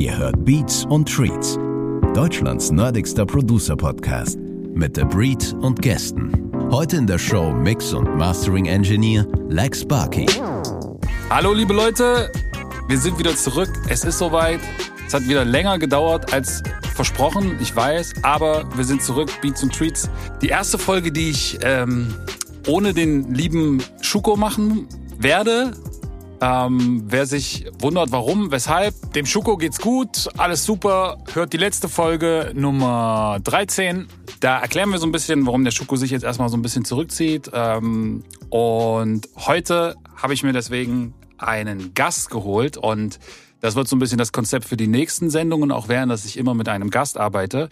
Ihr hört Beats und Treats, Deutschlands nerdigster Producer-Podcast mit The Breed und Gästen. Heute in der Show Mix und Mastering Engineer Lex Barkey. Hallo liebe Leute, wir sind wieder zurück. Es ist soweit. Es hat wieder länger gedauert als versprochen, ich weiß, aber wir sind zurück, Beats und Treats. Die erste Folge, die ich ähm, ohne den lieben Schuko machen werde, ähm, wer sich wundert, warum, weshalb, dem Schuko geht's gut, alles super. Hört die letzte Folge Nummer 13. Da erklären wir so ein bisschen, warum der Schuko sich jetzt erstmal so ein bisschen zurückzieht. Ähm, und heute habe ich mir deswegen einen Gast geholt und das wird so ein bisschen das Konzept für die nächsten Sendungen auch werden, dass ich immer mit einem Gast arbeite.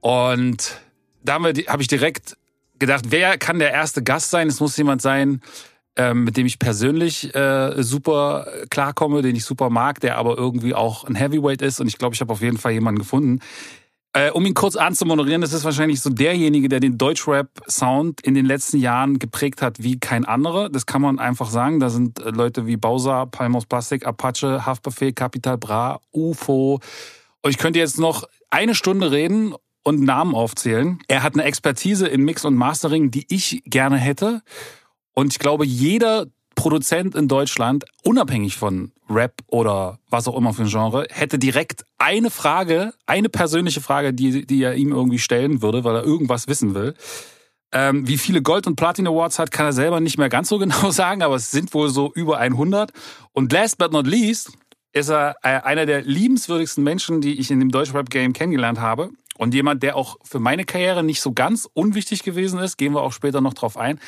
Und da habe hab ich direkt gedacht, wer kann der erste Gast sein? Es muss jemand sein, ähm, mit dem ich persönlich äh, super klarkomme, den ich super mag, der aber irgendwie auch ein Heavyweight ist. Und ich glaube, ich habe auf jeden Fall jemanden gefunden. Äh, um ihn kurz anzumoderieren, das ist wahrscheinlich so derjenige, der den Deutschrap-Sound in den letzten Jahren geprägt hat wie kein anderer. Das kann man einfach sagen. Da sind äh, Leute wie Bowser, Palmos Plastik, Apache, Haftbefehl, Capital Bra, UFO. Und ich könnte jetzt noch eine Stunde reden und Namen aufzählen. Er hat eine Expertise in Mix und Mastering, die ich gerne hätte. Und ich glaube, jeder Produzent in Deutschland, unabhängig von Rap oder was auch immer für ein Genre, hätte direkt eine Frage, eine persönliche Frage, die, die er ihm irgendwie stellen würde, weil er irgendwas wissen will. Ähm, wie viele Gold- und Platin Awards hat, kann er selber nicht mehr ganz so genau sagen, aber es sind wohl so über 100. Und last but not least ist er äh, einer der liebenswürdigsten Menschen, die ich in dem Deutschrap-Game kennengelernt habe. Und jemand, der auch für meine Karriere nicht so ganz unwichtig gewesen ist, gehen wir auch später noch drauf ein.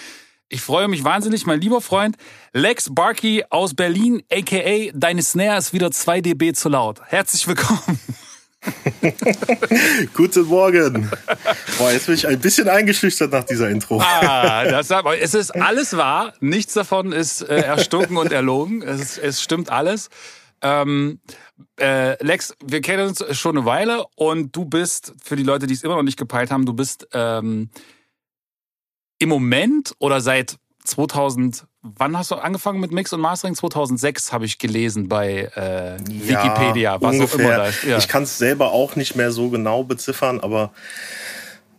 Ich freue mich wahnsinnig, mein lieber Freund Lex Barkey aus Berlin, aka Deine Snare ist wieder 2 dB zu laut. Herzlich willkommen. Guten Morgen. Boah, jetzt bin ich ein bisschen eingeschüchtert nach dieser Intro. Ah, das es ist alles wahr. Nichts davon ist äh, erstunken und erlogen. Es, es stimmt alles. Ähm, äh, Lex, wir kennen uns schon eine Weile und du bist, für die Leute, die es immer noch nicht gepeilt haben, du bist ähm, im Moment oder seit 2000, wann hast du angefangen mit Mix und Mastering? 2006 habe ich gelesen bei äh, Wikipedia, ja, was ungefähr. auch immer da ist. Ja. Ich kann es selber auch nicht mehr so genau beziffern, aber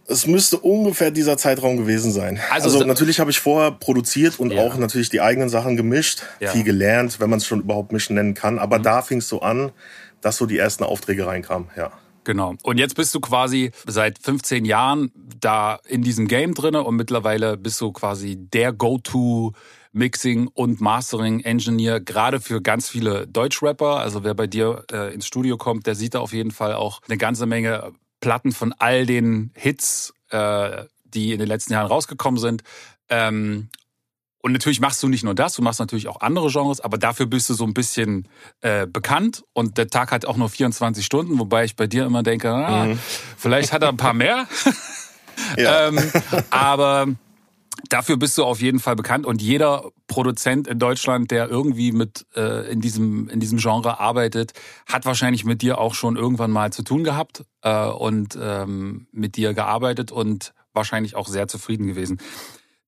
es müsste ungefähr dieser Zeitraum gewesen sein. Also, also natürlich habe ich vorher produziert und ja. auch natürlich die eigenen Sachen gemischt, viel gelernt, wenn man es schon überhaupt mischen nennen kann. Aber mhm. da fing es so an, dass so die ersten Aufträge reinkamen, ja. Genau. Und jetzt bist du quasi seit 15 Jahren da in diesem Game drinne und mittlerweile bist du quasi der Go-To Mixing und Mastering Engineer, gerade für ganz viele Deutschrapper. Also wer bei dir äh, ins Studio kommt, der sieht da auf jeden Fall auch eine ganze Menge Platten von all den Hits, äh, die in den letzten Jahren rausgekommen sind. Ähm, und natürlich machst du nicht nur das, du machst natürlich auch andere Genres, aber dafür bist du so ein bisschen äh, bekannt und der Tag hat auch nur 24 Stunden, wobei ich bei dir immer denke, ah, mhm. vielleicht hat er ein paar mehr. ähm, aber dafür bist du auf jeden Fall bekannt und jeder Produzent in Deutschland, der irgendwie mit äh, in diesem in diesem Genre arbeitet, hat wahrscheinlich mit dir auch schon irgendwann mal zu tun gehabt äh, und ähm, mit dir gearbeitet und wahrscheinlich auch sehr zufrieden gewesen.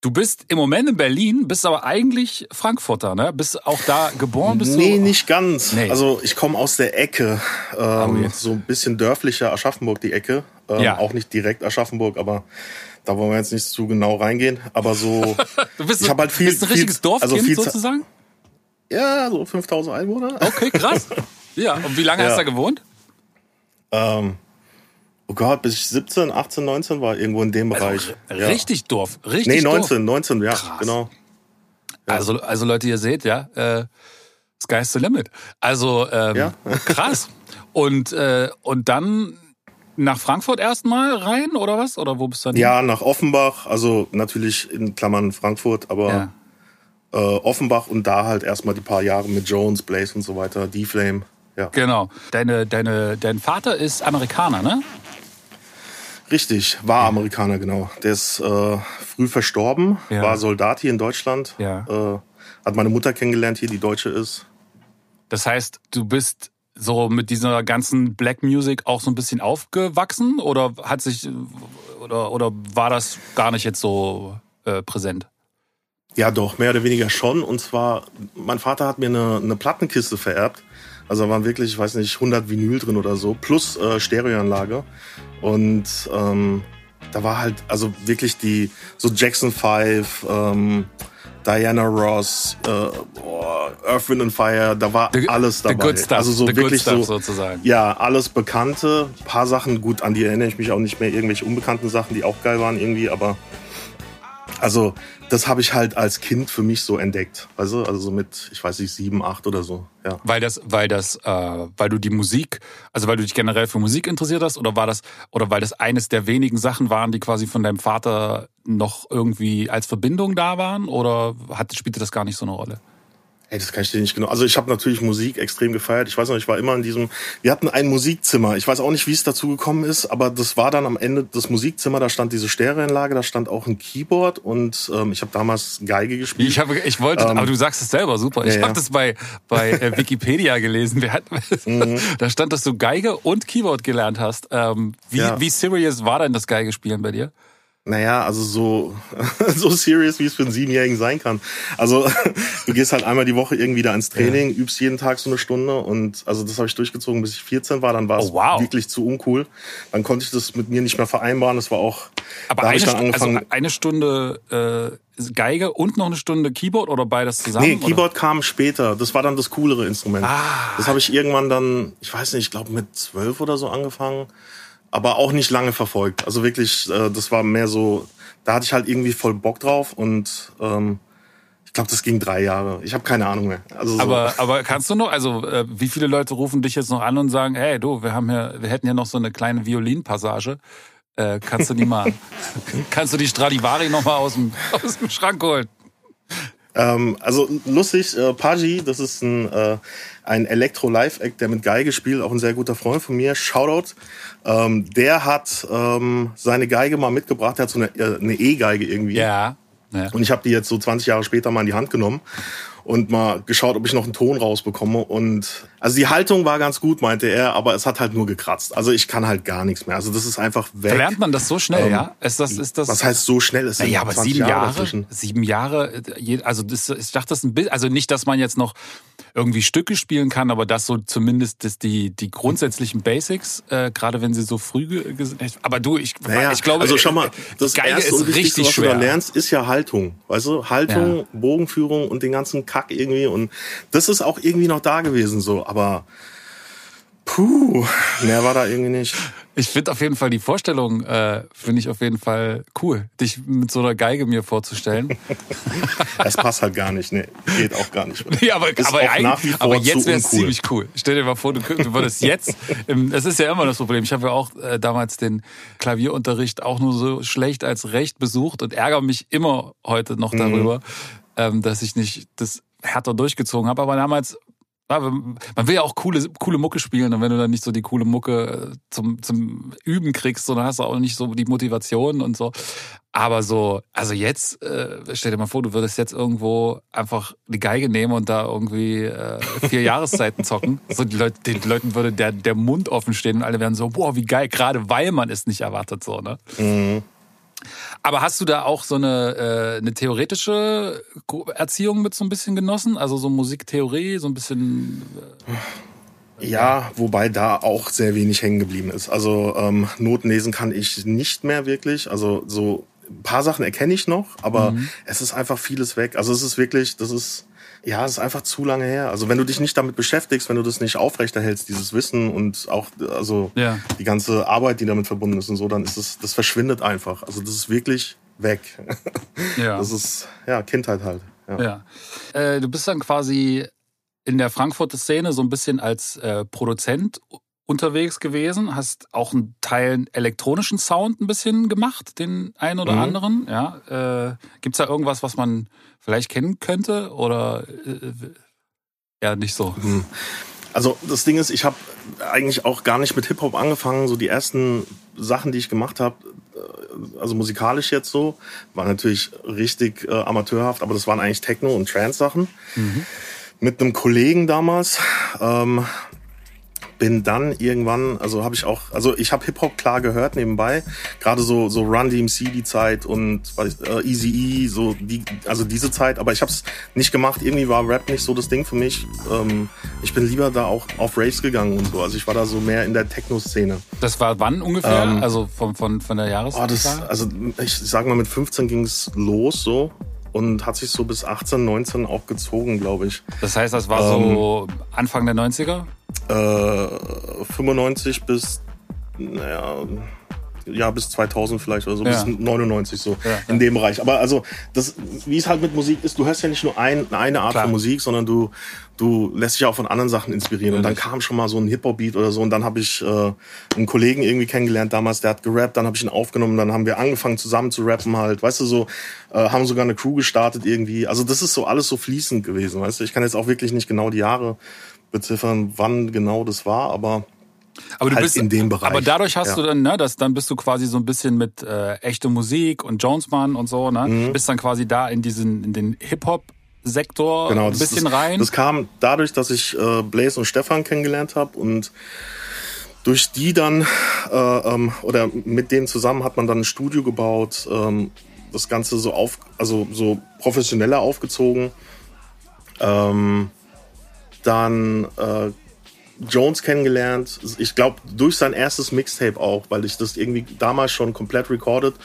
Du bist im Moment in Berlin, bist aber eigentlich Frankfurter, ne? Bist auch da geboren? Bist nee, du? nicht ganz. Nee. Also ich komme aus der Ecke, ähm, oh, so ein bisschen dörflicher Aschaffenburg die Ecke. Ähm, ja. Auch nicht direkt Aschaffenburg, aber da wollen wir jetzt nicht zu genau reingehen. Aber so, du bist, ich habe halt viel, bist ein richtiges Dorf also viel sozusagen. Ja, so 5000 Einwohner. Okay, krass. ja. Und wie lange ja. hast du da gewohnt? Ähm, Oh Gott, bis ich 17, 18, 19 war, irgendwo in dem also Bereich. Also, richtig ja. doof, richtig Nee, 19, Dorf. 19, ja, Krass. genau. Ja. Also, also Leute, ihr seht, ja, äh, Sky's the limit. Also ähm, ja. krass. Und, äh, und dann nach Frankfurt erstmal rein oder was? Oder wo bist du dann? Ja, nach Offenbach, also natürlich in Klammern Frankfurt, aber ja. äh, Offenbach und da halt erstmal die paar Jahre mit Jones, Blaze und so weiter, D-Flame. Ja. Genau. Deine, deine, dein Vater ist Amerikaner, ne? Richtig, war Amerikaner, genau. Der ist äh, früh verstorben, ja. war Soldat hier in Deutschland. Ja. Äh, hat meine Mutter kennengelernt, hier die Deutsche ist. Das heißt, du bist so mit dieser ganzen Black Music auch so ein bisschen aufgewachsen oder hat sich oder, oder war das gar nicht jetzt so äh, präsent? Ja, doch, mehr oder weniger schon. Und zwar, mein Vater hat mir eine, eine Plattenkiste vererbt Also da waren wirklich, ich weiß nicht, 100 Vinyl drin oder so, plus äh, Stereoanlage. Und ähm, da war halt, also wirklich die, so Jackson 5, ähm, Diana Ross, äh, oh, Earth, Wind and Fire, da war the, alles dabei. Stuff, also so wirklich so, sozusagen. Ja, alles Bekannte. Ein paar Sachen, gut, an die erinnere ich mich auch nicht mehr. Irgendwelche unbekannten Sachen, die auch geil waren irgendwie, aber also das habe ich halt als Kind für mich so entdeckt. Also, also so mit, ich weiß nicht, sieben, acht oder so. Ja. Weil das, weil das, äh, weil du die Musik, also weil du dich generell für Musik interessiert hast, oder war das, oder weil das eines der wenigen Sachen waren, die quasi von deinem Vater noch irgendwie als Verbindung da waren, oder hat, spielte das gar nicht so eine Rolle? Ey, das kann ich dir nicht genau. Also ich habe natürlich Musik extrem gefeiert. Ich weiß noch, ich war immer in diesem. Wir hatten ein Musikzimmer. Ich weiß auch nicht, wie es dazu gekommen ist, aber das war dann am Ende das Musikzimmer. Da stand diese Stereoanlage, da stand auch ein Keyboard und ähm, ich habe damals Geige gespielt. Ich habe, ich wollte, ähm, aber du sagst es selber super. Ich ja, habe das bei bei äh, Wikipedia gelesen. Hatten, mhm. Da stand, dass du Geige und Keyboard gelernt hast. Ähm, wie ja. wie serious war denn das Geige spielen bei dir? Naja, also so, so serious, wie es für einen Siebenjährigen sein kann. Also du gehst halt einmal die Woche irgendwie da ins Training, ja. übst jeden Tag so eine Stunde und also das habe ich durchgezogen, bis ich 14 war. Dann war es oh, wow. wirklich zu uncool. Dann konnte ich das mit mir nicht mehr vereinbaren. Das war auch. Aber da eine, ich dann angefangen, also eine Stunde äh, Geige und noch eine Stunde Keyboard oder beides zusammen? Nee, Keyboard oder? kam später. Das war dann das coolere Instrument. Ah. Das habe ich irgendwann dann, ich weiß nicht, ich glaube mit zwölf oder so angefangen aber auch nicht lange verfolgt. Also wirklich, äh, das war mehr so, da hatte ich halt irgendwie voll Bock drauf und ähm, ich glaube, das ging drei Jahre. Ich habe keine Ahnung mehr. Also so. aber, aber kannst du noch, also äh, wie viele Leute rufen dich jetzt noch an und sagen, hey du, wir haben ja, wir hätten ja noch so eine kleine Violinpassage. Äh, kannst du die mal, kannst du die Stradivari noch mal aus dem, aus dem Schrank holen? Ähm, also lustig, äh, Paji, das ist ein, äh, ein Elektro-Live-Act, der mit Geige spielt, auch ein sehr guter Freund von mir, Shoutout. Ähm, der hat ähm, seine Geige mal mitgebracht, der hat so eine äh, E-Geige irgendwie. Ja. ja. Und ich habe die jetzt so 20 Jahre später mal in die Hand genommen und mal geschaut, ob ich noch einen Ton rausbekomme. Und also die Haltung war ganz gut, meinte er, aber es hat halt nur gekratzt. Also ich kann halt gar nichts mehr. Also das ist einfach weg. Verlernt man das so schnell, ähm, ja? Ist das, ist das? Was heißt so schnell? Es sind ja, aber sieben Jahre, Jahre sieben Jahre. Äh, also das, ich dachte, das ein bisschen, also nicht, dass man jetzt noch irgendwie Stücke spielen kann, aber das so zumindest das die die grundsätzlichen Basics, äh, gerade wenn sie so früh aber du, ich, naja, ich glaube, also schau mal, das Geige erste ist richtig was schwer. du da lernst, ist ja Haltung, weißt du, Haltung, ja. Bogenführung und den ganzen Kack irgendwie und das ist auch irgendwie noch da gewesen so, aber Puh, mehr war da irgendwie nicht. Ich finde auf jeden Fall die Vorstellung, äh, finde ich auf jeden Fall cool, dich mit so einer Geige mir vorzustellen. das passt halt gar nicht, ne. Geht auch gar nicht. Ja, aber, aber, aber jetzt wäre es ziemlich cool. Stell dir mal vor, du, du würdest jetzt, das ist ja immer das Problem. Ich habe ja auch äh, damals den Klavierunterricht auch nur so schlecht als recht besucht und ärgere mich immer heute noch darüber, mhm. Ähm, dass ich nicht das härter durchgezogen habe. Aber damals man will ja auch coole, coole Mucke spielen und wenn du dann nicht so die coole Mucke äh, zum, zum Üben kriegst, dann hast du auch nicht so die Motivation und so. Aber so, also jetzt, äh, stell dir mal vor, du würdest jetzt irgendwo einfach die Geige nehmen und da irgendwie äh, vier Jahreszeiten zocken. So die Leute, den Leuten würde der, der Mund offen stehen und alle wären so, boah, wie geil, gerade weil man es nicht erwartet, so, ne? Mhm. Aber hast du da auch so eine, äh, eine theoretische Erziehung mit so ein bisschen genossen? Also so Musiktheorie, so ein bisschen. Äh, ja, wobei da auch sehr wenig hängen geblieben ist. Also ähm, Noten lesen kann ich nicht mehr wirklich. Also so ein paar Sachen erkenne ich noch, aber mhm. es ist einfach vieles weg. Also es ist wirklich, das ist ja, es ist einfach zu lange her. Also wenn du dich nicht damit beschäftigst, wenn du das nicht aufrechterhältst, dieses Wissen und auch also ja. die ganze Arbeit, die damit verbunden ist und so, dann ist es, das verschwindet einfach. Also das ist wirklich weg. Ja. Das ist ja Kindheit halt. Ja. ja. Äh, du bist dann quasi in der Frankfurter Szene so ein bisschen als äh, Produzent unterwegs gewesen, hast auch einen Teil elektronischen Sound ein bisschen gemacht, den einen oder mhm. anderen. Ja, äh, gibt's da irgendwas, was man vielleicht kennen könnte oder äh, ja nicht so? Mhm. Also das Ding ist, ich habe eigentlich auch gar nicht mit Hip Hop angefangen. So die ersten Sachen, die ich gemacht habe, äh, also musikalisch jetzt so, war natürlich richtig äh, amateurhaft, aber das waren eigentlich Techno und Trance Sachen. Mhm. Mit einem Kollegen damals, ähm, bin dann irgendwann, also habe ich auch, also ich habe Hip-Hop klar gehört nebenbei, gerade so so Run DMC die Zeit und äh, Easy E, so die, also diese Zeit, aber ich habe es nicht gemacht, irgendwie war Rap nicht so das Ding für mich. Ähm, ich bin lieber da auch auf Raves gegangen und so, also ich war da so mehr in der Techno-Szene. Das war wann ungefähr? Ähm, also von, von, von der Jahreszeit? Oh, das, also ich sag mal, mit 15 ging's los so und hat sich so bis 18, 19 auch gezogen, glaube ich. Das heißt, das war so ähm, Anfang der 90er? Äh, 95 bis, naja, ja, bis 2000 vielleicht oder so, ja. bis 99 so, ja, in dem Bereich. Aber also, das, wie es halt mit Musik ist, du hörst ja nicht nur ein, eine Art Klar. von Musik, sondern du, du lässt dich auch von anderen Sachen inspirieren. Und dann kam schon mal so ein Hip-Hop-Beat oder so und dann habe ich äh, einen Kollegen irgendwie kennengelernt damals, der hat gerappt, dann habe ich ihn aufgenommen, dann haben wir angefangen zusammen zu rappen halt, weißt du, so, äh, haben sogar eine Crew gestartet irgendwie. Also das ist so alles so fließend gewesen, weißt du. Ich kann jetzt auch wirklich nicht genau die Jahre beziffern, wann genau das war, aber aber du halt bist in dem Bereich. Aber dadurch hast ja. du dann, ne, das, dann bist du quasi so ein bisschen mit äh, echte Musik und Jonesman und so, ne, mhm. bist dann quasi da in diesen in den Hip Hop Sektor genau, ein bisschen das, rein. Das kam dadurch, dass ich äh, Blaze und Stefan kennengelernt habe und durch die dann äh, ähm, oder mit denen zusammen hat man dann ein Studio gebaut, ähm, das Ganze so auf, also so professioneller aufgezogen. Ähm, dann äh, Jones kennengelernt. Ich glaube, durch sein erstes Mixtape auch, weil ich das irgendwie damals schon komplett recorded,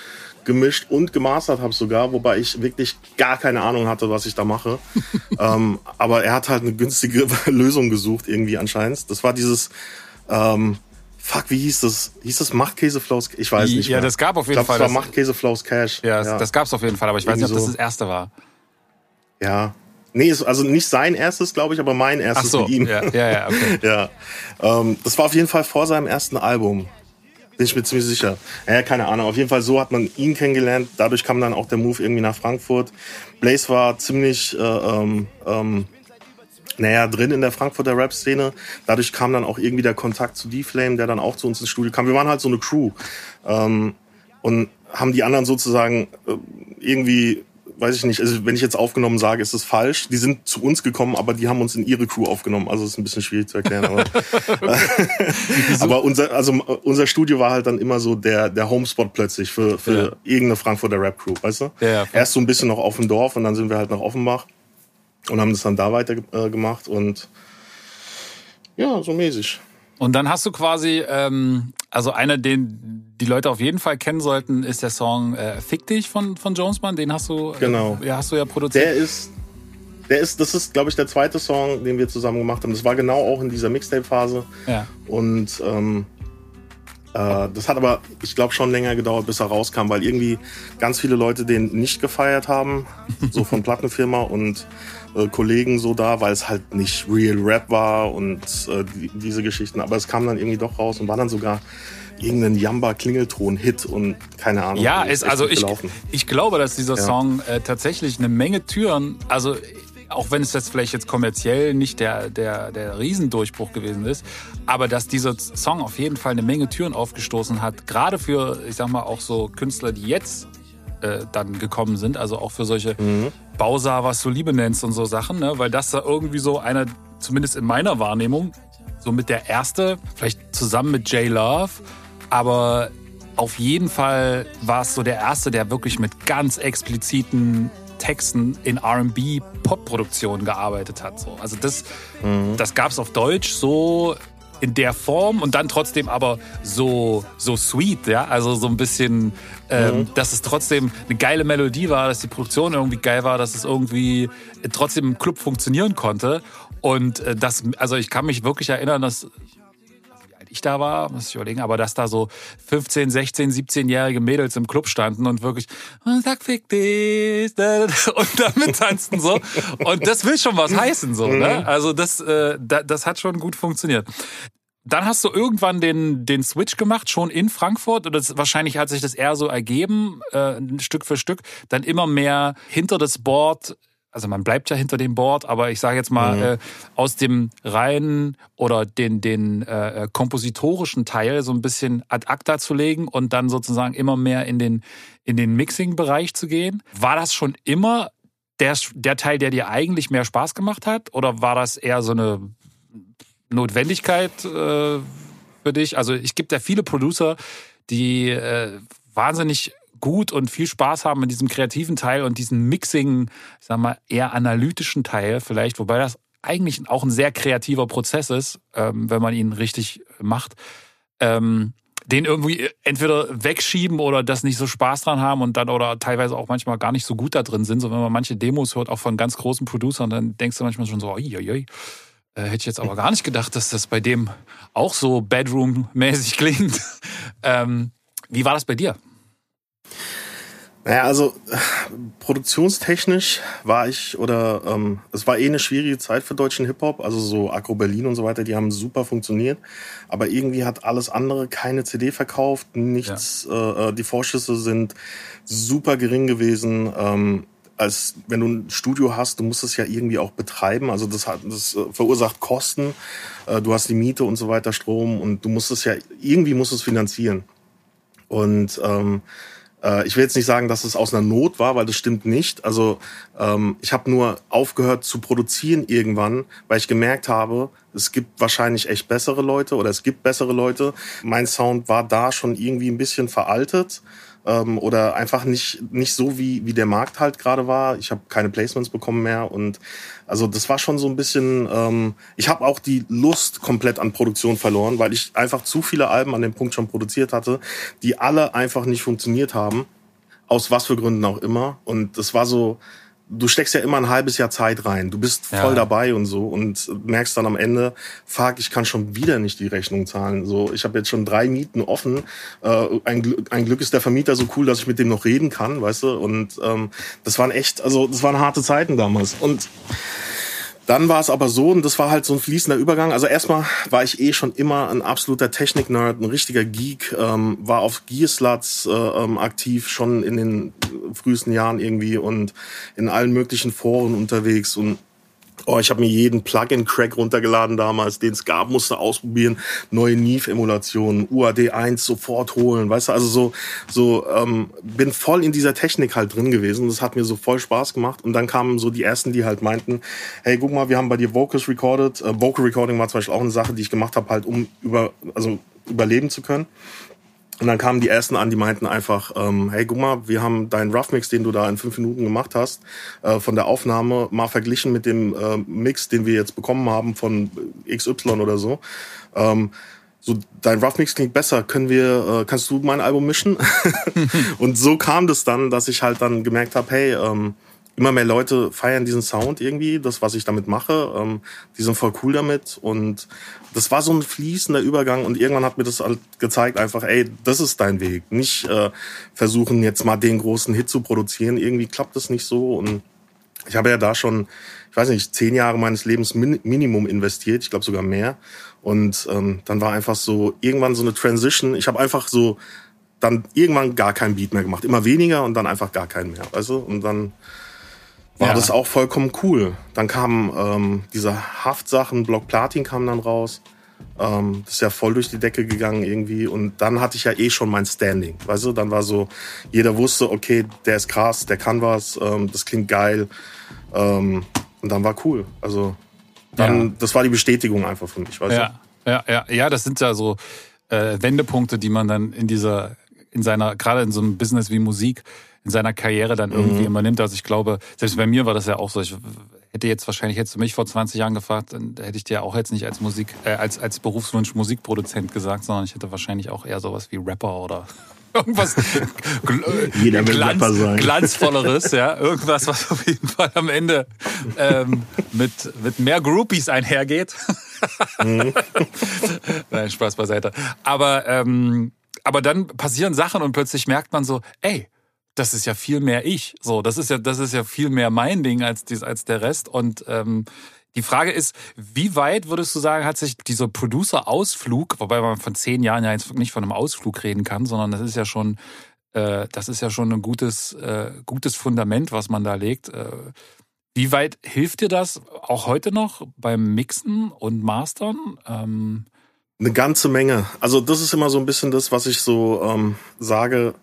gemischt und gemastert habe sogar, wobei ich wirklich gar keine Ahnung hatte, was ich da mache. ähm, aber er hat halt eine günstige Lösung gesucht, irgendwie anscheinend. Das war dieses, ähm, fuck, wie hieß das? Hieß das Machtkäse Flows? Ich weiß nicht. Ja, mehr. das gab auf jeden ich glaub, Fall. Das war Machtkäse Cash. Ja, ja. das gab's auf jeden Fall, aber ich weiß nicht, ob das das erste war. Ja, Nee, also nicht sein erstes, glaube ich, aber mein erstes so, mit ihm. Ja, ja, ja. Okay. ja. Ähm, das war auf jeden Fall vor seinem ersten Album. Bin ich mir ziemlich sicher. Ja, keine Ahnung. Auf jeden Fall so hat man ihn kennengelernt. Dadurch kam dann auch der Move irgendwie nach Frankfurt. Blaze war ziemlich, äh, ähm, ähm, naja, drin in der Frankfurter Rap-Szene. Dadurch kam dann auch irgendwie der Kontakt zu D-Flame, der dann auch zu uns ins Studio kam. Wir waren halt so eine Crew. Ähm, und haben die anderen sozusagen äh, irgendwie weiß ich nicht, also wenn ich jetzt aufgenommen sage, ist es falsch. Die sind zu uns gekommen, aber die haben uns in ihre Crew aufgenommen. Also ist ein bisschen schwierig zu erklären. Aber, aber unser, also unser Studio war halt dann immer so der, der Homespot plötzlich für, für ja. irgendeine Frankfurter Rap Crew, weißt du? Ja, ja, Erst so ein bisschen noch auf dem Dorf und dann sind wir halt nach Offenbach und haben das dann da weiter äh, gemacht und ja, so mäßig. Und dann hast du quasi, ähm, also einer, den die Leute auf jeden Fall kennen sollten, ist der Song äh, Fick dich von, von Jonesman. Den hast du, äh, genau. ja, hast du ja produziert. Der ist, der ist, das ist, glaube ich, der zweite Song, den wir zusammen gemacht haben. Das war genau auch in dieser Mixtape-Phase. Ja. Und ähm, äh, das hat aber, ich glaube, schon länger gedauert, bis er rauskam, weil irgendwie ganz viele Leute den nicht gefeiert haben, so von Plattenfirma und äh, Kollegen so da, weil es halt nicht Real Rap war und äh, die, diese Geschichten. Aber es kam dann irgendwie doch raus und war dann sogar irgendeinen Jamba-Klingelton-Hit und keine Ahnung. Ja, ist, also ich, ich glaube, dass dieser ja. Song äh, tatsächlich eine Menge Türen, also auch wenn es jetzt vielleicht jetzt kommerziell nicht der, der, der Riesendurchbruch gewesen ist, aber dass dieser Song auf jeden Fall eine Menge Türen aufgestoßen hat, gerade für, ich sag mal, auch so Künstler, die jetzt äh, dann gekommen sind, also auch für solche mhm. Bausa, was du Liebe nennst und so Sachen, ne? weil das da irgendwie so einer, zumindest in meiner Wahrnehmung, so mit der erste, vielleicht zusammen mit J Love, aber auf jeden Fall war es so der erste, der wirklich mit ganz expliziten Texten in R&B Pop-Produktionen gearbeitet hat. So. Also das, mhm. das gab es auf Deutsch so in der Form und dann trotzdem aber so so sweet, ja, also so ein bisschen, ähm, mhm. dass es trotzdem eine geile Melodie war, dass die Produktion irgendwie geil war, dass es irgendwie trotzdem im Club funktionieren konnte und äh, das, also ich kann mich wirklich erinnern, dass ich da war, muss ich überlegen, aber dass da so 15, 16, 17-jährige Mädels im Club standen und wirklich, sag fick dich, und damit tanzten so. Und das will schon was heißen, so, ne? Mhm. Also das, äh, das hat schon gut funktioniert. Dann hast du irgendwann den, den Switch gemacht, schon in Frankfurt. Oder das, wahrscheinlich hat sich das eher so ergeben, äh, Stück für Stück. Dann immer mehr hinter das Board also man bleibt ja hinter dem Board, aber ich sage jetzt mal, mhm. äh, aus dem reinen oder den, den äh, äh, kompositorischen Teil so ein bisschen ad acta zu legen und dann sozusagen immer mehr in den, in den Mixing-Bereich zu gehen. War das schon immer der, der Teil, der dir eigentlich mehr Spaß gemacht hat? Oder war das eher so eine Notwendigkeit äh, für dich? Also ich gibt ja viele Producer, die äh, wahnsinnig gut und viel Spaß haben in diesem kreativen Teil und diesen Mixing, ich sag mal, eher analytischen Teil vielleicht, wobei das eigentlich auch ein sehr kreativer Prozess ist, ähm, wenn man ihn richtig macht. Ähm, den irgendwie entweder wegschieben oder das nicht so Spaß dran haben und dann oder teilweise auch manchmal gar nicht so gut da drin sind. So wenn man manche Demos hört, auch von ganz großen Producern, dann denkst du manchmal schon so, oi, oi, oi. Äh, hätte ich jetzt aber gar nicht gedacht, dass das bei dem auch so Bedroom-mäßig klingt. ähm, wie war das bei dir? Naja, also produktionstechnisch war ich oder ähm, es war eh eine schwierige Zeit für deutschen Hip-Hop, also so Agro Berlin und so weiter, die haben super funktioniert, aber irgendwie hat alles andere keine CD verkauft, nichts, ja. äh, äh die Vorschüsse sind super gering gewesen. Ähm, als wenn du ein Studio hast, du musst es ja irgendwie auch betreiben. Also das hat, das äh, verursacht Kosten. Äh, du hast die Miete und so weiter, Strom und du musst es ja irgendwie musst es finanzieren. Und ähm, äh, ich will jetzt nicht sagen, dass es aus einer Not war, weil das stimmt nicht. Also ähm, ich habe nur aufgehört zu produzieren irgendwann, weil ich gemerkt habe, es gibt wahrscheinlich echt bessere Leute oder es gibt bessere Leute. Mein Sound war da schon irgendwie ein bisschen veraltet ähm, oder einfach nicht nicht so wie wie der Markt halt gerade war. Ich habe keine Placements bekommen mehr und also das war schon so ein bisschen. Ähm, ich habe auch die Lust komplett an Produktion verloren, weil ich einfach zu viele Alben an dem Punkt schon produziert hatte, die alle einfach nicht funktioniert haben, aus was für Gründen auch immer. Und das war so du steckst ja immer ein halbes Jahr Zeit rein. Du bist voll ja. dabei und so und merkst dann am Ende, fuck, ich kann schon wieder nicht die Rechnung zahlen. So, ich habe jetzt schon drei Mieten offen. Äh, ein, ein Glück ist der Vermieter so cool, dass ich mit dem noch reden kann, weißt du. Und ähm, das waren echt, also das waren harte Zeiten damals. Und dann war es aber so, und das war halt so ein fließender Übergang. Also erstmal war ich eh schon immer ein absoluter Technik-Nerd, ein richtiger Geek, ähm, war auf Gearsluts äh, ähm, aktiv, schon in den frühesten Jahren irgendwie und in allen möglichen Foren unterwegs und Oh, ich habe mir jeden Plugin-Crack runtergeladen damals, den es gab, musste ausprobieren, neue Neve-Emulationen, UAD1 sofort holen, weißt du, also so, so ähm, bin voll in dieser Technik halt drin gewesen. Das hat mir so voll Spaß gemacht. Und dann kamen so die ersten, die halt meinten, hey, guck mal, wir haben bei dir Vocals recorded. Äh, Vocal Recording war zum Beispiel auch eine Sache, die ich gemacht habe, halt um über, also überleben zu können. Und dann kamen die ersten an, die meinten einfach, ähm, hey, guck mal, wir haben deinen Rough Mix, den du da in fünf Minuten gemacht hast, äh, von der Aufnahme mal verglichen mit dem äh, Mix, den wir jetzt bekommen haben von XY oder so. Ähm, so, dein Rough Mix klingt besser, können wir, äh, kannst du mein Album mischen? und so kam das dann, dass ich halt dann gemerkt habe, hey, ähm, immer mehr Leute feiern diesen Sound irgendwie, das, was ich damit mache. Ähm, die sind voll cool damit. Und das war so ein fließender Übergang. Und irgendwann hat mir das halt gezeigt, einfach, ey, das ist dein Weg. Nicht äh, versuchen, jetzt mal den großen Hit zu produzieren. Irgendwie klappt das nicht so. Und ich habe ja da schon, ich weiß nicht, zehn Jahre meines Lebens min Minimum investiert. Ich glaube sogar mehr. Und ähm, dann war einfach so irgendwann so eine Transition. Ich habe einfach so dann irgendwann gar keinen Beat mehr gemacht. Immer weniger und dann einfach gar keinen mehr. Also und dann war ja. das auch vollkommen cool. Dann kamen ähm, diese Haftsachen, Block Platin kam dann raus. Ähm, das ist ja voll durch die Decke gegangen irgendwie. Und dann hatte ich ja eh schon mein Standing. Weißt du, dann war so, jeder wusste, okay, der ist krass, der kann was, ähm, das klingt geil. Ähm, und dann war cool. Also dann, ja. das war die Bestätigung einfach für mich, weißt ja. du? Ja, ja, ja, das sind ja so äh, Wendepunkte, die man dann in dieser, in seiner, gerade in so einem Business wie Musik, in seiner Karriere dann irgendwie mhm. immer nimmt. Also ich glaube, selbst bei mir war das ja auch so. Ich hätte jetzt wahrscheinlich, hättest du mich vor 20 Jahren gefragt, dann hätte ich dir auch jetzt nicht als Musik, äh, als, als Berufswunsch Musikproduzent gesagt, sondern ich hätte wahrscheinlich auch eher sowas wie Rapper oder irgendwas Jeder will Glanz, Rapper sein. glanzvolleres, ja, irgendwas, was auf jeden Fall am Ende ähm, mit mit mehr Groupies einhergeht. Mhm. Nein, Spaß beiseite. Aber ähm, aber dann passieren Sachen und plötzlich merkt man so, ey, das ist ja viel mehr ich. So, das ist ja, das ist ja viel mehr mein Ding als, dies, als der Rest. Und ähm, die Frage ist, wie weit würdest du sagen, hat sich dieser Producer-Ausflug, wobei man von zehn Jahren ja jetzt nicht von einem Ausflug reden kann, sondern das ist ja schon, äh, das ist ja schon ein gutes, äh, gutes Fundament, was man da legt. Äh, wie weit hilft dir das auch heute noch beim Mixen und Mastern? Ähm eine ganze Menge. Also das ist immer so ein bisschen das, was ich so ähm, sage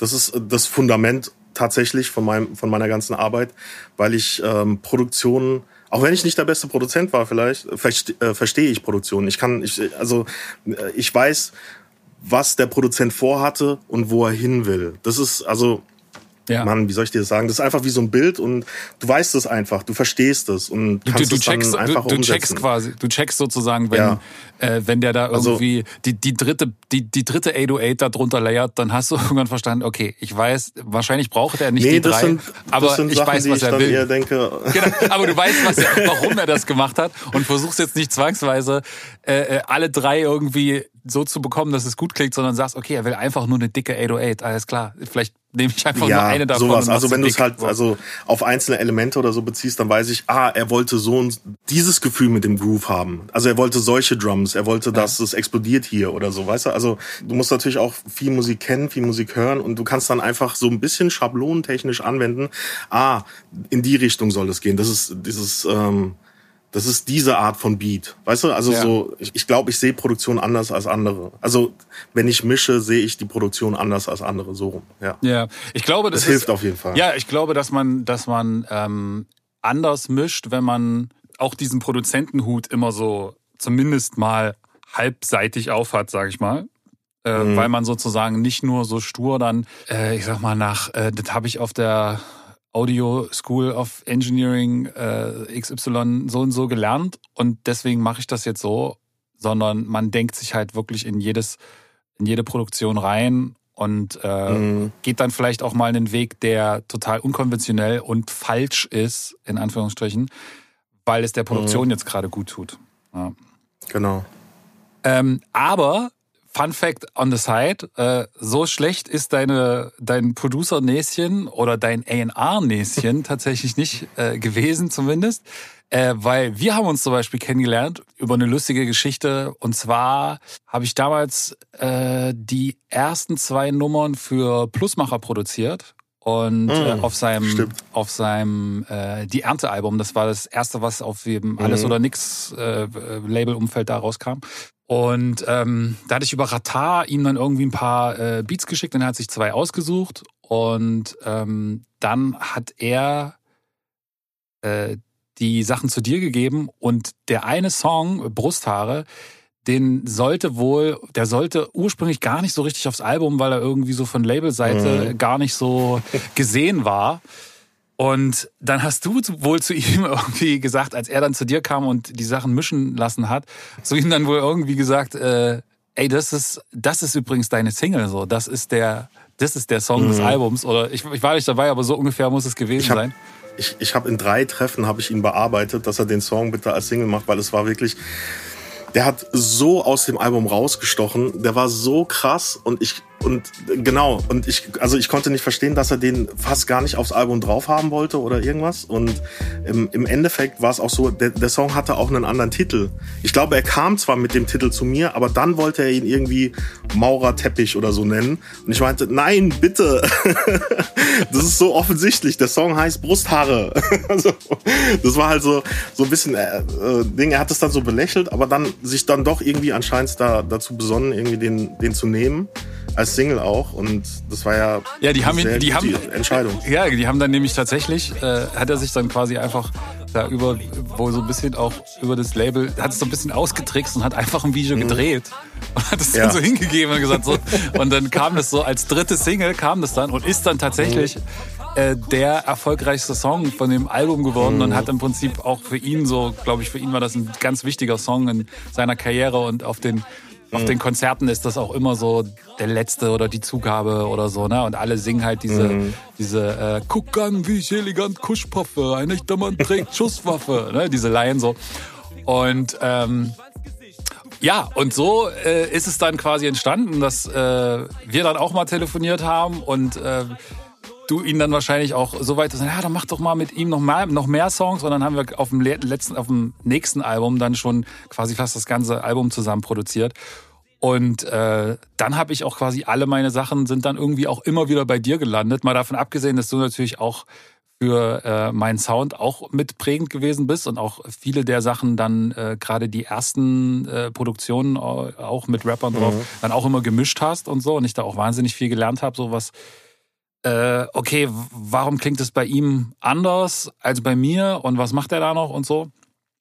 das ist äh, das Fundament tatsächlich von, meinem, von meiner ganzen Arbeit, weil ich ähm, Produktionen Auch wenn ich nicht der beste Produzent war, vielleicht verste, äh, verstehe ich Produktion. Ich kann, ich, also äh, ich weiß, was der Produzent vorhatte und wo er hin will. Das ist also ja. Mann, wie soll ich dir das sagen? Das ist einfach wie so ein Bild und du weißt es einfach, du verstehst es und kannst du, du, du checkst, dann einfach du, du checkst quasi, du checkst sozusagen, wenn, ja. äh, wenn der da also irgendwie also, die, die dritte, die, die dritte 808 da drunter layert, dann hast du irgendwann verstanden, okay, ich weiß, wahrscheinlich braucht er nicht nee, die drei, sind, aber ich Sachen, weiß, was er will. Genau, aber du weißt, was er, warum er das gemacht hat und versuchst jetzt nicht zwangsweise äh, äh alle drei irgendwie so zu bekommen, dass es gut klingt, sondern sagst, okay, er will einfach nur eine dicke 808, alles klar. Vielleicht nehme ich einfach ja, nur eine davon. Sowas. Also wenn du es halt also auf einzelne Elemente oder so beziehst, dann weiß ich, ah, er wollte so ein, dieses Gefühl mit dem Groove haben. Also er wollte solche Drums, er wollte, dass ja. es explodiert hier oder so, weißt du? Also du musst natürlich auch viel Musik kennen, viel Musik hören und du kannst dann einfach so ein bisschen schablonentechnisch anwenden. Ah, in die Richtung soll es gehen. Das ist dieses ähm, das ist diese Art von Beat. Weißt du, also ja. so, ich, ich glaube, ich sehe Produktion anders als andere. Also, wenn ich mische, sehe ich die Produktion anders als andere, so rum. Ja, ja. ich glaube, das, das hilft auf jeden Fall. Ja, ich glaube, dass man, dass man ähm, anders mischt, wenn man auch diesen Produzentenhut immer so zumindest mal halbseitig aufhat, sage ich mal. Äh, mhm. Weil man sozusagen nicht nur so stur dann, äh, ich sag mal, nach, äh, das habe ich auf der Audio School of Engineering äh, XY so und so gelernt und deswegen mache ich das jetzt so, sondern man denkt sich halt wirklich in jedes, in jede Produktion rein und äh, mhm. geht dann vielleicht auch mal einen Weg, der total unkonventionell und falsch ist, in Anführungsstrichen, weil es der Produktion mhm. jetzt gerade gut tut. Ja. Genau. Ähm, aber Fun Fact on the side, äh, so schlecht ist deine, dein Producer-Näschen oder dein A&R-Näschen tatsächlich nicht äh, gewesen zumindest, äh, weil wir haben uns zum Beispiel kennengelernt über eine lustige Geschichte und zwar habe ich damals äh, die ersten zwei Nummern für Plusmacher produziert und mm, äh, auf seinem stimmt. auf seinem äh, die Ernte Album das war das erste was auf dem alles mm. oder nix äh, Label Umfeld da rauskam und ähm, da hatte ich über Ratar ihm dann irgendwie ein paar äh, Beats geschickt und er hat sich zwei ausgesucht. Und ähm, dann hat er äh, die Sachen zu dir gegeben und der eine Song, Brusthaare, den sollte wohl, der sollte ursprünglich gar nicht so richtig aufs Album, weil er irgendwie so von Labelseite mhm. gar nicht so gesehen war. Und dann hast du wohl zu ihm irgendwie gesagt, als er dann zu dir kam und die Sachen mischen lassen hat, zu ihm dann wohl irgendwie gesagt, äh, ey, das ist, das ist übrigens deine Single, so, das ist der, das ist der Song mhm. des Albums. Oder ich, ich war nicht dabei, aber so ungefähr muss es gewesen ich hab, sein. Ich, ich habe in drei Treffen habe ich ihn bearbeitet, dass er den Song bitte als Single macht, weil es war wirklich, der hat so aus dem Album rausgestochen, der war so krass und ich und genau, und ich, also ich konnte nicht verstehen, dass er den fast gar nicht aufs Album drauf haben wollte oder irgendwas. Und im, im Endeffekt war es auch so, der, der Song hatte auch einen anderen Titel. Ich glaube, er kam zwar mit dem Titel zu mir, aber dann wollte er ihn irgendwie Maurer Teppich oder so nennen. Und ich meinte, nein, bitte. das ist so offensichtlich. Der Song heißt Brusthaare. also, das war halt so, so ein bisschen äh, äh, Ding. Er hat es dann so belächelt, aber dann sich dann doch irgendwie anscheinend da, dazu besonnen, irgendwie den, den zu nehmen als Single auch und das war ja ja die haben ihn, die haben Entscheidung ja die haben dann nämlich tatsächlich äh, hat er sich dann quasi einfach da über wo so ein bisschen auch über das Label hat es so ein bisschen ausgetrickst und hat einfach ein Video mhm. gedreht und hat es ja. dann so hingegeben und gesagt so und dann kam das so als dritte Single kam das dann und ist dann tatsächlich mhm. äh, der erfolgreichste Song von dem Album geworden mhm. und hat im Prinzip auch für ihn so, glaube ich, für ihn war das ein ganz wichtiger Song in seiner Karriere und auf den auf den Konzerten ist das auch immer so der letzte oder die Zugabe oder so, ne? Und alle singen halt diese, mhm. diese äh, Guck an, wie ich elegant Kuschpaffe, ein echter Mann trägt Schusswaffe, ne? Diese Laien so. Und ähm, ja, und so äh, ist es dann quasi entstanden, dass äh, wir dann auch mal telefoniert haben und äh, du ihn dann wahrscheinlich auch so weit, ja, dann mach doch mal mit ihm noch mehr, noch mehr Songs. Und dann haben wir auf dem letzten, auf dem nächsten Album dann schon quasi fast das ganze Album zusammen produziert. Und äh, dann habe ich auch quasi alle meine Sachen sind dann irgendwie auch immer wieder bei dir gelandet. Mal davon abgesehen, dass du natürlich auch für äh, meinen Sound auch mitprägend gewesen bist und auch viele der Sachen dann äh, gerade die ersten äh, Produktionen auch mit Rappern drauf mhm. dann auch immer gemischt hast und so und ich da auch wahnsinnig viel gelernt habe, so was äh, okay, warum klingt es bei ihm anders als bei mir und was macht er da noch und so.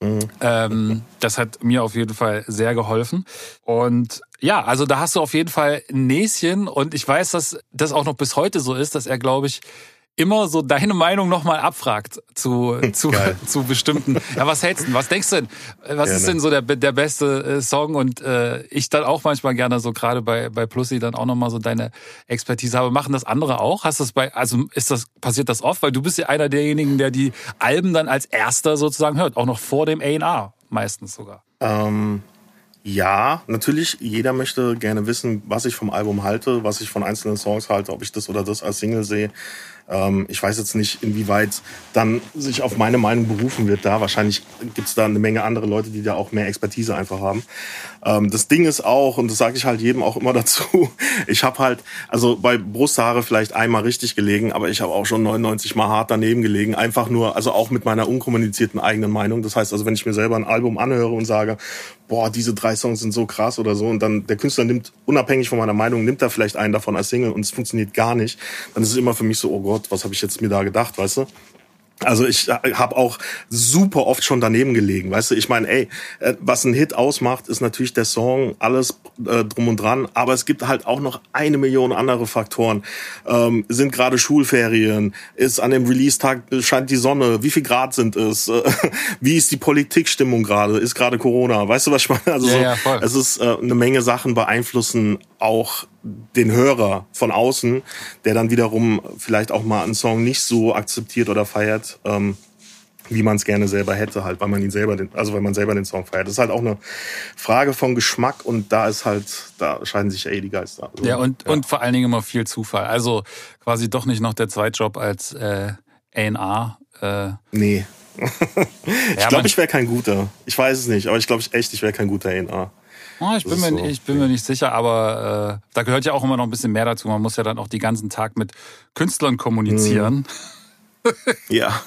Mhm. Ähm, das hat mir auf jeden Fall sehr geholfen. Und ja, also da hast du auf jeden Fall ein Näschen und ich weiß, dass das auch noch bis heute so ist, dass er, glaube ich, immer so deine Meinung nochmal abfragt zu, zu, zu bestimmten. Ja, was hältst du? Was denkst du denn? Was gerne. ist denn so der, der beste äh, Song? Und äh, ich dann auch manchmal gerne so gerade bei, bei Plussi dann auch nochmal so deine Expertise habe. Machen das andere auch? Hast das bei, also ist das, passiert das oft? Weil du bist ja einer derjenigen, der die Alben dann als erster sozusagen hört, auch noch vor dem A&R meistens sogar. Ähm, ja, natürlich, jeder möchte gerne wissen, was ich vom Album halte, was ich von einzelnen Songs halte, ob ich das oder das als Single sehe. Ähm, ich weiß jetzt nicht, inwieweit dann sich auf meine Meinung berufen wird da. Wahrscheinlich gibt es da eine Menge andere Leute, die da auch mehr Expertise einfach haben. Ähm, das Ding ist auch, und das sage ich halt jedem auch immer dazu, ich habe halt, also bei Brusthaare vielleicht einmal richtig gelegen, aber ich habe auch schon 99 Mal hart daneben gelegen. Einfach nur, also auch mit meiner unkommunizierten eigenen Meinung. Das heißt also, wenn ich mir selber ein Album anhöre und sage, boah, diese drei Songs sind so krass oder so, und dann der Künstler nimmt, unabhängig von meiner Meinung, nimmt er vielleicht einen davon als Single und es funktioniert gar nicht, dann ist es immer für mich so, oh Gott, was habe ich jetzt mir da gedacht, weißt du? Also ich äh, habe auch super oft schon daneben gelegen, weißt du. Ich meine, ey, äh, was ein Hit ausmacht, ist natürlich der Song, alles äh, drum und dran. Aber es gibt halt auch noch eine Million andere Faktoren. Ähm, sind gerade Schulferien? Ist an dem Release-Tag scheint die Sonne? Wie viel Grad sind es? wie ist die Politikstimmung gerade? Ist gerade Corona? Weißt du, was ich meine? Also ja, ja, voll. es ist äh, eine Menge Sachen beeinflussen auch den Hörer von außen, der dann wiederum vielleicht auch mal einen Song nicht so akzeptiert oder feiert, ähm, wie man es gerne selber hätte, halt, weil man ihn selber, den, also weil man selber den Song feiert. Das ist halt auch eine Frage von Geschmack und da ist halt, da scheiden sich eh die Geister. Also, ja, und, ja. und vor allen Dingen immer viel Zufall. Also quasi doch nicht noch der Zweitjob als äh, A&R. Äh. Nee. ich glaube, ich wäre kein guter. Ich weiß es nicht, aber ich glaube ich echt, ich wäre kein guter A&R. Oh, ich, bin mir, so. ich bin mir nicht sicher, aber äh, da gehört ja auch immer noch ein bisschen mehr dazu. Man muss ja dann auch die ganzen Tag mit Künstlern kommunizieren. Mhm. ja.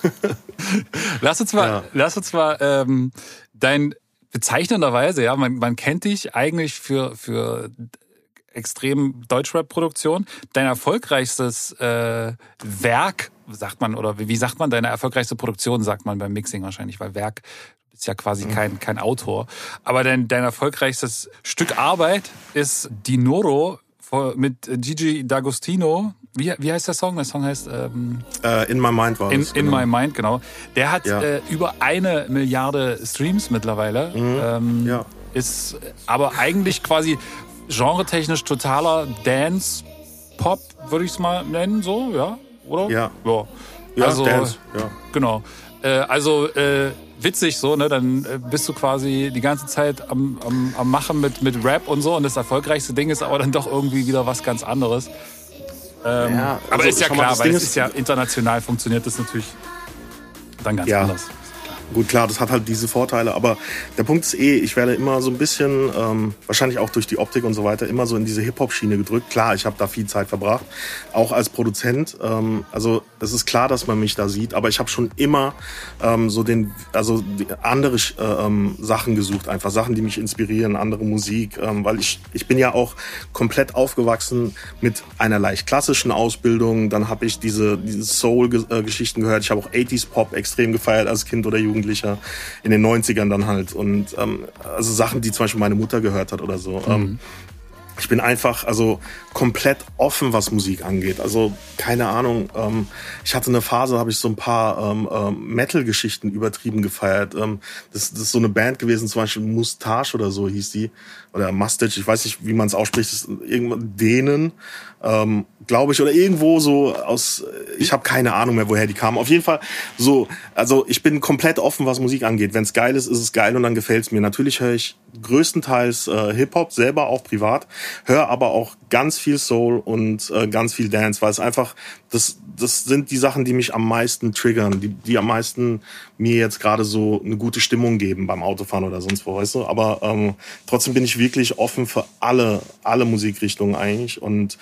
lass uns mal, ja. lass uns mal ähm, dein bezeichnenderweise, ja, man, man kennt dich eigentlich für, für extrem Deutschrap-Produktion. Dein erfolgreichstes äh, Werk, sagt man, oder wie sagt man, deine erfolgreichste Produktion, sagt man beim Mixing wahrscheinlich, weil Werk ist ja quasi kein, kein Autor. Aber dein, dein erfolgreichstes Stück Arbeit ist Dinoro mit Gigi D'Agostino. Wie, wie heißt der Song? Der Song heißt ähm, uh, In My Mind war in, In genau. My Mind, genau. Der hat ja. äh, über eine Milliarde Streams mittlerweile. Mhm. Ähm, ja. Ist aber eigentlich quasi genretechnisch totaler Dance-Pop, würde ich es mal nennen, so, ja? Oder? Ja. Ja, ja also, Dance, ja. Genau. Äh, also äh, witzig so, ne? Dann äh, bist du quasi die ganze Zeit am, am, am Machen mit, mit Rap und so und das erfolgreichste Ding ist aber dann doch irgendwie wieder was ganz anderes. Ähm, ja, also aber ist ja klar, weil es ist ja international funktioniert das natürlich dann ganz ja. anders. Gut, klar, das hat halt diese Vorteile, aber der Punkt ist eh, ich werde immer so ein bisschen, ähm, wahrscheinlich auch durch die Optik und so weiter, immer so in diese Hip-Hop-Schiene gedrückt. Klar, ich habe da viel Zeit verbracht, auch als Produzent. Ähm, also es ist klar, dass man mich da sieht, aber ich habe schon immer ähm, so den, also andere äh, ähm, Sachen gesucht, einfach Sachen, die mich inspirieren, andere Musik, ähm, weil ich, ich bin ja auch komplett aufgewachsen mit einer leicht klassischen Ausbildung. Dann habe ich diese, diese Soul-Geschichten gehört. Ich habe auch 80s Pop extrem gefeiert als Kind oder Jugendlicher. Jugendlicher in den 90ern dann halt. Und ähm, also Sachen, die zum Beispiel meine Mutter gehört hat oder so. Mhm. Ähm, ich bin einfach also komplett offen, was Musik angeht. Also keine Ahnung. Ähm, ich hatte eine Phase, habe ich so ein paar ähm, ähm, Metal-Geschichten übertrieben gefeiert. Ähm, das, das ist so eine Band gewesen, zum Beispiel Mustache oder so hieß die oder Mustache. Ich weiß nicht, wie man es ausspricht. Das ist irgendwann denen ähm, glaube ich, oder irgendwo so aus, ich habe keine Ahnung mehr, woher die kamen. Auf jeden Fall so, also ich bin komplett offen, was Musik angeht. Wenn es geil ist, ist es geil und dann gefällt es mir. Natürlich höre ich größtenteils äh, Hip-Hop, selber auch privat, höre aber auch ganz viel Soul und äh, ganz viel Dance, weil es einfach, das, das sind die Sachen, die mich am meisten triggern, die, die am meisten mir jetzt gerade so eine gute Stimmung geben beim Autofahren oder sonst wo, weißt du? Aber ähm, trotzdem bin ich wirklich offen für alle, alle Musikrichtungen eigentlich und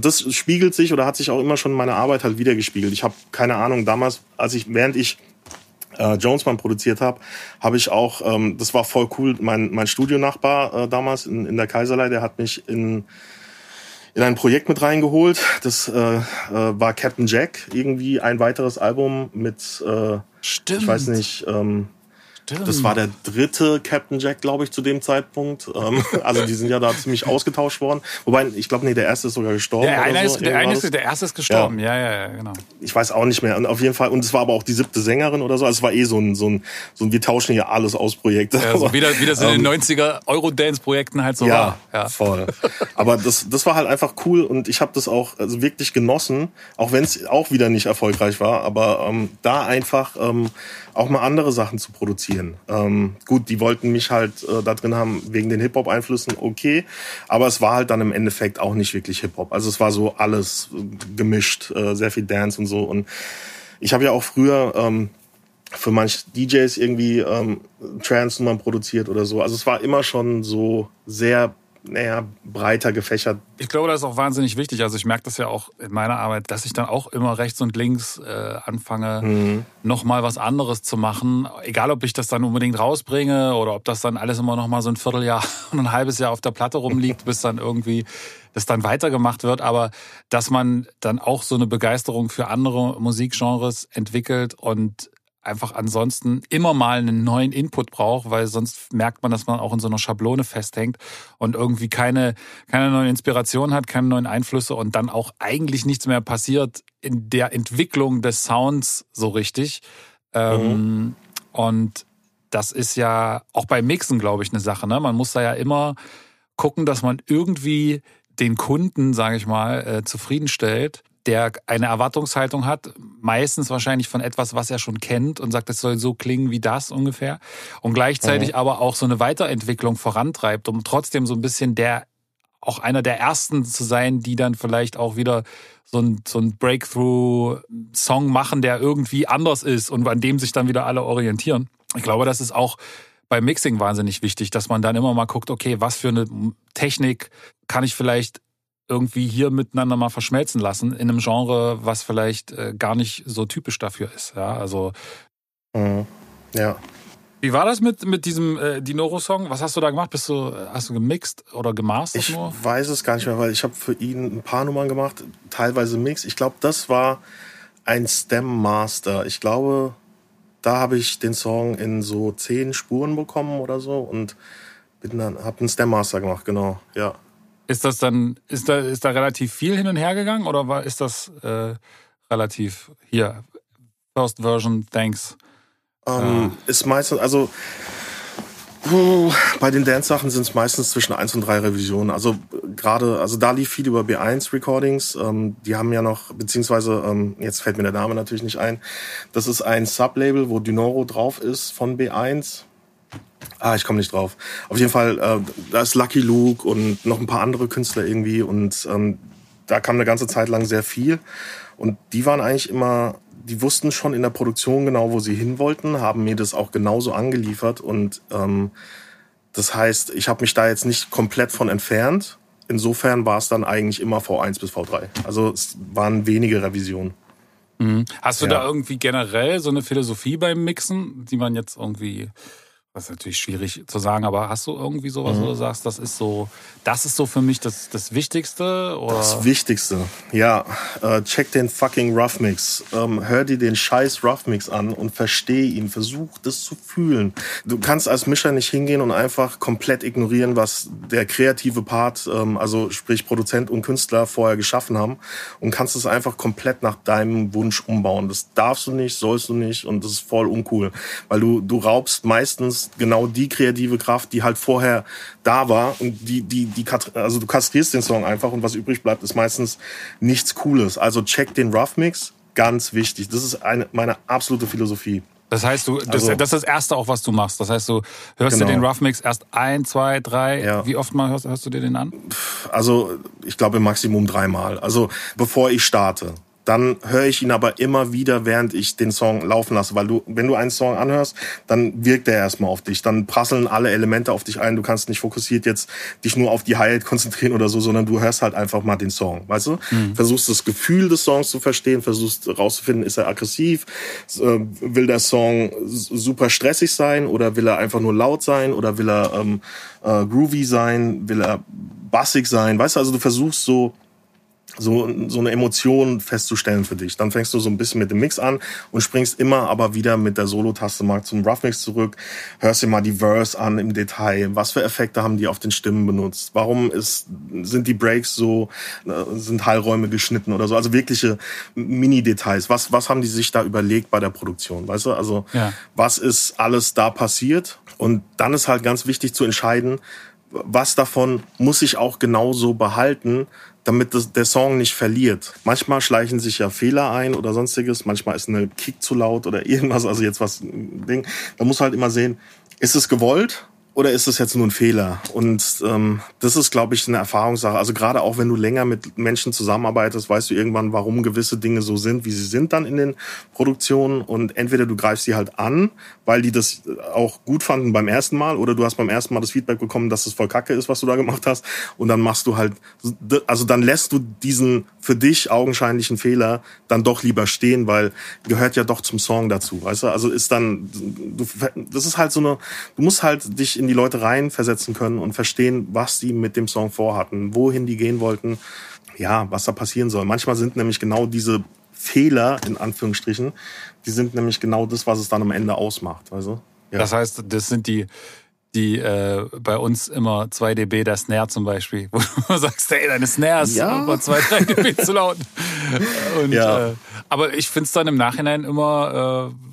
das spiegelt sich oder hat sich auch immer schon in meiner Arbeit halt wiedergespiegelt. Ich habe keine Ahnung, damals, als ich, während ich äh, Jonesman produziert habe, habe ich auch, ähm, das war voll cool, mein, mein Studionachbar äh, damals in, in der Kaiserlei, der hat mich in in ein Projekt mit reingeholt. Das äh, äh, war Captain Jack, irgendwie ein weiteres Album mit, äh, Stimmt. ich weiß nicht, ähm, Stimmt. Das war der dritte Captain Jack, glaube ich, zu dem Zeitpunkt. Ähm, also die sind ja da ziemlich ausgetauscht worden. Wobei, ich glaube, nee, der erste ist sogar gestorben. Der, eine so, ist, der, eine ist, der erste ist gestorben, ja. ja, ja, ja, genau. Ich weiß auch nicht mehr. Und auf jeden Fall, und es war aber auch die siebte Sängerin oder so. Also es war eh so ein, so ein, so ein wir tauschen hier alles aus Projekt. Ja, so wieder, wie das in den 90er Eurodance-Projekten halt so ja, war. Ja, voll. Aber das, das war halt einfach cool und ich habe das auch also wirklich genossen, auch wenn es auch wieder nicht erfolgreich war. Aber ähm, da einfach ähm, auch mal andere Sachen zu produzieren. Ähm, gut, die wollten mich halt äh, da drin haben wegen den Hip-Hop-Einflüssen, okay. Aber es war halt dann im Endeffekt auch nicht wirklich Hip-Hop. Also es war so alles äh, gemischt, äh, sehr viel Dance und so. Und ich habe ja auch früher ähm, für manche DJs irgendwie ähm, Trance-Nummern produziert oder so. Also es war immer schon so sehr naja, breiter gefächert. Ich glaube, das ist auch wahnsinnig wichtig. Also ich merke das ja auch in meiner Arbeit, dass ich dann auch immer rechts und links äh, anfange, mhm. nochmal was anderes zu machen. Egal, ob ich das dann unbedingt rausbringe oder ob das dann alles immer nochmal so ein Vierteljahr und ein halbes Jahr auf der Platte rumliegt, bis dann irgendwie das dann weitergemacht wird. Aber dass man dann auch so eine Begeisterung für andere Musikgenres entwickelt und einfach ansonsten immer mal einen neuen Input braucht, weil sonst merkt man, dass man auch in so einer Schablone festhängt und irgendwie keine, keine neuen Inspirationen hat, keine neuen Einflüsse und dann auch eigentlich nichts mehr passiert in der Entwicklung des Sounds so richtig. Ähm, mhm. Und das ist ja auch beim Mixen, glaube ich, eine Sache. Ne? Man muss da ja immer gucken, dass man irgendwie den Kunden, sage ich mal, äh, zufriedenstellt der eine Erwartungshaltung hat, meistens wahrscheinlich von etwas, was er schon kennt und sagt, es soll so klingen wie das ungefähr und gleichzeitig mhm. aber auch so eine Weiterentwicklung vorantreibt, um trotzdem so ein bisschen der auch einer der ersten zu sein, die dann vielleicht auch wieder so ein, so ein Breakthrough-Song machen, der irgendwie anders ist und an dem sich dann wieder alle orientieren. Ich glaube, das ist auch beim Mixing wahnsinnig wichtig, dass man dann immer mal guckt, okay, was für eine Technik kann ich vielleicht irgendwie hier miteinander mal verschmelzen lassen in einem Genre, was vielleicht äh, gar nicht so typisch dafür ist. Ja, also. Mhm. Ja. Wie war das mit, mit diesem äh, Dinoro-Song? Was hast du da gemacht? Bist du, hast du gemixt oder gemastert ich nur? Ich weiß es gar nicht mehr, weil ich habe für ihn ein paar Nummern gemacht, teilweise Mix. Ich glaube, das war ein Stem Master. Ich glaube, da habe ich den Song in so zehn Spuren bekommen oder so und bin dann, habe einen Stem Master gemacht, genau, ja. Ist das dann, ist da, ist da relativ viel hin und her gegangen oder war, ist das äh, relativ hier, First Version, thanks? Ähm, äh. Ist meistens, also bei den Dance-Sachen sind es meistens zwischen eins und drei Revisionen. Also gerade, also da lief viel über B1 Recordings. Ähm, die haben ja noch, beziehungsweise, ähm, jetzt fällt mir der Name natürlich nicht ein. Das ist ein Sublabel, wo Dynoro drauf ist von B1. Ah, ich komme nicht drauf. Auf jeden Fall, äh, da ist Lucky Luke und noch ein paar andere Künstler irgendwie und ähm, da kam eine ganze Zeit lang sehr viel und die waren eigentlich immer, die wussten schon in der Produktion genau, wo sie hin wollten, haben mir das auch genauso angeliefert und ähm, das heißt, ich habe mich da jetzt nicht komplett von entfernt. Insofern war es dann eigentlich immer V1 bis V3. Also es waren wenige Revisionen. Mhm. Hast du ja. da irgendwie generell so eine Philosophie beim Mixen, die man jetzt irgendwie das ist natürlich schwierig zu sagen, aber hast du irgendwie sowas, mhm. wo du sagst, das ist so, das ist so für mich das, das Wichtigste? Oder? Das Wichtigste, ja. Äh, check den fucking Rough Mix. Ähm, hör dir den scheiß Rough Mix an und versteh ihn. Versuch das zu fühlen. Du kannst als Mischer nicht hingehen und einfach komplett ignorieren, was der kreative Part, ähm, also sprich Produzent und Künstler vorher geschaffen haben und kannst es einfach komplett nach deinem Wunsch umbauen. Das darfst du nicht, sollst du nicht und das ist voll uncool, weil du, du raubst meistens genau die kreative Kraft, die halt vorher da war und die, die, die, also du kastrierst den Song einfach und was übrig bleibt, ist meistens nichts Cooles. Also check den Rough Mix, ganz wichtig. Das ist eine, meine absolute Philosophie. Das heißt, du, das, also, das, ist das Erste auch, was du machst. Das heißt, du hörst genau. dir den Rough Mix erst ein, zwei, drei. Ja. Wie oft mal hörst, hörst du dir den an? Also, ich glaube im Maximum dreimal. Also, bevor ich starte dann höre ich ihn aber immer wieder, während ich den Song laufen lasse. Weil du, wenn du einen Song anhörst, dann wirkt er erstmal auf dich. Dann prasseln alle Elemente auf dich ein. Du kannst nicht fokussiert jetzt dich nur auf die Hi-Hat konzentrieren oder so, sondern du hörst halt einfach mal den Song. Weißt du? Mhm. Versuchst das Gefühl des Songs zu verstehen, versuchst rauszufinden, ist er aggressiv? Äh, will der Song super stressig sein oder will er einfach nur laut sein oder will er ähm, äh, groovy sein? Will er bassig sein? Weißt du, also du versuchst so so, so eine Emotion festzustellen für dich. Dann fängst du so ein bisschen mit dem Mix an und springst immer aber wieder mit der Solo-Taste mal zum Rough Mix zurück, hörst dir mal die Verse an im Detail. Was für Effekte haben die auf den Stimmen benutzt? Warum ist, sind die Breaks so, äh, sind Hallräume geschnitten oder so? Also wirkliche Mini-Details. Was, was haben die sich da überlegt bei der Produktion? Weißt du? Also, ja. was ist alles da passiert? Und dann ist halt ganz wichtig zu entscheiden, was davon muss ich auch genauso behalten, damit das, der Song nicht verliert. Manchmal schleichen sich ja Fehler ein oder sonstiges. Manchmal ist eine Kick zu laut oder irgendwas. Also jetzt was Ding. Da muss halt immer sehen, ist es gewollt oder ist es jetzt nur ein Fehler? Und ähm, das ist, glaube ich, eine Erfahrungssache. Also gerade auch wenn du länger mit Menschen zusammenarbeitest, weißt du irgendwann, warum gewisse Dinge so sind, wie sie sind dann in den Produktionen. Und entweder du greifst sie halt an, weil die das auch gut fanden beim ersten Mal, oder du hast beim ersten Mal das Feedback bekommen, dass es voll Kacke ist, was du da gemacht hast. Und dann machst du halt, also dann lässt du diesen für dich augenscheinlichen Fehler dann doch lieber stehen, weil gehört ja doch zum Song dazu, weißt du? Also ist dann, du, das ist halt so eine, du musst halt dich in die Leute reinversetzen können und verstehen, was sie mit dem Song vorhatten, wohin die gehen wollten, ja, was da passieren soll. Manchmal sind nämlich genau diese Fehler, in Anführungsstrichen, die sind nämlich genau das, was es dann am Ende ausmacht. Also, ja. Das heißt, das sind die, die äh, bei uns immer 2 dB der Snare zum Beispiel, wo du sagst, ey, deine Snare ist ja. immer 2, 3 dB zu laut. Und, ja. äh, aber ich finde es dann im Nachhinein immer äh,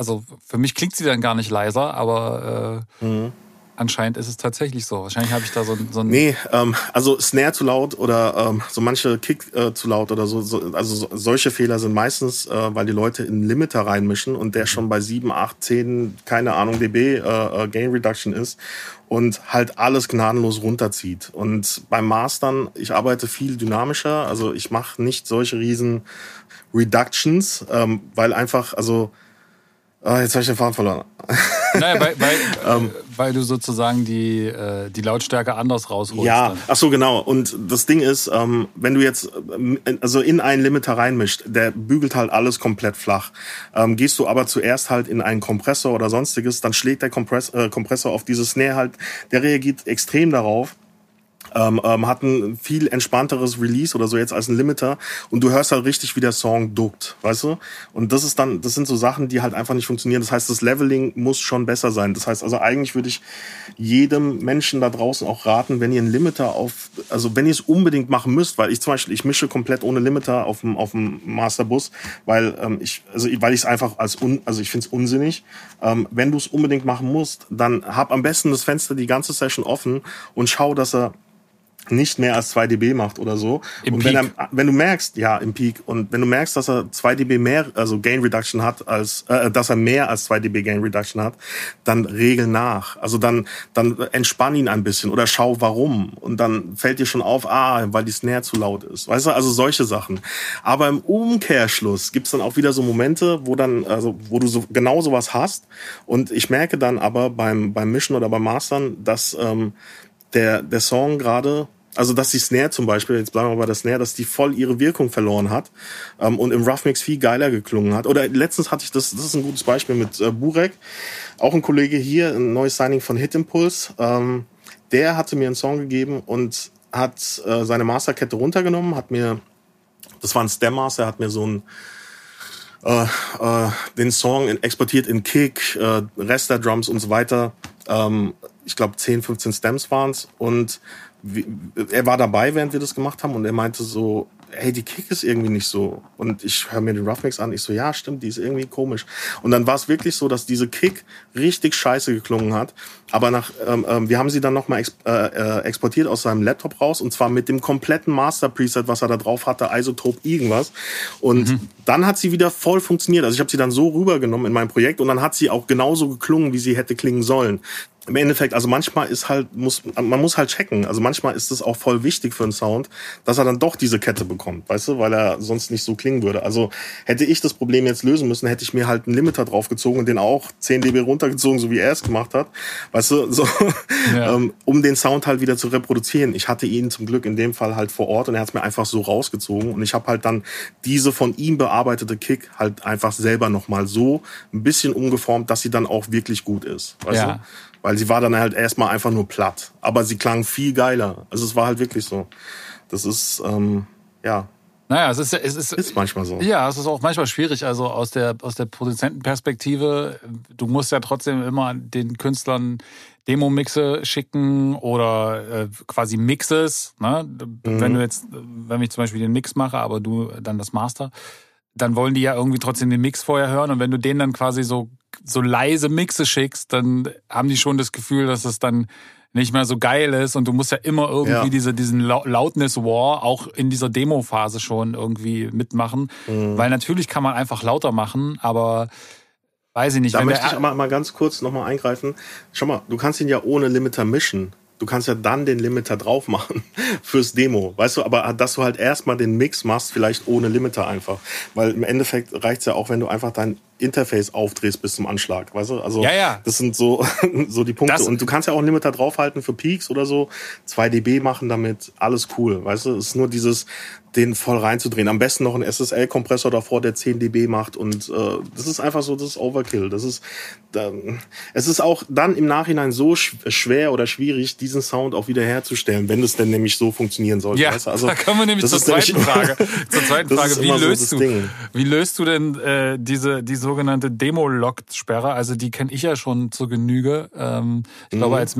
also für mich klingt sie dann gar nicht leiser, aber äh, mhm. Anscheinend ist es tatsächlich so. Wahrscheinlich habe ich da so, so ein. Nee, ähm, also Snare zu laut oder ähm, so manche Kick äh, zu laut oder so. so also so, solche Fehler sind meistens, äh, weil die Leute in Limiter reinmischen und der schon bei 7, 8, 10, keine Ahnung, dB äh, äh, Gain Reduction ist und halt alles gnadenlos runterzieht. Und beim Mastern, ich arbeite viel dynamischer, also ich mache nicht solche riesen Reductions, ähm, weil einfach, also Ah, jetzt habe ich den Faden verloren. Naja, weil, weil, ähm, weil du sozusagen die, äh, die Lautstärke anders rausholst. Ja, dann. ach so, genau. Und das Ding ist, ähm, wenn du jetzt äh, also in einen Limiter reinmischt, der bügelt halt alles komplett flach. Ähm, gehst du aber zuerst halt in einen Kompressor oder sonstiges, dann schlägt der Kompress äh, Kompressor auf dieses Snare halt, der reagiert extrem darauf ähm, ähm, hat ein viel entspannteres Release oder so jetzt als ein Limiter und du hörst halt richtig, wie der Song duckt, weißt du? Und das ist dann, das sind so Sachen, die halt einfach nicht funktionieren. Das heißt, das Leveling muss schon besser sein. Das heißt also, eigentlich würde ich jedem Menschen da draußen auch raten, wenn ihr einen Limiter auf, also wenn ihr es unbedingt machen müsst, weil ich zum Beispiel, ich mische komplett ohne Limiter auf dem, auf dem Masterbus, weil ähm, ich, also weil ich es einfach als un, also ich finde es unsinnig. Ähm, wenn du es unbedingt machen musst, dann hab am besten das Fenster die ganze Session offen und schau, dass er nicht mehr als 2 dB macht oder so. Im und wenn, er, wenn du merkst, ja, im Peak, und wenn du merkst, dass er 2 dB mehr, also Gain Reduction hat, als, äh, dass er mehr als 2 dB Gain Reduction hat, dann regel nach. Also dann, dann entspann ihn ein bisschen oder schau warum. Und dann fällt dir schon auf, ah, weil die Snare zu laut ist. Weißt du, also solche Sachen. Aber im Umkehrschluss gibt's dann auch wieder so Momente, wo dann, also, wo du so genau sowas hast. Und ich merke dann aber beim, beim Mischen oder beim Mastern, dass, ähm, der, der Song gerade, also dass die Snare zum Beispiel, jetzt bleiben wir bei der Snare, dass die voll ihre Wirkung verloren hat ähm, und im Rough Mix viel geiler geklungen hat. Oder letztens hatte ich das, das ist ein gutes Beispiel mit äh, Burek, auch ein Kollege hier, ein neues Signing von Hit Impulse. Ähm, der hatte mir einen Song gegeben und hat äh, seine Masterkette runtergenommen, hat mir, das war ein Stem Master, hat mir so ein äh, äh, den Song exportiert in Kick, äh, Rest der Drums und so weiter. Ähm, ich glaube 10, 15 Stems waren's und er war dabei, während wir das gemacht haben und er meinte so, hey, die Kick ist irgendwie nicht so. Und ich höre mir den Rough Mix an, ich so, ja, stimmt, die ist irgendwie komisch. Und dann war es wirklich so, dass diese Kick richtig scheiße geklungen hat. Aber nach, ähm, ähm, wir haben sie dann nochmal ex äh, äh, exportiert aus seinem Laptop raus und zwar mit dem kompletten Master Preset, was er da drauf hatte, Isotope irgendwas. Und mhm. dann hat sie wieder voll funktioniert. Also ich habe sie dann so rübergenommen in mein Projekt und dann hat sie auch genauso geklungen, wie sie hätte klingen sollen im Endeffekt, also manchmal ist halt, muss, man muss halt checken. Also manchmal ist es auch voll wichtig für einen Sound, dass er dann doch diese Kette bekommt, weißt du, weil er sonst nicht so klingen würde. Also hätte ich das Problem jetzt lösen müssen, hätte ich mir halt einen Limiter draufgezogen und den auch 10 dB runtergezogen, so wie er es gemacht hat, weißt du, so, ja. ähm, um den Sound halt wieder zu reproduzieren. Ich hatte ihn zum Glück in dem Fall halt vor Ort und er hat es mir einfach so rausgezogen und ich habe halt dann diese von ihm bearbeitete Kick halt einfach selber nochmal so ein bisschen umgeformt, dass sie dann auch wirklich gut ist, weißt ja. du? Weil sie war dann halt erstmal einfach nur platt. Aber sie klang viel geiler. Also es war halt wirklich so. Das ist, ähm, ja, naja, es ist, es ist, ist manchmal so. Ja, es ist auch manchmal schwierig. Also aus der, aus der Produzentenperspektive, du musst ja trotzdem immer den Künstlern Demo-Mixe schicken oder äh, quasi Mixes. Ne? Mhm. Wenn du jetzt, wenn ich zum Beispiel den Mix mache, aber du dann das Master, dann wollen die ja irgendwie trotzdem den Mix vorher hören. Und wenn du denen dann quasi so, so leise Mixe schickst, dann haben die schon das Gefühl, dass es dann nicht mehr so geil ist und du musst ja immer irgendwie ja. diese, diesen Loudness War auch in dieser Demo-Phase schon irgendwie mitmachen. Mhm. Weil natürlich kann man einfach lauter machen, aber weiß ich nicht. Da möchte ich mal, mal ganz kurz nochmal eingreifen. Schau mal, du kannst ihn ja ohne Limiter mischen. Du kannst ja dann den Limiter drauf machen fürs Demo, weißt du, aber dass du halt erstmal den Mix machst, vielleicht ohne Limiter einfach. Weil im Endeffekt reicht's ja auch, wenn du einfach dein Interface aufdrehst bis zum Anschlag, weißt du? Also ja, ja. das sind so, so die Punkte. Das und du kannst ja auch einen Limiter draufhalten für Peaks oder so, 2 dB machen damit, alles cool, weißt du? Es ist nur dieses, den voll reinzudrehen. Am besten noch ein SSL-Kompressor davor, der 10 dB macht und äh, das ist einfach so, das ist Overkill. Das ist, äh, es ist auch dann im Nachhinein so schwer oder schwierig, diesen Sound auch wieder herzustellen, wenn es denn nämlich so funktionieren sollte. Ja, weißt du? also, da kommen wir nämlich zur zweiten Frage. zur zweiten Frage, wie löst so du, Ding. wie löst du denn äh, diese diese sogenannte Demo-Locked-Sperre. Also die kenne ich ja schon zur Genüge. Ähm, ich mhm. glaube, als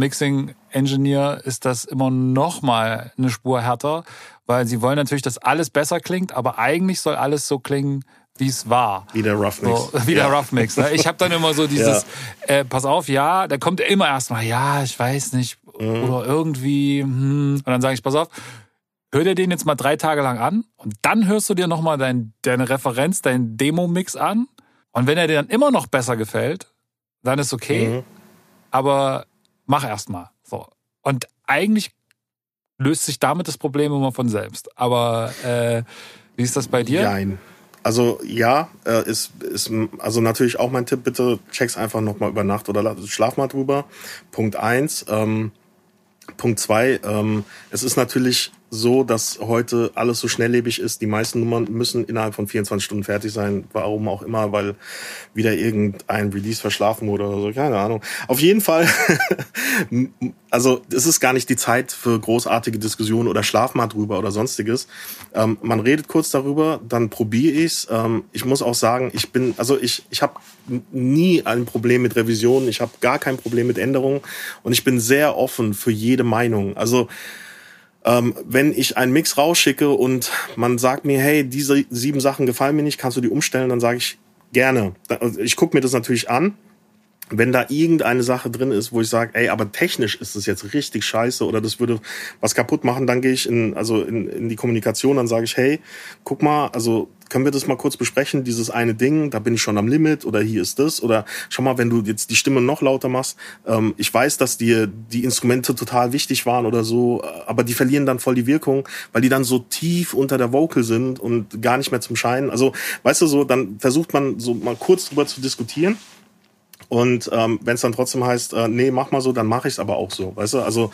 Mixing-Engineer ist das immer noch mal eine Spur härter, weil sie wollen natürlich, dass alles besser klingt, aber eigentlich soll alles so klingen, wie es war. Wie der Rough Mix. So, wie der ja. Rough Mix. Ne? Ich habe dann immer so dieses, ja. äh, pass auf, ja, da kommt immer erstmal, ja, ich weiß nicht, mhm. oder irgendwie, hm. und dann sage ich, pass auf, hör dir den jetzt mal drei Tage lang an und dann hörst du dir nochmal dein, deine Referenz, deinen Demo-Mix an und wenn er dir dann immer noch besser gefällt, dann ist okay. Mhm. Aber mach erst mal. So. Und eigentlich löst sich damit das Problem immer von selbst. Aber äh, wie ist das bei dir? Nein. Also ja, äh, ist, ist also natürlich auch mein Tipp, bitte check's einfach nochmal über Nacht oder schlaf mal drüber. Punkt eins. Ähm, Punkt zwei, ähm, es ist natürlich so, dass heute alles so schnelllebig ist. Die meisten Nummern müssen innerhalb von 24 Stunden fertig sein. Warum auch immer, weil wieder irgendein Release verschlafen wurde oder so. Keine Ahnung. Auf jeden Fall, also es ist gar nicht die Zeit für großartige Diskussionen oder schlaf mal drüber oder sonstiges. Ähm, man redet kurz darüber, dann probiere ich's. Ähm, ich muss auch sagen, ich bin, also ich, ich habe nie ein Problem mit Revisionen. Ich habe gar kein Problem mit Änderungen und ich bin sehr offen für jede Meinung. Also ähm, wenn ich einen Mix rausschicke und man sagt mir, hey, diese sieben Sachen gefallen mir nicht, kannst du die umstellen, dann sage ich gerne. Also ich gucke mir das natürlich an wenn da irgendeine Sache drin ist, wo ich sage, ey, aber technisch ist das jetzt richtig scheiße oder das würde was kaputt machen, dann gehe ich in, also in, in die Kommunikation, dann sage ich, hey, guck mal, also können wir das mal kurz besprechen, dieses eine Ding, da bin ich schon am Limit oder hier ist das oder schau mal, wenn du jetzt die Stimme noch lauter machst, ähm, ich weiß, dass dir die Instrumente total wichtig waren oder so, aber die verlieren dann voll die Wirkung, weil die dann so tief unter der Vocal sind und gar nicht mehr zum Scheinen. Also, weißt du so, dann versucht man so mal kurz drüber zu diskutieren und ähm, wenn es dann trotzdem heißt, äh, nee, mach mal so, dann mache ich es aber auch so. Weißt du, also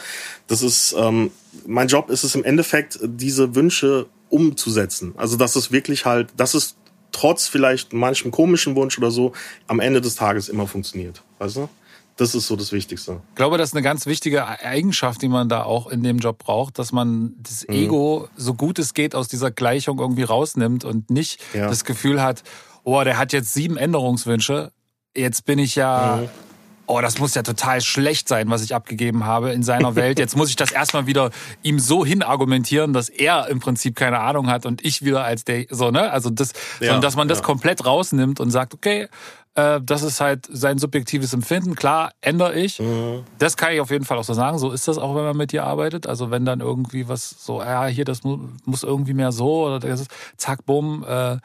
das ist ähm, mein Job ist es im Endeffekt, diese Wünsche umzusetzen. Also dass es wirklich halt, dass es trotz vielleicht manchem komischen Wunsch oder so am Ende des Tages immer funktioniert. Weißt du? Das ist so das Wichtigste. Ich glaube, das ist eine ganz wichtige Eigenschaft, die man da auch in dem Job braucht, dass man das mhm. Ego so gut es geht aus dieser Gleichung irgendwie rausnimmt und nicht ja. das Gefühl hat, oh, der hat jetzt sieben Änderungswünsche, jetzt bin ich ja, mhm. oh, das muss ja total schlecht sein, was ich abgegeben habe in seiner Welt. Jetzt muss ich das erstmal wieder ihm so hinargumentieren, dass er im Prinzip keine Ahnung hat und ich wieder als der, so, ne? Also das, ja, sondern dass man das ja. komplett rausnimmt und sagt, okay, äh, das ist halt sein subjektives Empfinden. Klar, ändere ich. Mhm. Das kann ich auf jeden Fall auch so sagen. So ist das auch, wenn man mit dir arbeitet. Also wenn dann irgendwie was so, ja, hier, das muss, irgendwie mehr so oder das ist, zack, bumm, äh,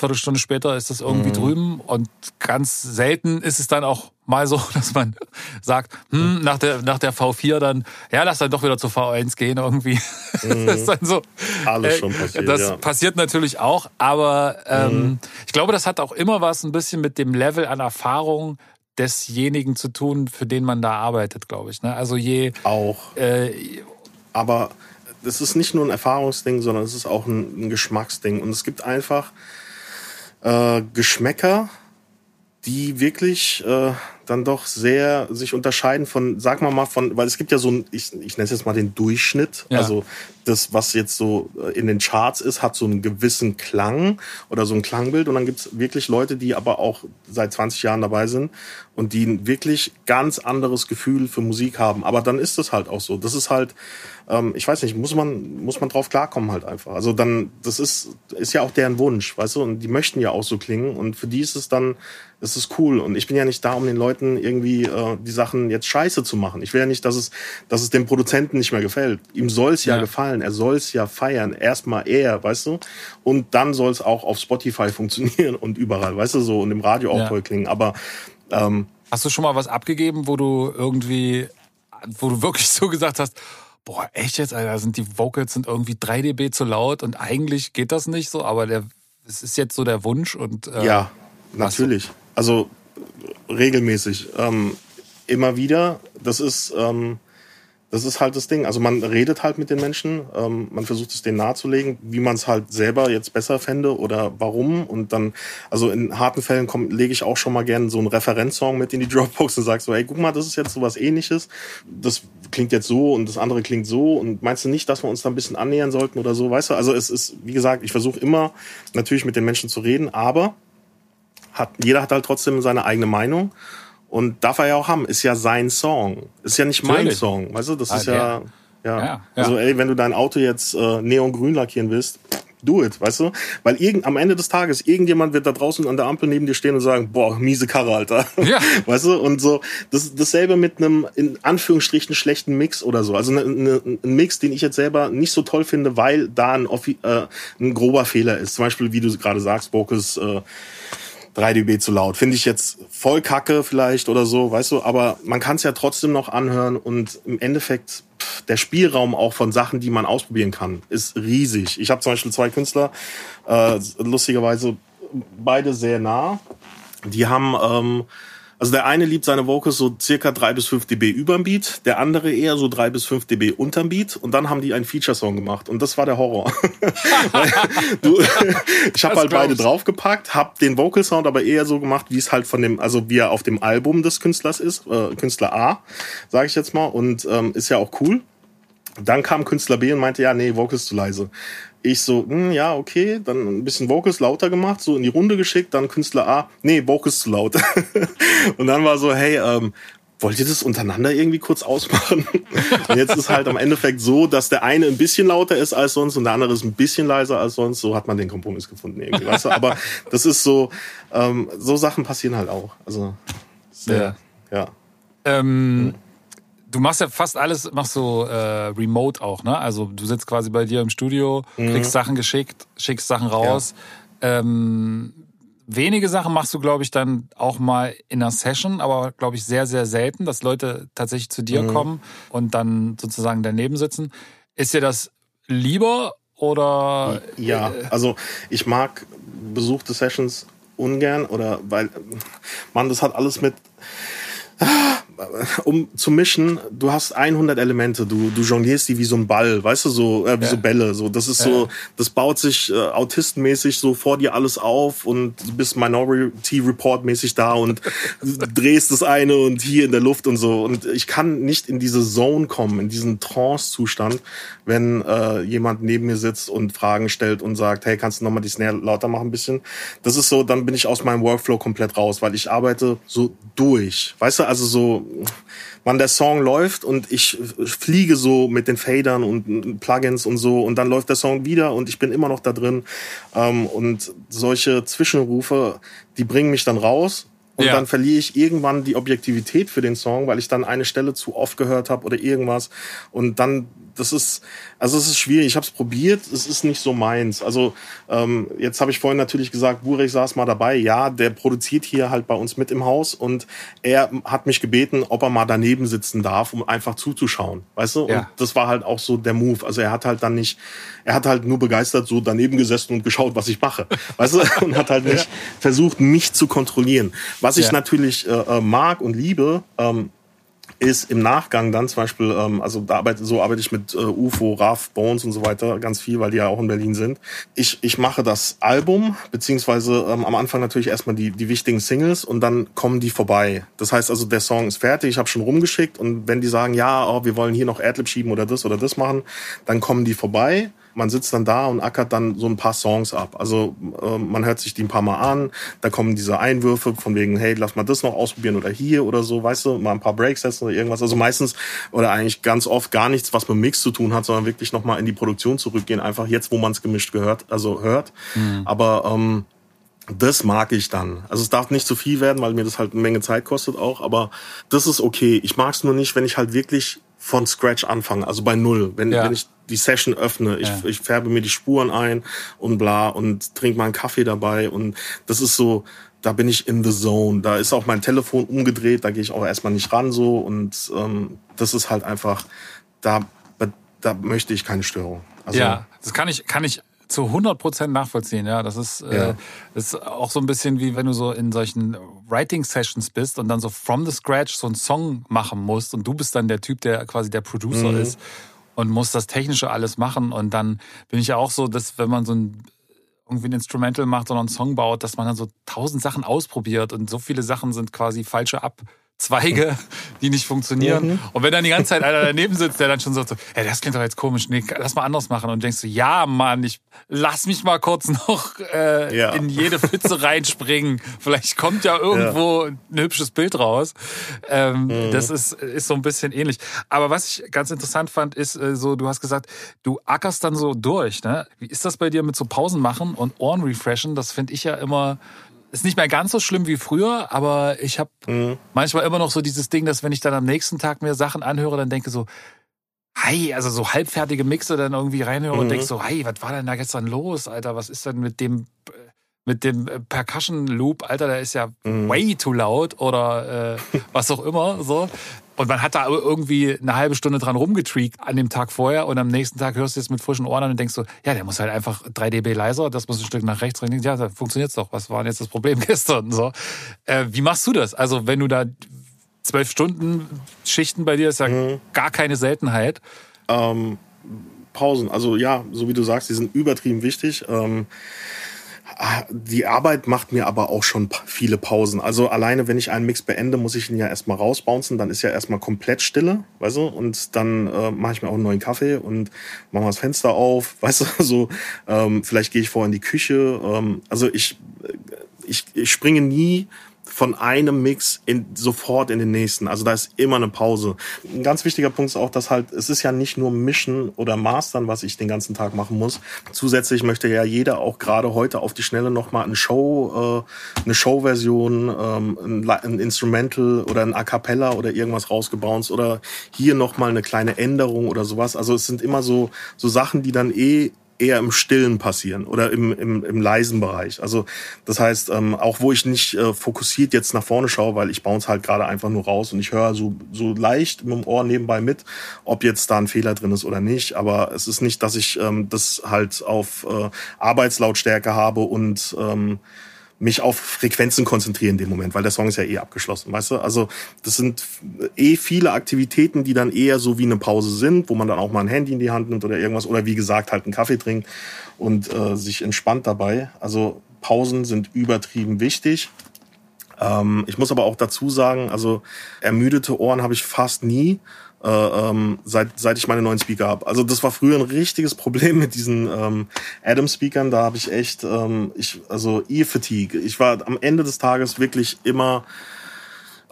Viertelstunde später ist das irgendwie mhm. drüben und ganz selten ist es dann auch mal so, dass man sagt, hm, nach der, nach der V4 dann, ja, lass dann doch wieder zur V1 gehen irgendwie. Mhm. das ist dann so. Alles äh, schon passiert. Das ja. passiert natürlich auch, aber ähm, mhm. ich glaube, das hat auch immer was ein bisschen mit dem Level an Erfahrung desjenigen zu tun, für den man da arbeitet, glaube ich. Ne? Also je auch. Äh, aber es ist nicht nur ein Erfahrungsding, sondern es ist auch ein, ein Geschmacksding. Und es gibt einfach äh, Geschmäcker, die wirklich, äh, dann doch sehr sich unterscheiden von, sag mal mal, von, weil es gibt ja so ein, ich, ich nenne es jetzt mal den Durchschnitt. Ja. Also das, was jetzt so äh, in den Charts ist, hat so einen gewissen Klang oder so ein Klangbild. Und dann gibt es wirklich Leute, die aber auch seit 20 Jahren dabei sind und die ein wirklich ganz anderes Gefühl für Musik haben. Aber dann ist das halt auch so. Das ist halt, ähm, ich weiß nicht, muss man, muss man drauf klarkommen halt einfach. Also dann, das ist, ist ja auch deren Wunsch, weißt du, und die möchten ja auch so klingen. Und für die ist es dann, ist cool. Und ich bin ja nicht da, um den Leuten irgendwie äh, die Sachen jetzt scheiße zu machen. Ich will ja nicht, dass es, dass es dem Produzenten nicht mehr gefällt. Ihm soll es ja, ja, gefallen, er soll es ja feiern. Erstmal er, weißt du? Und dann soll es auch auf Spotify funktionieren und überall, weißt du, so und im Radio auch ja. toll klingen. Aber ähm, Hast du schon mal was abgegeben, wo du irgendwie, wo du wirklich so gesagt hast, boah, echt jetzt, Alter, sind die Vocals sind irgendwie 3 dB zu laut und eigentlich geht das nicht so, aber der, es ist jetzt so der Wunsch und äh, ja, natürlich. Also regelmäßig, ähm, immer wieder. Das ist ähm, das ist halt das Ding. Also man redet halt mit den Menschen, ähm, man versucht es denen nahezulegen, wie man es halt selber jetzt besser fände oder warum. Und dann, also in harten Fällen komm, lege ich auch schon mal gerne so einen Referenzsong mit in die Dropbox und sage so, hey, guck mal, das ist jetzt so was ähnliches. Das klingt jetzt so und das andere klingt so. Und meinst du nicht, dass wir uns da ein bisschen annähern sollten oder so? Weißt du, also es ist, wie gesagt, ich versuche immer natürlich mit den Menschen zu reden, aber hat, jeder hat halt trotzdem seine eigene Meinung. Und darf er ja auch haben, ist ja sein Song. Ist ja nicht mein Song. Weißt du, das ah, ist ja, ja, ja, Also, ey, wenn du dein Auto jetzt äh, neongrün lackieren willst, do it, weißt du? Weil irgend, am Ende des Tages, irgendjemand wird da draußen an der Ampel neben dir stehen und sagen, boah, miese Karre, Alter. Ja. Weißt du? Und so, das, dasselbe mit einem, in Anführungsstrichen, schlechten Mix oder so. Also ne, ne, ein Mix, den ich jetzt selber nicht so toll finde, weil da ein, äh, ein grober Fehler ist. Zum Beispiel, wie du gerade sagst, Bokus, äh, 3 dB zu laut. Finde ich jetzt voll kacke vielleicht oder so, weißt du, aber man kann es ja trotzdem noch anhören und im Endeffekt pff, der Spielraum auch von Sachen, die man ausprobieren kann, ist riesig. Ich habe zum Beispiel zwei Künstler, äh, lustigerweise beide sehr nah. Die haben ähm, also der eine liebt seine Vocals so circa drei bis fünf dB überm Beat, der andere eher so drei bis fünf dB unterm Beat und dann haben die einen Feature-Song gemacht und das war der Horror. du, ich habe halt beide draufgepackt, hab den Vocal-Sound aber eher so gemacht, wie es halt von dem, also wie er auf dem Album des Künstlers ist, äh, Künstler A, sage ich jetzt mal und ähm, ist ja auch cool. Dann kam Künstler B und meinte, ja, nee, Vocals zu leise. Ich so, hm, ja, okay, dann ein bisschen Vocals lauter gemacht, so in die Runde geschickt, dann Künstler A, nee, Vocals zu laut. und dann war so, hey, ähm, wollt ihr das untereinander irgendwie kurz ausmachen? und jetzt ist halt am Endeffekt so, dass der eine ein bisschen lauter ist als sonst und der andere ist ein bisschen leiser als sonst. So hat man den Kompromiss gefunden irgendwie, weißt du? Aber das ist so, ähm, so Sachen passieren halt auch. Also, sehr, ja. ja. Ähm, hm. Du machst ja fast alles, machst so äh, remote auch, ne? Also du sitzt quasi bei dir im Studio, mhm. kriegst Sachen geschickt, schickst Sachen raus. Ja. Ähm, wenige Sachen machst du, glaube ich, dann auch mal in einer Session, aber glaube ich sehr, sehr selten, dass Leute tatsächlich zu dir mhm. kommen und dann sozusagen daneben sitzen. Ist dir das lieber oder? Ja, also ich mag besuchte Sessions ungern oder weil, man, das hat alles mit um zu mischen, du hast 100 Elemente, du, du jonglierst die wie so ein Ball, weißt du, so, äh, wie ja. so Bälle, so, das ist ja. so, das baut sich äh, autistenmäßig so vor dir alles auf und du bist Minority Report mäßig da und drehst das eine und hier in der Luft und so und ich kann nicht in diese Zone kommen, in diesen Trance-Zustand, wenn äh, jemand neben mir sitzt und Fragen stellt und sagt, hey, kannst du nochmal die Snare lauter machen ein bisschen? Das ist so, dann bin ich aus meinem Workflow komplett raus, weil ich arbeite so durch, weißt du, also so, wann der Song läuft und ich fliege so mit den Fadern und Plugins und so und dann läuft der Song wieder und ich bin immer noch da drin. Ähm, und solche Zwischenrufe, die bringen mich dann raus und ja. dann verliere ich irgendwann die Objektivität für den Song, weil ich dann eine Stelle zu oft gehört habe oder irgendwas. Und dann, das ist, also es ist schwierig. Ich habe es probiert, es ist nicht so meins. Also ähm, jetzt habe ich vorhin natürlich gesagt, Burek saß mal dabei. Ja, der produziert hier halt bei uns mit im Haus und er hat mich gebeten, ob er mal daneben sitzen darf, um einfach zuzuschauen. Weißt du? Ja. Und das war halt auch so der Move. Also er hat halt dann nicht, er hat halt nur begeistert so daneben gesessen und geschaut, was ich mache. Weißt du? Und hat halt nicht ja. versucht, mich zu kontrollieren. Was ich ja. natürlich äh, äh, mag und liebe, ähm, ist im Nachgang dann zum Beispiel, ähm, also da arbeite, so arbeite ich mit äh, UFO, RAF, Bones und so weiter ganz viel, weil die ja auch in Berlin sind. Ich, ich mache das Album, beziehungsweise ähm, am Anfang natürlich erstmal die, die wichtigen Singles und dann kommen die vorbei. Das heißt also, der Song ist fertig, ich habe schon rumgeschickt und wenn die sagen, ja, oh, wir wollen hier noch Adlib schieben oder das oder das machen, dann kommen die vorbei man sitzt dann da und ackert dann so ein paar Songs ab. Also äh, man hört sich die ein paar Mal an, da kommen diese Einwürfe von wegen, hey, lass mal das noch ausprobieren oder hier oder so, weißt du, mal ein paar Breaks setzen oder irgendwas. Also meistens oder eigentlich ganz oft gar nichts, was mit Mix zu tun hat, sondern wirklich nochmal in die Produktion zurückgehen, einfach jetzt, wo man es gemischt gehört, also hört. Mhm. Aber ähm, das mag ich dann. Also es darf nicht zu viel werden, weil mir das halt eine Menge Zeit kostet auch, aber das ist okay. Ich mag es nur nicht, wenn ich halt wirklich von Scratch anfange, also bei Null. Wenn, ja. wenn ich die Session öffne, ich, ja. ich färbe mir die Spuren ein und bla und trinke mal einen Kaffee dabei und das ist so, da bin ich in the zone. Da ist auch mein Telefon umgedreht, da gehe ich auch erstmal nicht ran so und ähm, das ist halt einfach, da, da möchte ich keine Störung. Also, ja, das kann ich, kann ich zu 100 Prozent nachvollziehen. Ja, das ist, äh, ja. Äh, ist auch so ein bisschen wie wenn du so in solchen Writing-Sessions bist und dann so from the scratch so einen Song machen musst und du bist dann der Typ, der quasi der Producer mhm. ist und muss das Technische alles machen. Und dann bin ich ja auch so, dass wenn man so ein irgendwie ein Instrumental macht oder einen Song baut, dass man dann so tausend Sachen ausprobiert und so viele Sachen sind quasi falsche Ab Zweige, die nicht funktionieren. Mhm. Und wenn dann die ganze Zeit einer daneben sitzt, der dann schon sagt so, hey, das klingt doch jetzt komisch, nee, lass mal anders machen. Und denkst du, ja, Mann, ich lass mich mal kurz noch äh, ja. in jede Pfütze reinspringen. Vielleicht kommt ja irgendwo ja. ein hübsches Bild raus. Ähm, mhm. Das ist, ist so ein bisschen ähnlich. Aber was ich ganz interessant fand, ist äh, so, du hast gesagt, du ackerst dann so durch. Ne? Wie ist das bei dir mit so Pausen machen und Ohren refreshen? Das finde ich ja immer ist nicht mehr ganz so schlimm wie früher, aber ich habe mhm. manchmal immer noch so dieses Ding, dass wenn ich dann am nächsten Tag mir Sachen anhöre, dann denke so, hi, also so halbfertige Mixe dann irgendwie reinhöre mhm. und denke so, hi, was war denn da gestern los, Alter? Was ist denn mit dem mit dem äh, Percussion Loop, Alter, der ist ja mhm. way too laut oder äh, was auch immer so. Und man hat da irgendwie eine halbe Stunde dran rumgetreakt an dem Tag vorher und am nächsten Tag hörst du es mit frischen Ohren an und denkst so, ja, der muss halt einfach 3 dB leiser, das muss ein Stück nach rechts rein. Ja, da funktioniert's doch. Was war denn jetzt das Problem gestern? So, äh, wie machst du das? Also wenn du da zwölf Stunden Schichten bei dir ist ja mhm. gar keine Seltenheit. Ähm, Pausen, also ja, so wie du sagst, die sind übertrieben wichtig. Ähm, die Arbeit macht mir aber auch schon viele Pausen. Also alleine, wenn ich einen Mix beende, muss ich ihn ja erstmal rausbouncen, dann ist ja erstmal komplett Stille, weißt du? Und dann äh, mache ich mir auch einen neuen Kaffee und mache mal das Fenster auf, weißt du? So, ähm, vielleicht gehe ich vor in die Küche. Ähm, also ich, ich, ich springe nie von einem Mix in, sofort in den nächsten. Also da ist immer eine Pause. Ein ganz wichtiger Punkt ist auch, dass halt, es ist ja nicht nur Mischen oder Mastern, was ich den ganzen Tag machen muss. Zusätzlich möchte ja jeder auch gerade heute auf die Schnelle nochmal eine Show, äh, eine Showversion, ähm, ein, Instrumental oder ein A Cappella oder irgendwas rausgebounced oder hier nochmal eine kleine Änderung oder sowas. Also es sind immer so, so Sachen, die dann eh eher im Stillen passieren oder im, im, im leisen Bereich. Also das heißt, ähm, auch wo ich nicht äh, fokussiert jetzt nach vorne schaue, weil ich bounce halt gerade einfach nur raus und ich höre so, so leicht mit dem Ohr nebenbei mit, ob jetzt da ein Fehler drin ist oder nicht. Aber es ist nicht, dass ich ähm, das halt auf äh, Arbeitslautstärke habe und ähm, mich auf Frequenzen konzentrieren in dem Moment, weil der Song ist ja eh abgeschlossen, weißt du? Also das sind eh viele Aktivitäten, die dann eher so wie eine Pause sind, wo man dann auch mal ein Handy in die Hand nimmt oder irgendwas oder wie gesagt halt einen Kaffee trinkt und äh, sich entspannt dabei. Also Pausen sind übertrieben wichtig. Ähm, ich muss aber auch dazu sagen, also ermüdete Ohren habe ich fast nie äh, ähm, seit, seit ich meine neuen Speaker habe. Also das war früher ein richtiges Problem mit diesen ähm, Adam-Speakern. Da habe ich echt, ähm, ich, also E-Fatigue. Ich war am Ende des Tages wirklich immer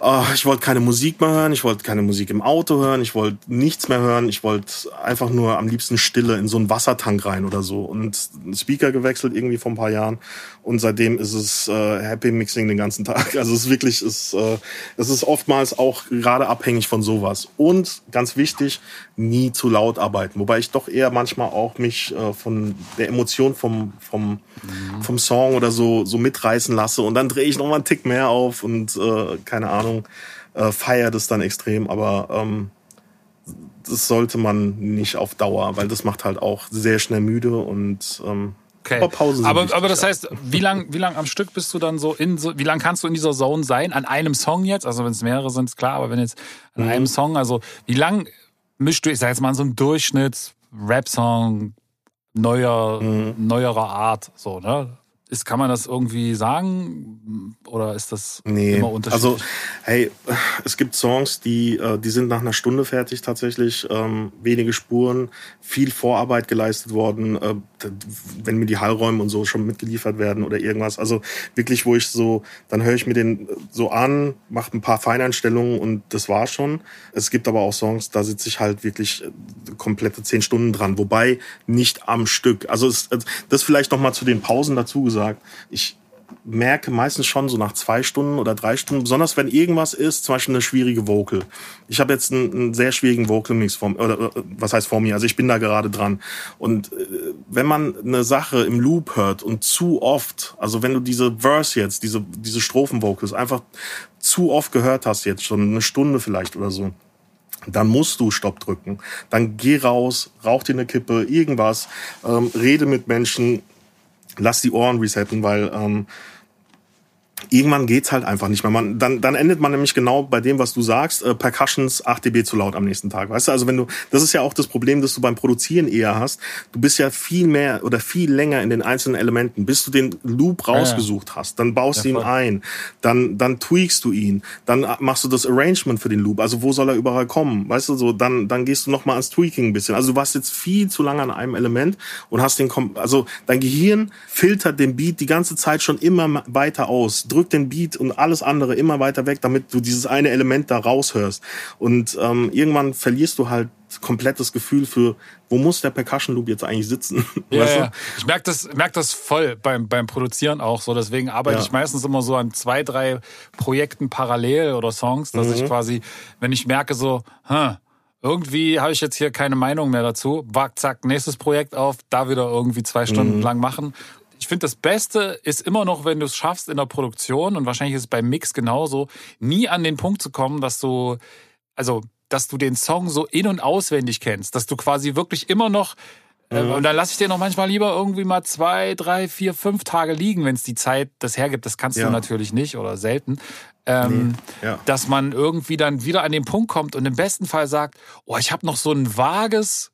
Oh, ich wollte keine Musik mehr hören, ich wollte keine Musik im Auto hören, ich wollte nichts mehr hören, ich wollte einfach nur am liebsten Stille in so einen Wassertank rein oder so. Und einen Speaker gewechselt irgendwie vor ein paar Jahren und seitdem ist es äh, Happy Mixing den ganzen Tag. Also es ist wirklich, es, äh, es ist oftmals auch gerade abhängig von sowas. Und ganz wichtig, nie zu laut arbeiten. Wobei ich doch eher manchmal auch mich äh, von der Emotion vom, vom, mhm. vom Song oder so, so mitreißen lasse und dann drehe ich noch mal einen Tick mehr auf und äh, keine Ahnung äh, feiert es dann extrem, aber ähm, das sollte man nicht auf Dauer, weil das macht halt auch sehr schnell müde und ähm, Okay. Aber Pausen Aber, aber das heißt, wie lang, wie lang am Stück bist du dann so in so, wie lang kannst du in dieser Zone sein? An einem Song jetzt? Also wenn es mehrere sind, ist klar, aber wenn jetzt an mhm. einem Song, also wie lang mischst du, ich sag jetzt mal so einen Durchschnitt, Rap-Song, neuer, mhm. neuerer Art, so, ne? Ist, kann man das irgendwie sagen oder ist das nee, immer unterschiedlich? Also, hey, es gibt Songs, die, äh, die sind nach einer Stunde fertig tatsächlich. Ähm, wenige Spuren, viel Vorarbeit geleistet worden, äh, wenn mir die Hallräume und so schon mitgeliefert werden oder irgendwas. Also wirklich, wo ich so, dann höre ich mir den so an, mache ein paar Feineinstellungen und das war schon. Es gibt aber auch Songs, da sitze ich halt wirklich äh, komplette zehn Stunden dran, wobei nicht am Stück. Also es, das vielleicht noch mal zu den Pausen dazu gesagt gesagt, ich merke meistens schon so nach zwei Stunden oder drei Stunden, besonders wenn irgendwas ist, zum Beispiel eine schwierige Vocal. Ich habe jetzt einen, einen, sehr schwierigen Vocal Mix vor oder äh, was heißt vor mir, also ich bin da gerade dran. Und äh, wenn man eine Sache im Loop hört und zu oft, also wenn du diese Verse jetzt, diese, diese Strophen-Vocals einfach zu oft gehört hast jetzt, schon eine Stunde vielleicht oder so, dann musst du Stopp drücken. Dann geh raus, rauch dir eine Kippe, irgendwas, ähm, rede mit Menschen, lass die Ohren resetten, weil ähm, irgendwann geht's halt einfach nicht mehr. Man, dann, dann endet man nämlich genau bei dem, was du sagst, äh, Percussions 8 dB zu laut am nächsten Tag. Weißt du, also wenn du, das ist ja auch das Problem, das du beim Produzieren eher hast. Du bist ja viel mehr oder viel länger in den einzelnen Elementen, bis du den Loop rausgesucht hast. Dann baust du ihn ein, dann, dann tweakst du ihn, dann machst du das Arrangement für den Loop. Also wo soll er überall kommen? Weißt du, so, dann, dann gehst du nochmal ans Tweaking ein bisschen. Also du warst jetzt viel zu lange an einem Element und hast den, also dein Gehirn filtert den Beat die ganze Zeit schon immer weiter aus drück den Beat und alles andere immer weiter weg, damit du dieses eine Element da raushörst. Und ähm, irgendwann verlierst du halt komplett das Gefühl für, wo muss der Percussion Loop jetzt eigentlich sitzen? Ja, weißt du? ja. Ich merke das, merk das voll beim, beim Produzieren auch so. Deswegen arbeite ja. ich meistens immer so an zwei, drei Projekten parallel oder Songs, dass mhm. ich quasi, wenn ich merke so, hm, irgendwie habe ich jetzt hier keine Meinung mehr dazu. Wack, zack, nächstes Projekt auf, da wieder irgendwie zwei Stunden mhm. lang machen ich finde, das Beste ist immer noch, wenn du es schaffst in der Produktion und wahrscheinlich ist es beim Mix genauso, nie an den Punkt zu kommen, dass du, also, dass du den Song so in- und auswendig kennst, dass du quasi wirklich immer noch äh, mhm. Und dann lasse ich dir noch manchmal lieber irgendwie mal zwei, drei, vier, fünf Tage liegen, wenn es die Zeit das hergibt. Das kannst ja. du natürlich nicht oder selten. Ähm, nee. ja. Dass man irgendwie dann wieder an den Punkt kommt und im besten Fall sagt, oh, ich habe noch so ein vages,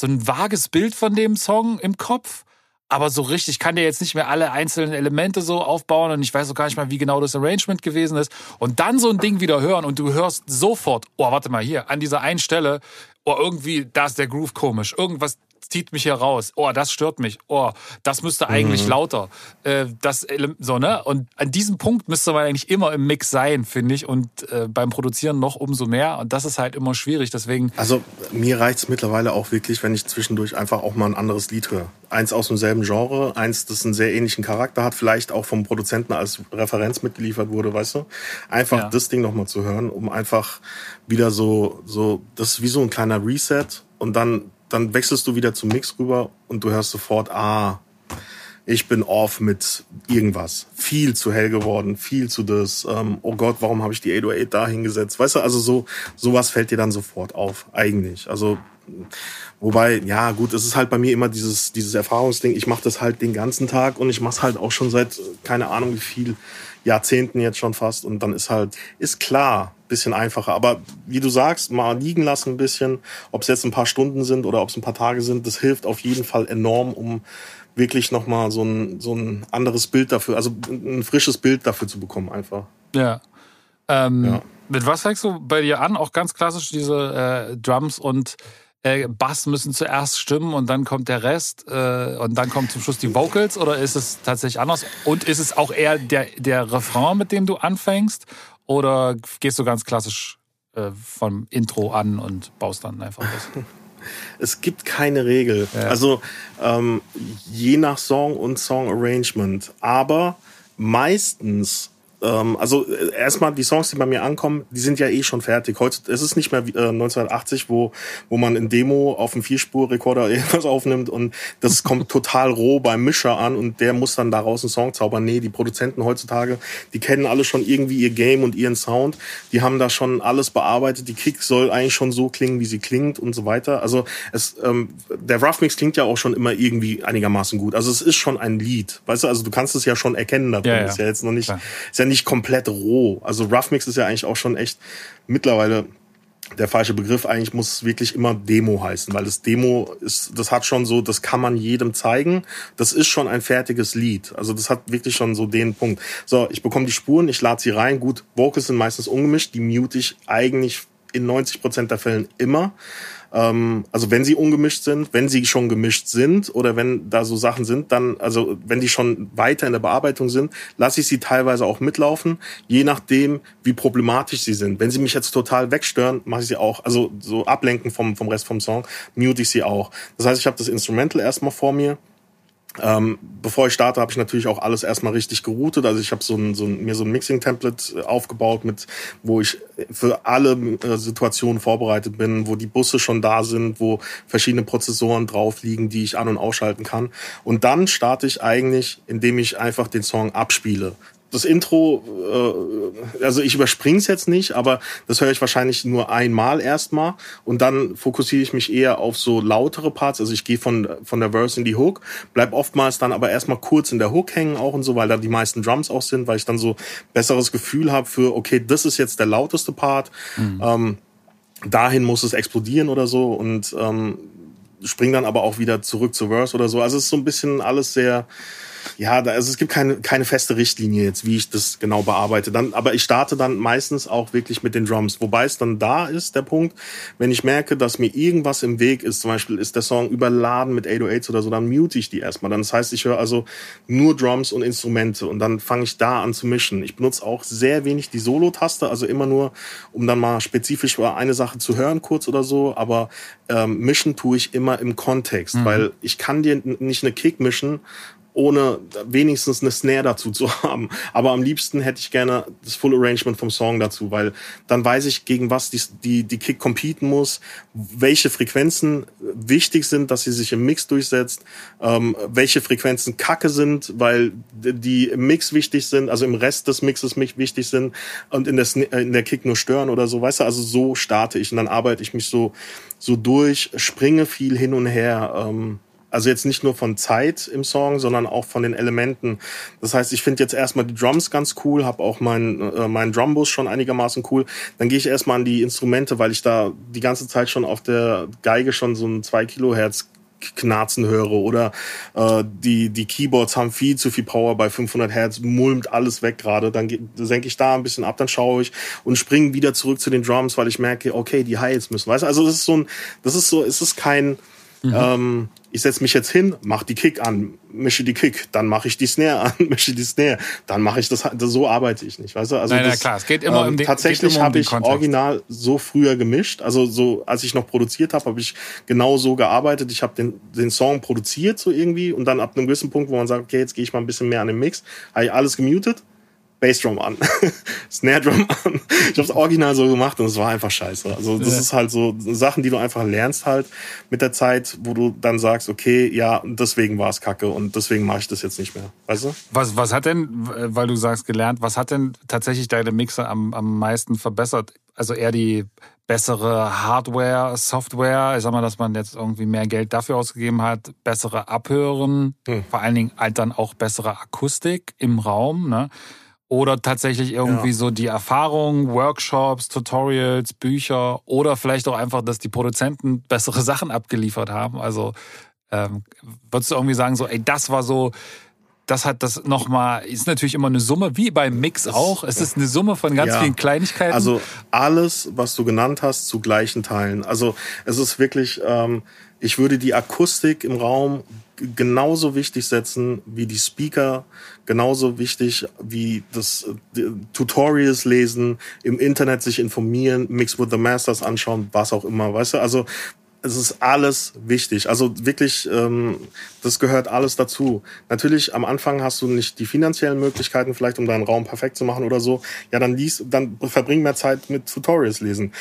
so ein vages Bild von dem Song im Kopf aber so richtig kann der jetzt nicht mehr alle einzelnen Elemente so aufbauen und ich weiß auch gar nicht mal, wie genau das Arrangement gewesen ist. Und dann so ein Ding wieder hören und du hörst sofort, oh, warte mal hier, an dieser einen Stelle, oh, irgendwie, da ist der Groove komisch. Irgendwas zieht mich hier raus. Oh, das stört mich. Oh, das müsste eigentlich mhm. lauter. Äh, das so ne. Und an diesem Punkt müsste man eigentlich immer im Mix sein, finde ich. Und äh, beim Produzieren noch umso mehr. Und das ist halt immer schwierig. Deswegen. Also mir reicht's mittlerweile auch wirklich, wenn ich zwischendurch einfach auch mal ein anderes Lied höre. Eins aus demselben Genre, eins, das einen sehr ähnlichen Charakter hat, vielleicht auch vom Produzenten als Referenz mitgeliefert wurde, weißt du? Einfach ja. das Ding nochmal zu hören, um einfach wieder so, so, das ist wie so ein kleiner Reset und dann dann wechselst du wieder zum Mix rüber und du hörst sofort, ah, ich bin off mit irgendwas. Viel zu hell geworden, viel zu das. Ähm, oh Gott, warum habe ich die 808 da hingesetzt? Weißt du, also so sowas fällt dir dann sofort auf, eigentlich. Also wobei, ja gut, es ist halt bei mir immer dieses dieses Erfahrungsding. Ich mache das halt den ganzen Tag und ich mache es halt auch schon seit keine Ahnung wie viel Jahrzehnten jetzt schon fast. Und dann ist halt ist klar, bisschen einfacher. Aber wie du sagst, mal liegen lassen ein bisschen, ob es jetzt ein paar Stunden sind oder ob es ein paar Tage sind, das hilft auf jeden Fall enorm, um wirklich nochmal so ein, so ein anderes Bild dafür, also ein frisches Bild dafür zu bekommen einfach. Ja. Ähm, ja. Mit was fängst du bei dir an? Auch ganz klassisch diese äh, Drums und äh, Bass müssen zuerst stimmen und dann kommt der Rest äh, und dann kommt zum Schluss die Vocals oder ist es tatsächlich anders? Und ist es auch eher der, der Refrain, mit dem du anfängst oder gehst du ganz klassisch äh, vom Intro an und baust dann einfach was? Es gibt keine Regel. Ja. Also ähm, je nach Song und Song Arrangement. Aber meistens ähm, also äh, erstmal die Songs, die bei mir ankommen, die sind ja eh schon fertig. Heute es ist nicht mehr äh, 1980, wo wo man in Demo auf dem Vierspurrekorder irgendwas aufnimmt und das kommt total roh beim Mischer an und der muss dann daraus einen Song zaubern. Nee, die Produzenten heutzutage, die kennen alle schon irgendwie ihr Game und ihren Sound. Die haben da schon alles bearbeitet. Die Kick soll eigentlich schon so klingen, wie sie klingt und so weiter. Also es ähm, der Rough Mix klingt ja auch schon immer irgendwie einigermaßen gut. Also es ist schon ein Lied, weißt du? Also du kannst es ja schon erkennen. Da ja, ja. Ist ja jetzt noch nicht, ist ja nicht komplett roh. Also Rough Mix ist ja eigentlich auch schon echt mittlerweile der falsche Begriff. Eigentlich muss es wirklich immer Demo heißen, weil das Demo ist, das hat schon so, das kann man jedem zeigen. Das ist schon ein fertiges Lied. Also das hat wirklich schon so den Punkt. So, ich bekomme die Spuren, ich lade sie rein. Gut, Vocals sind meistens ungemischt, die mute ich eigentlich in 90 Prozent der Fällen immer. Ähm, also wenn sie ungemischt sind, wenn sie schon gemischt sind oder wenn da so Sachen sind, dann, also wenn die schon weiter in der Bearbeitung sind, lasse ich sie teilweise auch mitlaufen, je nachdem, wie problematisch sie sind. Wenn sie mich jetzt total wegstören, mache ich sie auch, also so ablenken vom, vom Rest vom Song, mute ich sie auch. Das heißt, ich habe das Instrumental erstmal vor mir ähm, bevor ich starte, habe ich natürlich auch alles erstmal richtig geroutet. Also ich habe so ein, so ein, mir so ein Mixing-Template äh, aufgebaut, mit wo ich für alle äh, Situationen vorbereitet bin, wo die Busse schon da sind, wo verschiedene Prozessoren drauf liegen, die ich an- und ausschalten kann. Und dann starte ich eigentlich, indem ich einfach den Song abspiele das Intro, äh, also ich überspringe es jetzt nicht, aber das höre ich wahrscheinlich nur einmal erstmal und dann fokussiere ich mich eher auf so lautere Parts. Also ich gehe von von der Verse in die Hook, bleib oftmals dann aber erstmal kurz in der Hook hängen auch und so, weil da die meisten Drums auch sind, weil ich dann so besseres Gefühl habe für okay, das ist jetzt der lauteste Part. Mhm. Ähm, dahin muss es explodieren oder so und ähm, spring dann aber auch wieder zurück zu Verse oder so. Also es ist so ein bisschen alles sehr ja, da, also es gibt keine, keine feste Richtlinie jetzt, wie ich das genau bearbeite. Dann, aber ich starte dann meistens auch wirklich mit den Drums. Wobei es dann da ist, der Punkt, wenn ich merke, dass mir irgendwas im Weg ist, zum Beispiel ist der Song überladen mit 808s oder so, dann mute ich die erstmal. Dann das heißt, ich höre also nur Drums und Instrumente und dann fange ich da an zu mischen. Ich benutze auch sehr wenig die Solo-Taste, also immer nur, um dann mal spezifisch eine Sache zu hören, kurz oder so, aber ähm, mischen tue ich immer im Kontext, mhm. weil ich kann dir nicht eine Kick mischen ohne wenigstens eine Snare dazu zu haben. Aber am liebsten hätte ich gerne das Full Arrangement vom Song dazu, weil dann weiß ich, gegen was die, die, die Kick competen muss, welche Frequenzen wichtig sind, dass sie sich im Mix durchsetzt, ähm, welche Frequenzen kacke sind, weil die im Mix wichtig sind, also im Rest des Mixes wichtig sind und in der, in der Kick nur stören oder so, weißt du, also so starte ich und dann arbeite ich mich so, so durch, springe viel hin und her, ähm, also jetzt nicht nur von Zeit im Song, sondern auch von den Elementen. Das heißt, ich finde jetzt erstmal die Drums ganz cool, habe auch meinen äh, mein Drumbus schon einigermaßen cool. Dann gehe ich erstmal an die Instrumente, weil ich da die ganze Zeit schon auf der Geige schon so ein 2 Kilohertz knarzen höre oder äh, die die Keyboards haben viel zu viel Power bei 500 Hertz mulmt alles weg gerade dann senke ich da ein bisschen ab dann schaue ich und springe wieder zurück zu den Drums weil ich merke okay die Highs müssen weißt also das ist so ein das ist so es ist kein Mhm. Ähm, ich setze mich jetzt hin, mache die Kick an, mische die Kick, dann mache ich die Snare an, mische die Snare, dann mache ich das, so arbeite ich nicht, weißt du? Also nein, das, nein, klar, es geht immer ähm, um den Tatsächlich um habe ich Kontext. original so früher gemischt, also so als ich noch produziert habe, habe ich genau so gearbeitet. Ich habe den den Song produziert so irgendwie und dann ab einem gewissen Punkt, wo man sagt, okay, jetzt gehe ich mal ein bisschen mehr an den Mix, habe ich alles gemutet Bassdrum an, Snare Drum an. Ich habe es original so gemacht und es war einfach scheiße. Also das ja. ist halt so Sachen, die du einfach lernst halt mit der Zeit, wo du dann sagst, okay, ja, deswegen war es kacke und deswegen mache ich das jetzt nicht mehr. Weißt du? Was, was hat denn, weil du sagst gelernt, was hat denn tatsächlich deine Mixer am, am meisten verbessert? Also eher die bessere Hardware, Software, ich sag mal, dass man jetzt irgendwie mehr Geld dafür ausgegeben hat, bessere Abhören, hm. vor allen Dingen halt dann auch bessere Akustik im Raum, ne? Oder tatsächlich irgendwie ja. so die Erfahrung, Workshops, Tutorials, Bücher oder vielleicht auch einfach, dass die Produzenten bessere Sachen abgeliefert haben. Also ähm, würdest du irgendwie sagen, so, ey, das war so, das hat das nochmal, ist natürlich immer eine Summe, wie beim Mix auch. Es ist eine Summe von ganz ja. vielen Kleinigkeiten. Also alles, was du genannt hast, zu gleichen Teilen. Also es ist wirklich, ähm, ich würde die Akustik im Raum genauso wichtig setzen wie die Speaker, genauso wichtig wie das Tutorials lesen, im Internet sich informieren, Mix with the Masters anschauen, was auch immer, weißt du? Also es ist alles wichtig. Also wirklich, ähm, das gehört alles dazu. Natürlich, am Anfang hast du nicht die finanziellen Möglichkeiten, vielleicht um deinen Raum perfekt zu machen oder so. Ja, dann lies, dann verbring mehr Zeit mit Tutorials lesen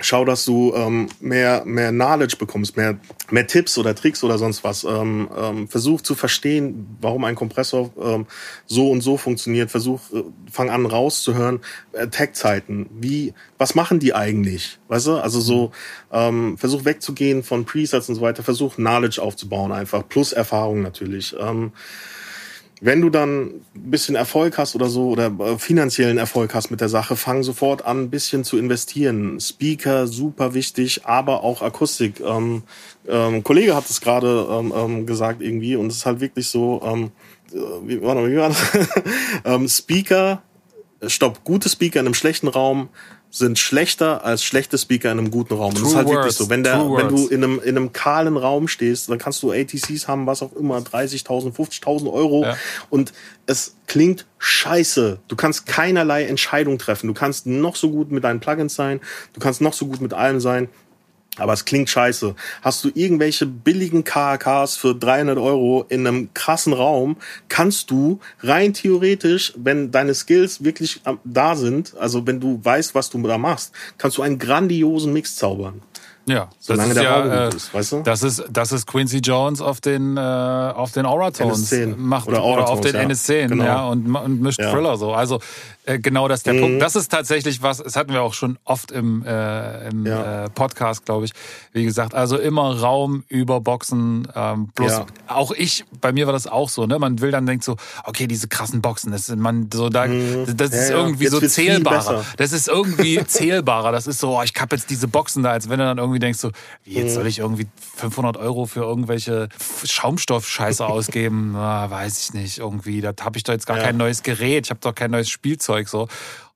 schau, dass du ähm, mehr, mehr Knowledge bekommst, mehr, mehr Tipps oder Tricks oder sonst was. Ähm, ähm, versuch zu verstehen, warum ein Kompressor ähm, so und so funktioniert. Versuch, äh, fang an rauszuhören, Attack-Zeiten. Wie, was machen die eigentlich? Weißt du? Also so, ähm, versuch wegzugehen von Presets und so weiter. Versuch Knowledge aufzubauen einfach. Plus Erfahrung natürlich. Ähm, wenn du dann ein bisschen Erfolg hast oder so oder äh, finanziellen Erfolg hast mit der Sache, fang sofort an, ein bisschen zu investieren. Speaker, super wichtig, aber auch Akustik. Ähm, ähm, Kollege hat es gerade ähm, ähm, gesagt irgendwie und es ist halt wirklich so, ähm, äh, wie, warte mal, wie war das? ähm, Speaker, stopp, gute Speaker in einem schlechten Raum sind schlechter als schlechte Speaker in einem guten Raum. True das ist halt words, wirklich so. Wenn, der, wenn du in einem, in einem kahlen Raum stehst, dann kannst du ATCs haben, was auch immer, 30.000, 50.000 Euro. Ja. Und es klingt scheiße. Du kannst keinerlei Entscheidung treffen. Du kannst noch so gut mit deinen Plugins sein. Du kannst noch so gut mit allem sein. Aber es klingt scheiße. Hast du irgendwelche billigen KAKs für 300 Euro in einem krassen Raum, kannst du rein theoretisch, wenn deine Skills wirklich da sind, also wenn du weißt, was du da machst, kannst du einen grandiosen Mix zaubern. Ja, solange der ja, Raum äh, ist, weißt du? Das ist, das ist Quincy Jones auf den, äh, auf den Aura-Tones macht oder, oder auf den ja. NS10, genau. ja, und, und mischt ja. Thriller so. Also äh, genau das der mhm. Punkt. Das ist tatsächlich was, das hatten wir auch schon oft im, äh, im ja. äh, Podcast, glaube ich. Wie gesagt, also immer Raum über Boxen. Ähm, bloß ja. auch ich, bei mir war das auch so, ne? Man will dann denkt so, okay, diese krassen Boxen, das ist man so da, mhm. das ist irgendwie jetzt so zählbarer. Das ist irgendwie zählbarer. Das ist so, oh, ich kapp jetzt diese Boxen da, als wenn du dann irgendwie denkst so, wie, jetzt mhm. soll ich irgendwie 500 Euro für irgendwelche Schaumstoffscheiße ausgeben? Na, weiß ich nicht. Irgendwie, da habe ich doch jetzt gar kein neues Gerät. Ich habe doch kein neues Spielzeug. Zeug so.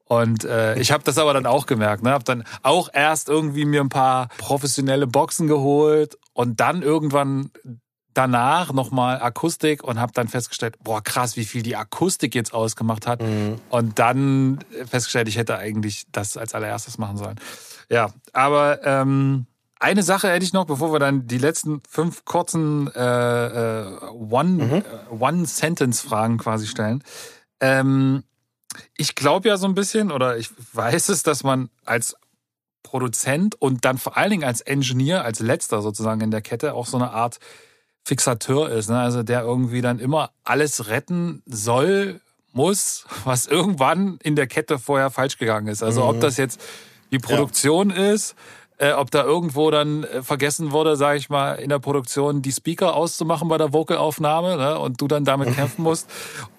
Und äh, ich habe das aber dann auch gemerkt. Ne? Habe dann auch erst irgendwie mir ein paar professionelle Boxen geholt und dann irgendwann danach nochmal Akustik und habe dann festgestellt, boah krass, wie viel die Akustik jetzt ausgemacht hat. Mhm. Und dann festgestellt, ich hätte eigentlich das als allererstes machen sollen. Ja, aber ähm, eine Sache hätte ich noch, bevor wir dann die letzten fünf kurzen äh, äh, One-Sentence-Fragen mhm. One quasi stellen. Ähm, ich glaube ja so ein bisschen oder ich weiß es, dass man als Produzent und dann vor allen Dingen als Engineer, als letzter sozusagen in der Kette auch so eine Art Fixateur ist. Ne? Also der irgendwie dann immer alles retten soll, muss, was irgendwann in der Kette vorher falsch gegangen ist. Also ob mhm. das jetzt die Produktion ja. ist, äh, ob da irgendwo dann äh, vergessen wurde, sage ich mal, in der Produktion die Speaker auszumachen bei der Vocalaufnahme ne, und du dann damit kämpfen musst.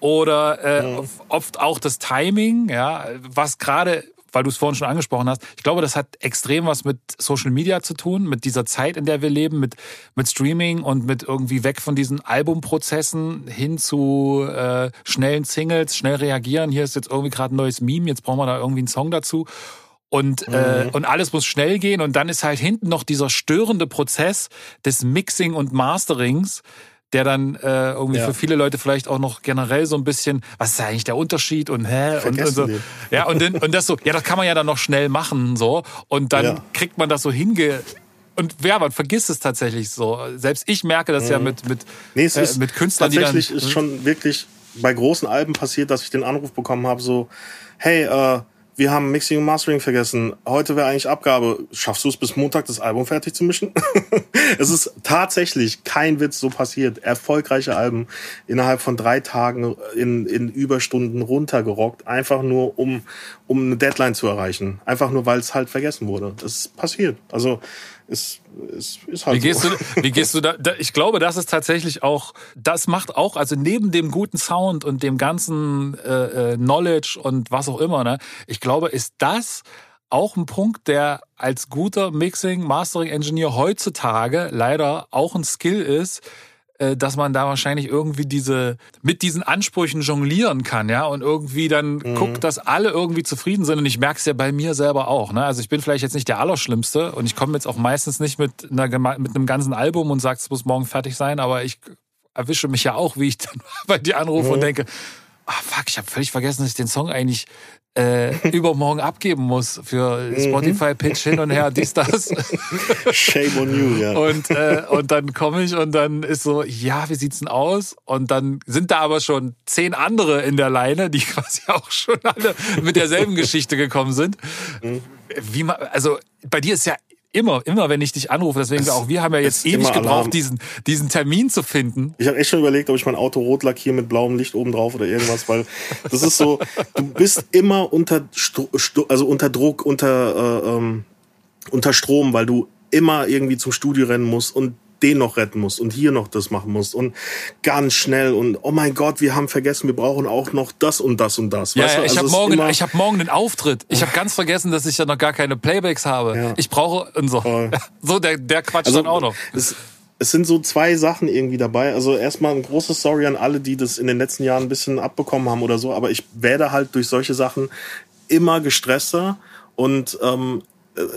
Oder äh, oft auch das Timing, ja, was gerade weil du es vorhin schon angesprochen hast. Ich glaube, das hat extrem was mit Social Media zu tun, mit dieser Zeit, in der wir leben, mit, mit Streaming und mit irgendwie weg von diesen Albumprozessen hin zu äh, schnellen Singles, schnell reagieren. Hier ist jetzt irgendwie gerade ein neues Meme, jetzt brauchen wir da irgendwie einen Song dazu und, äh, mhm. äh, und alles muss schnell gehen und dann ist halt hinten noch dieser störende Prozess des Mixing und Masterings, der dann äh, irgendwie ja. für viele Leute vielleicht auch noch generell so ein bisschen, was ist eigentlich der Unterschied und hä und, und so, ja und, und das so, ja das kann man ja dann noch schnell machen so und dann ja. kriegt man das so hinge und wer, man vergisst es tatsächlich so. Selbst ich merke das mhm. ja mit mit nee, es äh, mit Künstlern, tatsächlich die dann, ist schon wirklich bei großen Alben passiert, dass ich den Anruf bekommen habe so, hey, äh, wir haben Mixing und Mastering vergessen. Heute wäre eigentlich Abgabe. Schaffst du es bis Montag, das Album fertig zu mischen? es ist tatsächlich kein Witz so passiert. Erfolgreiche Alben innerhalb von drei Tagen in, in Überstunden runtergerockt, einfach nur um, um eine Deadline zu erreichen. Einfach nur, weil es halt vergessen wurde. Das ist passiert. Also ist, ist, ist halt wie gehst so. du, wie gehst du da, da? Ich glaube, das ist tatsächlich auch, das macht auch, also neben dem guten Sound und dem ganzen äh, äh, Knowledge und was auch immer, ne, ich glaube, ist das auch ein Punkt, der als guter Mixing, Mastering Engineer heutzutage leider auch ein Skill ist, dass man da wahrscheinlich irgendwie diese mit diesen Ansprüchen jonglieren kann, ja, und irgendwie dann mhm. guckt, dass alle irgendwie zufrieden sind. Und ich merke es ja bei mir selber auch. Ne? Also ich bin vielleicht jetzt nicht der Allerschlimmste und ich komme jetzt auch meistens nicht mit, einer, mit einem ganzen Album und sage, es muss morgen fertig sein, aber ich erwische mich ja auch, wie ich dann bei dir anrufe mhm. und denke, ah fuck, ich habe völlig vergessen, dass ich den Song eigentlich äh, übermorgen abgeben muss für mhm. Spotify-Pitch hin und her, dies, das. Shame on you, ja. Und, äh, und dann komme ich und dann ist so, ja, wie sieht's denn aus? Und dann sind da aber schon zehn andere in der Leine, die quasi auch schon alle mit derselben Geschichte gekommen sind. Mhm. Wie man, also bei dir ist ja Immer, immer, wenn ich dich anrufe. Deswegen das auch wir haben ja jetzt ewig gebraucht, diesen, diesen Termin zu finden. Ich habe echt schon überlegt, ob ich mein Auto rot lackiere mit blauem Licht oben drauf oder irgendwas, weil das ist so, du bist immer unter, also unter Druck, unter, äh, ähm, unter Strom, weil du immer irgendwie zum Studio rennen musst und den noch retten musst und hier noch das machen musst und ganz schnell und oh mein Gott, wir haben vergessen, wir brauchen auch noch das und das und das. Ja, weißt du? ich also habe morgen, ich habe morgen einen Auftritt. Ich habe ganz vergessen, dass ich ja noch gar keine Playbacks habe. Ja. Ich brauche und so. So der der Quatsch also, dann auch noch. Es, es sind so zwei Sachen irgendwie dabei. Also erstmal ein großes Sorry an alle, die das in den letzten Jahren ein bisschen abbekommen haben oder so. Aber ich werde halt durch solche Sachen immer gestresster und ähm, äh,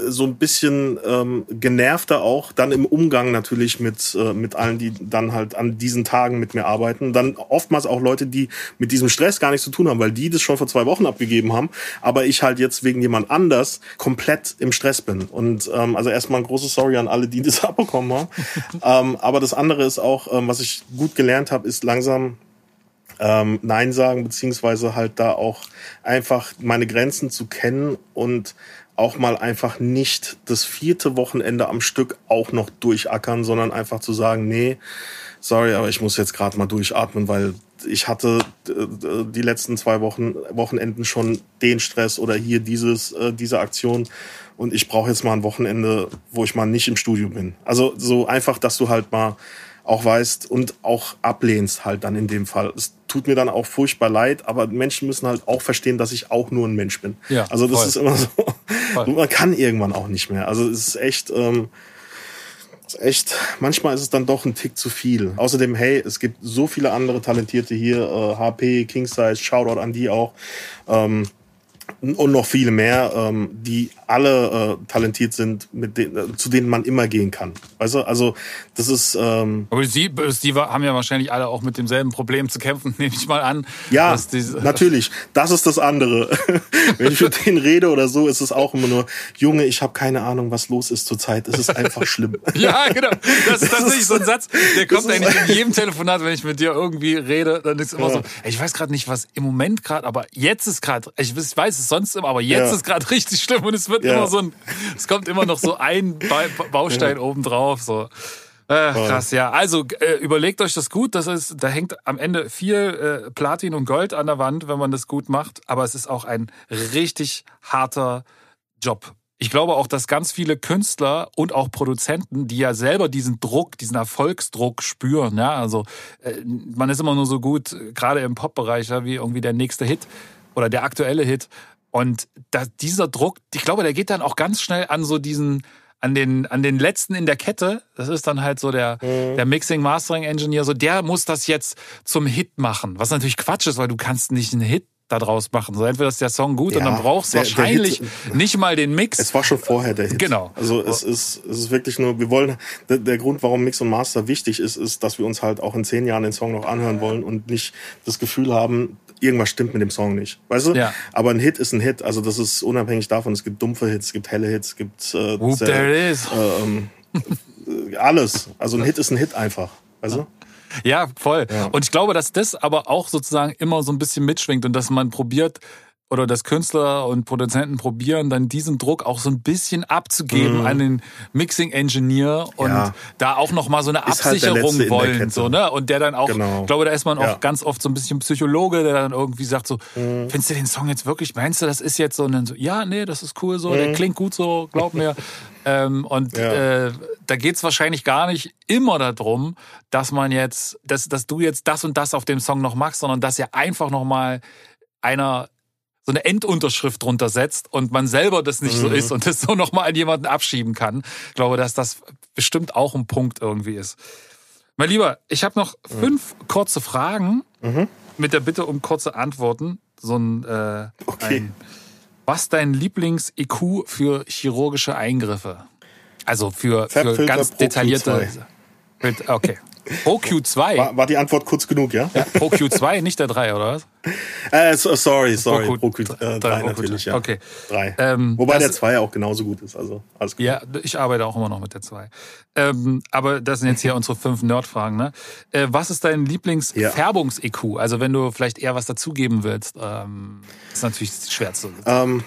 so ein bisschen ähm, genervter auch, dann im Umgang natürlich mit, äh, mit allen, die dann halt an diesen Tagen mit mir arbeiten. Dann oftmals auch Leute, die mit diesem Stress gar nichts zu tun haben, weil die das schon vor zwei Wochen abgegeben haben, aber ich halt jetzt wegen jemand anders komplett im Stress bin. Und ähm, also erstmal ein großes Sorry an alle, die das abbekommen haben. ähm, aber das andere ist auch, ähm, was ich gut gelernt habe, ist langsam ähm, Nein sagen, beziehungsweise halt da auch einfach meine Grenzen zu kennen und auch mal einfach nicht das vierte Wochenende am Stück auch noch durchackern, sondern einfach zu sagen, nee, sorry, aber ich muss jetzt gerade mal durchatmen, weil ich hatte äh, die letzten zwei Wochen Wochenenden schon den Stress oder hier dieses äh, diese Aktion und ich brauche jetzt mal ein Wochenende, wo ich mal nicht im Studio bin. Also so einfach, dass du halt mal auch weißt und auch ablehnst halt dann in dem Fall. Es tut mir dann auch furchtbar leid, aber Menschen müssen halt auch verstehen, dass ich auch nur ein Mensch bin. Ja, also das voll. ist immer so. Man kann irgendwann auch nicht mehr. Also es ist echt, ähm, ist echt, manchmal ist es dann doch ein Tick zu viel. Außerdem, hey, es gibt so viele andere Talentierte hier, äh, HP, King Size, Shoutout an die auch. Ähm, und noch viele mehr, ähm, die alle äh, talentiert sind, mit denen, äh, zu denen man immer gehen kann. Weißt du? Also das ist. Ähm, Aber Sie, Sie haben ja wahrscheinlich alle auch mit demselben Problem zu kämpfen, nehme ich mal an. Ja, natürlich. Das ist das andere. Wenn ich mit denen rede oder so, ist es auch immer nur, Junge, ich habe keine Ahnung, was los ist zurzeit. Es ist einfach schlimm. ja, genau. Das ist tatsächlich so ein Satz, der kommt eigentlich in jedem Telefonat, wenn ich mit dir irgendwie rede, dann ist es immer ja. so, ich weiß gerade nicht, was im Moment gerade, aber jetzt ist gerade, ich weiß es sonst immer, aber jetzt ja. ist gerade richtig schlimm und es wird ja. immer so ein, es kommt immer noch so ein Baustein ja. obendrauf, so. Äh, krass, ja. Also äh, überlegt euch das gut. Das ist, da hängt am Ende viel äh, Platin und Gold an der Wand, wenn man das gut macht. Aber es ist auch ein richtig harter Job. Ich glaube auch, dass ganz viele Künstler und auch Produzenten, die ja selber diesen Druck, diesen Erfolgsdruck spüren, ja, also äh, man ist immer nur so gut, gerade im Pop-Bereich, ja, wie irgendwie der nächste Hit oder der aktuelle Hit. Und da, dieser Druck, ich glaube, der geht dann auch ganz schnell an so diesen, an den, an den letzten in der Kette. Das ist dann halt so der, mhm. der Mixing Mastering Engineer. So, der muss das jetzt zum Hit machen. Was natürlich Quatsch ist, weil du kannst nicht einen Hit daraus machen. So entweder ist der Song gut ja, und dann brauchst du wahrscheinlich Hit, nicht mal den Mix. Es war schon vorher der Hit. Genau. Also es ist, es ist wirklich nur, wir wollen, der, der Grund, warum Mix und Master wichtig ist, ist, dass wir uns halt auch in zehn Jahren den Song noch anhören wollen und nicht das Gefühl haben, irgendwas stimmt mit dem Song nicht. Weißt du? Ja. Aber ein Hit ist ein Hit. Also das ist unabhängig davon. Es gibt dumpfe Hits, es gibt helle Hits, es gibt äh, Whoop, sehr, there it is. Äh, ähm, alles. Also ein Hit ist ein Hit einfach. Weißt du? Ja, voll. Ja. Und ich glaube, dass das aber auch sozusagen immer so ein bisschen mitschwingt und dass man probiert, oder dass Künstler und Produzenten probieren, dann diesen Druck auch so ein bisschen abzugeben mhm. an den Mixing Engineer und ja. da auch noch mal so eine ist halt Absicherung halt wollen, so ne? Und der dann auch, genau. ich glaube, da ist man ja. auch ganz oft so ein bisschen Psychologe, der dann irgendwie sagt so, mhm. findest du den Song jetzt wirklich? Meinst du, das ist jetzt so? Und dann so, ja, nee, das ist cool so, mhm. der klingt gut so, glaub mir. ähm, und ja. äh, da geht's wahrscheinlich gar nicht immer darum, dass man jetzt, dass, dass du jetzt das und das auf dem Song noch machst, sondern dass er einfach noch mal einer so eine Endunterschrift drunter setzt und man selber das nicht mhm. so ist und das so nochmal an jemanden abschieben kann. Ich glaube, dass das bestimmt auch ein Punkt irgendwie ist. Mein Lieber, ich habe noch fünf mhm. kurze Fragen mhm. mit der Bitte um kurze Antworten. So ein, äh, okay. ein was dein Lieblings-IQ für chirurgische Eingriffe? Also für, für ganz detaillierte. Okay. Pro Q2. War, war, die Antwort kurz genug, ja? ja Pro Q2, nicht der 3, oder was? äh, sorry, sorry. Pro, Pro, äh, natürlich, ja. Okay. Drei. Ähm, Wobei der zwei auch genauso gut ist. Also alles gut. Ja, ich arbeite auch immer noch mit der zwei. Ähm, aber das sind jetzt hier unsere fünf Nerdfragen. Ne? Äh, was ist dein Lieblingsfärbungs-EQ? Also wenn du vielleicht eher was dazugeben willst, ähm, ist natürlich schwer zu. Ähm,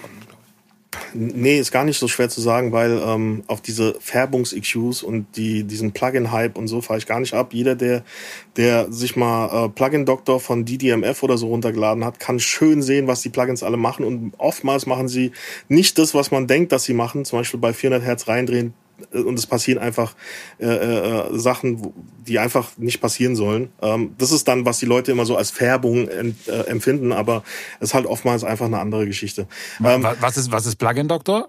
Nee, ist gar nicht so schwer zu sagen, weil ähm, auf diese Färbungs-EQs und die, diesen Plugin-Hype und so fahre ich gar nicht ab. Jeder, der, der sich mal äh, Plugin-Doktor von DDMF oder so runtergeladen hat, kann schön sehen, was die Plugins alle machen. Und oftmals machen sie nicht das, was man denkt, dass sie machen. Zum Beispiel bei 400 Hertz reindrehen, und es passieren einfach äh, äh, Sachen, die einfach nicht passieren sollen. Ähm, das ist dann, was die Leute immer so als Färbung ent, äh, empfinden, aber es ist halt oftmals einfach eine andere Geschichte. Ähm, was ist was ist Plugin Doktor?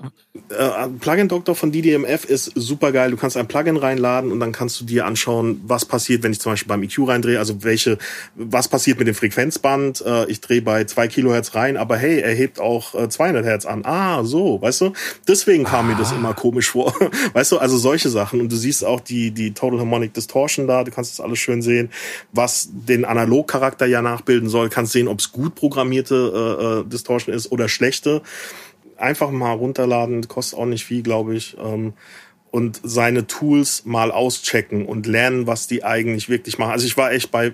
Äh, Plugin Doktor von DDMF ist super geil. Du kannst ein Plugin reinladen und dann kannst du dir anschauen, was passiert, wenn ich zum Beispiel beim EQ reindrehe. Also welche, was passiert mit dem Frequenzband? Äh, ich drehe bei zwei Kilohertz rein, aber hey, er hebt auch äh, 200 Hertz an. Ah, so, weißt du? Deswegen kam ah. mir das ah. immer komisch vor Weißt du, also solche Sachen. Und du siehst auch die, die Total Harmonic Distortion da, du kannst das alles schön sehen, was den Analogcharakter ja nachbilden soll, kannst sehen, ob es gut programmierte äh, äh, Distortion ist oder schlechte. Einfach mal runterladen, kostet auch nicht viel, glaube ich. Ähm, und seine Tools mal auschecken und lernen, was die eigentlich wirklich machen. Also ich war echt bei,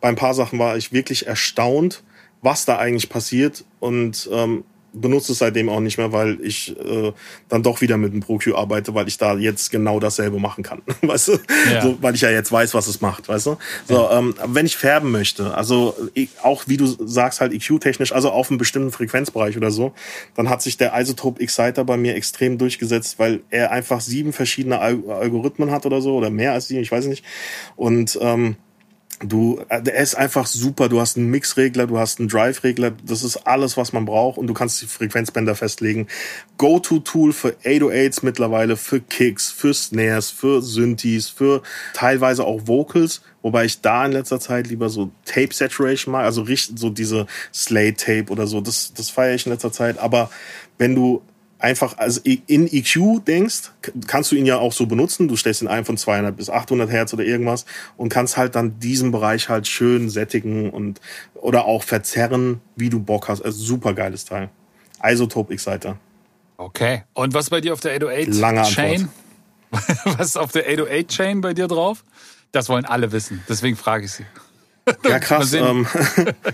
bei ein paar Sachen war ich wirklich erstaunt, was da eigentlich passiert und ähm, benutze es seitdem auch nicht mehr, weil ich äh, dann doch wieder mit dem ProQ arbeite, weil ich da jetzt genau dasselbe machen kann, weißt du? Ja. So, weil ich ja jetzt weiß, was es macht, weißt du? So, ja. ähm, wenn ich färben möchte, also ich, auch wie du sagst halt EQ-technisch, also auf einem bestimmten Frequenzbereich oder so, dann hat sich der Isotope Exciter bei mir extrem durchgesetzt, weil er einfach sieben verschiedene Algorithmen hat oder so oder mehr als sieben, ich weiß nicht. Und ähm, Du, äh, der ist einfach super. Du hast einen Mixregler, du hast einen Drive-Regler. Das ist alles, was man braucht. Und du kannst die Frequenzbänder festlegen. Go-To-Tool für 808s mittlerweile, für Kicks, für Snares, für Synthes, für teilweise auch Vocals. Wobei ich da in letzter Zeit lieber so Tape Saturation mag, also so diese Slate Tape oder so. Das, das feiere ich in letzter Zeit. Aber wenn du einfach also in EQ denkst, kannst du ihn ja auch so benutzen. Du stellst ihn ein von 200 bis 800 Hertz oder irgendwas und kannst halt dann diesen Bereich halt schön sättigen und oder auch verzerren, wie du Bock hast. Also super geiles Teil. Isotope Exciter. Okay. Und was bei dir auf der 808 Lange Chain? was ist auf der 808 Chain bei dir drauf? Das wollen alle wissen. Deswegen frage ich sie. Ja, krass. Ähm,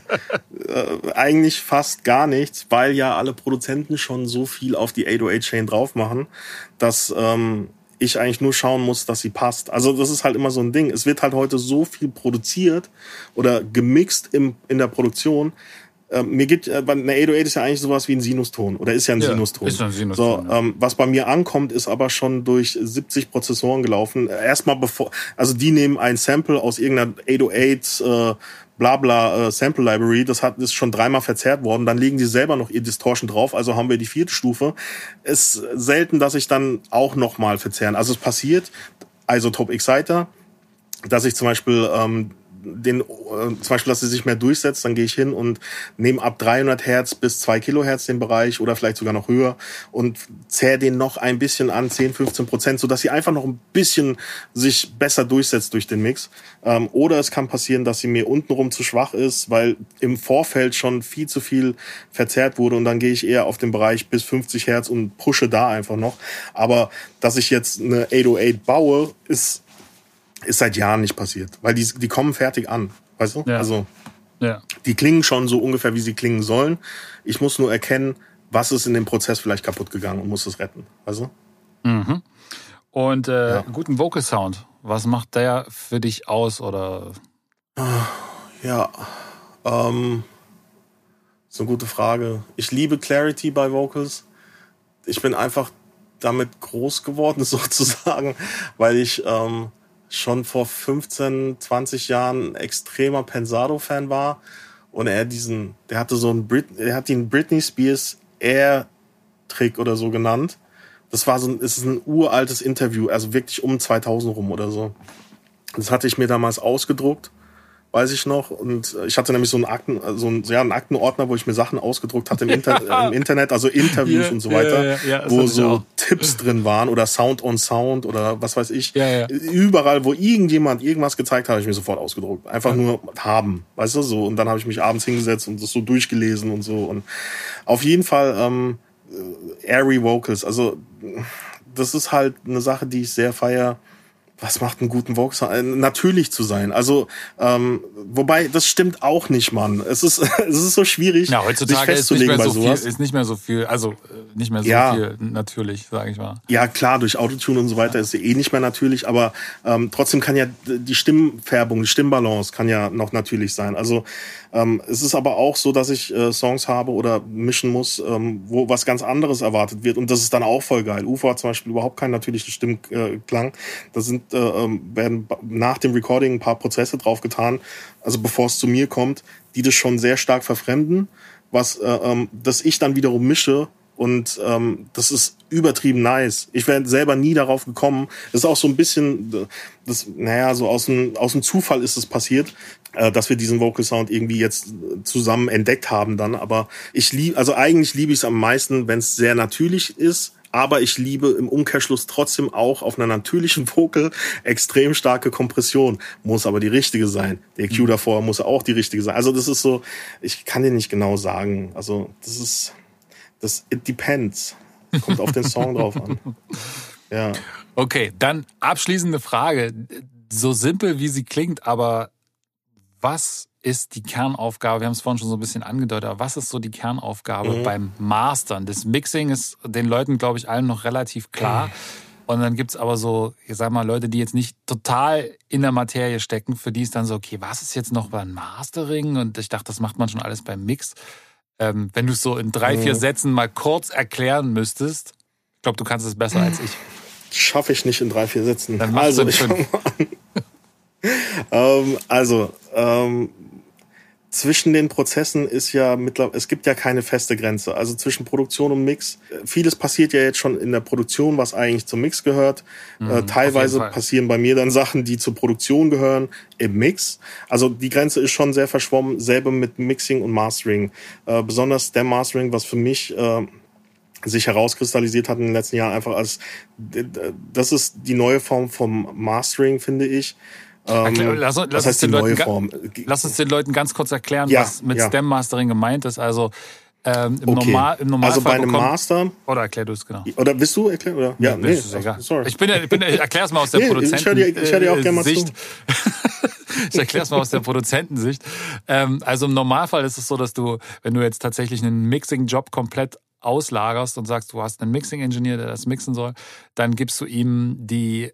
äh, eigentlich fast gar nichts, weil ja alle Produzenten schon so viel auf die 808-Chain drauf machen, dass ähm, ich eigentlich nur schauen muss, dass sie passt. Also das ist halt immer so ein Ding. Es wird halt heute so viel produziert oder gemixt im, in der Produktion, ähm, mir gibt, äh, eine 808 ist ja eigentlich sowas wie ein Sinuston oder ist ja ein ja, Sinuston. Ist ein Sinuston. So, ja. ähm, was bei mir ankommt, ist aber schon durch 70 Prozessoren gelaufen. Erstmal bevor, also die nehmen ein Sample aus irgendeiner 808 äh, Blabla äh, Sample Library, das hat ist schon dreimal verzerrt worden, dann legen die selber noch ihr Distortion drauf, also haben wir die vierte Stufe. Ist selten, dass ich dann auch nochmal verzerren. Also es passiert, also Top Exciter, dass ich zum Beispiel ähm, den, äh, zum Beispiel, dass sie sich mehr durchsetzt, dann gehe ich hin und nehme ab 300 Hertz bis 2 Kilohertz den Bereich oder vielleicht sogar noch höher und zähre den noch ein bisschen an, 10, 15 Prozent, sodass sie einfach noch ein bisschen sich besser durchsetzt durch den Mix. Ähm, oder es kann passieren, dass sie mir untenrum zu schwach ist, weil im Vorfeld schon viel zu viel verzerrt wurde und dann gehe ich eher auf den Bereich bis 50 Hertz und pushe da einfach noch. Aber dass ich jetzt eine 808 baue, ist ist seit Jahren nicht passiert, weil die, die kommen fertig an, weißt du? Ja. Also ja. die klingen schon so ungefähr, wie sie klingen sollen. Ich muss nur erkennen, was ist in dem Prozess vielleicht kaputt gegangen und muss es retten, weißt du? Mhm. Und äh, ja. guten Vocal Sound, was macht der für dich aus oder? Ja, ähm, ist eine gute Frage. Ich liebe Clarity bei Vocals. Ich bin einfach damit groß geworden sozusagen, weil ich ähm, schon vor 15, 20 Jahren extremer Pensado-Fan war und er diesen, der hatte so einen Brit, er hat ihn Britney Spears Air Trick oder so genannt. Das war so ein, ist ein uraltes Interview, also wirklich um 2000 rum oder so. Das hatte ich mir damals ausgedruckt weiß ich noch. Und ich hatte nämlich so einen Akten, so einen, ja, einen Aktenordner, wo ich mir Sachen ausgedruckt hatte im, Inter im Internet, also Interviews yeah, und so weiter, yeah, yeah, wo so Tipps drin waren oder Sound on Sound oder was weiß ich. Überall, wo irgendjemand irgendwas gezeigt hat, habe ich mir sofort ausgedruckt. Einfach nur haben, weißt du, so. Und dann habe ich mich abends hingesetzt und das so durchgelesen und so. Und auf jeden Fall ähm, airy Vocals. Also das ist halt eine Sache, die ich sehr feier was macht einen guten Vogue äh, Natürlich zu sein. Also, ähm, wobei, das stimmt auch nicht, Mann. Es ist, es ist so schwierig, ja, heutzutage sich festzulegen ist nicht mehr so Viel, ist nicht mehr so viel, also äh, nicht mehr so ja. viel natürlich, sage ich mal. Ja, klar, durch Autotune und so weiter ja. ist eh nicht mehr natürlich, aber ähm, trotzdem kann ja die Stimmfärbung, die Stimmbalance kann ja noch natürlich sein. Also ähm, es ist aber auch so, dass ich äh, Songs habe oder mischen muss, ähm, wo was ganz anderes erwartet wird. Und das ist dann auch voll geil. UFO hat zum Beispiel überhaupt keinen natürlichen Stimmklang. Da sind, äh, ähm, werden nach dem Recording ein paar Prozesse draufgetan, also bevor es zu mir kommt, die das schon sehr stark verfremden, was äh, ähm, dass ich dann wiederum mische und ähm, das ist übertrieben nice. Ich wäre selber nie darauf gekommen. Das ist auch so ein bisschen, das, naja, so aus dem, aus dem Zufall ist es passiert, äh, dass wir diesen Vocal Sound irgendwie jetzt zusammen entdeckt haben dann. Aber ich liebe, also eigentlich liebe ich es am meisten, wenn es sehr natürlich ist. Aber ich liebe im Umkehrschluss trotzdem auch auf einer natürlichen Vocal extrem starke Kompression. Muss aber die richtige sein. Der EQ mhm. davor muss auch die richtige sein. Also das ist so, ich kann dir nicht genau sagen. Also das ist, das, it depends. Kommt auf den Song drauf an. Ja. Okay, dann abschließende Frage. So simpel wie sie klingt, aber was ist die Kernaufgabe? Wir haben es vorhin schon so ein bisschen angedeutet, aber was ist so die Kernaufgabe mhm. beim Mastern? Das Mixing ist den Leuten, glaube ich, allen noch relativ klar. Mhm. Und dann gibt es aber so, ich sag mal, Leute, die jetzt nicht total in der Materie stecken, für die ist dann so, okay, was ist jetzt noch beim Mastering? Und ich dachte, das macht man schon alles beim Mix. Ähm, wenn du es so in drei, vier mhm. Sätzen mal kurz erklären müsstest, ich glaube, du kannst es besser als ich. Schaffe ich nicht in drei, vier Sätzen. Dann also, ich fünf. ähm, also, ähm, zwischen den Prozessen ist ja mittlerweile, es gibt ja keine feste Grenze. Also zwischen Produktion und Mix. Vieles passiert ja jetzt schon in der Produktion, was eigentlich zum Mix gehört. Mhm, äh, teilweise passieren bei mir dann Sachen, die zur Produktion gehören, im Mix. Also die Grenze ist schon sehr verschwommen, selber mit Mixing und Mastering. Äh, besonders der Mastering, was für mich äh, sich herauskristallisiert hat in den letzten Jahren einfach als, das ist die neue Form vom Mastering, finde ich ähm, lass, lass, das heißt die neue Form. lass uns den Leuten ganz kurz erklären, ja, was mit ja. Stem Mastering gemeint ist. Also ähm, im, okay. Normal, im Normalfall also bei einem bekommt, Master. Oder erklär du es genau. Oder bist du erklären? Oder? Ja, nee, ist egal. Sorry. Ich bin, ich bin, erklär's mal aus der nee, Produzenten. Ich höre dir, ich hör dir auch gerne mal Sicht. zu. ich erklär's mal aus der Produzentensicht. Ähm, also im Normalfall ist es so, dass du, wenn du jetzt tatsächlich einen Mixing-Job komplett auslagerst und sagst, du hast einen Mixing-Engineer, der das mixen soll, dann gibst du ihm die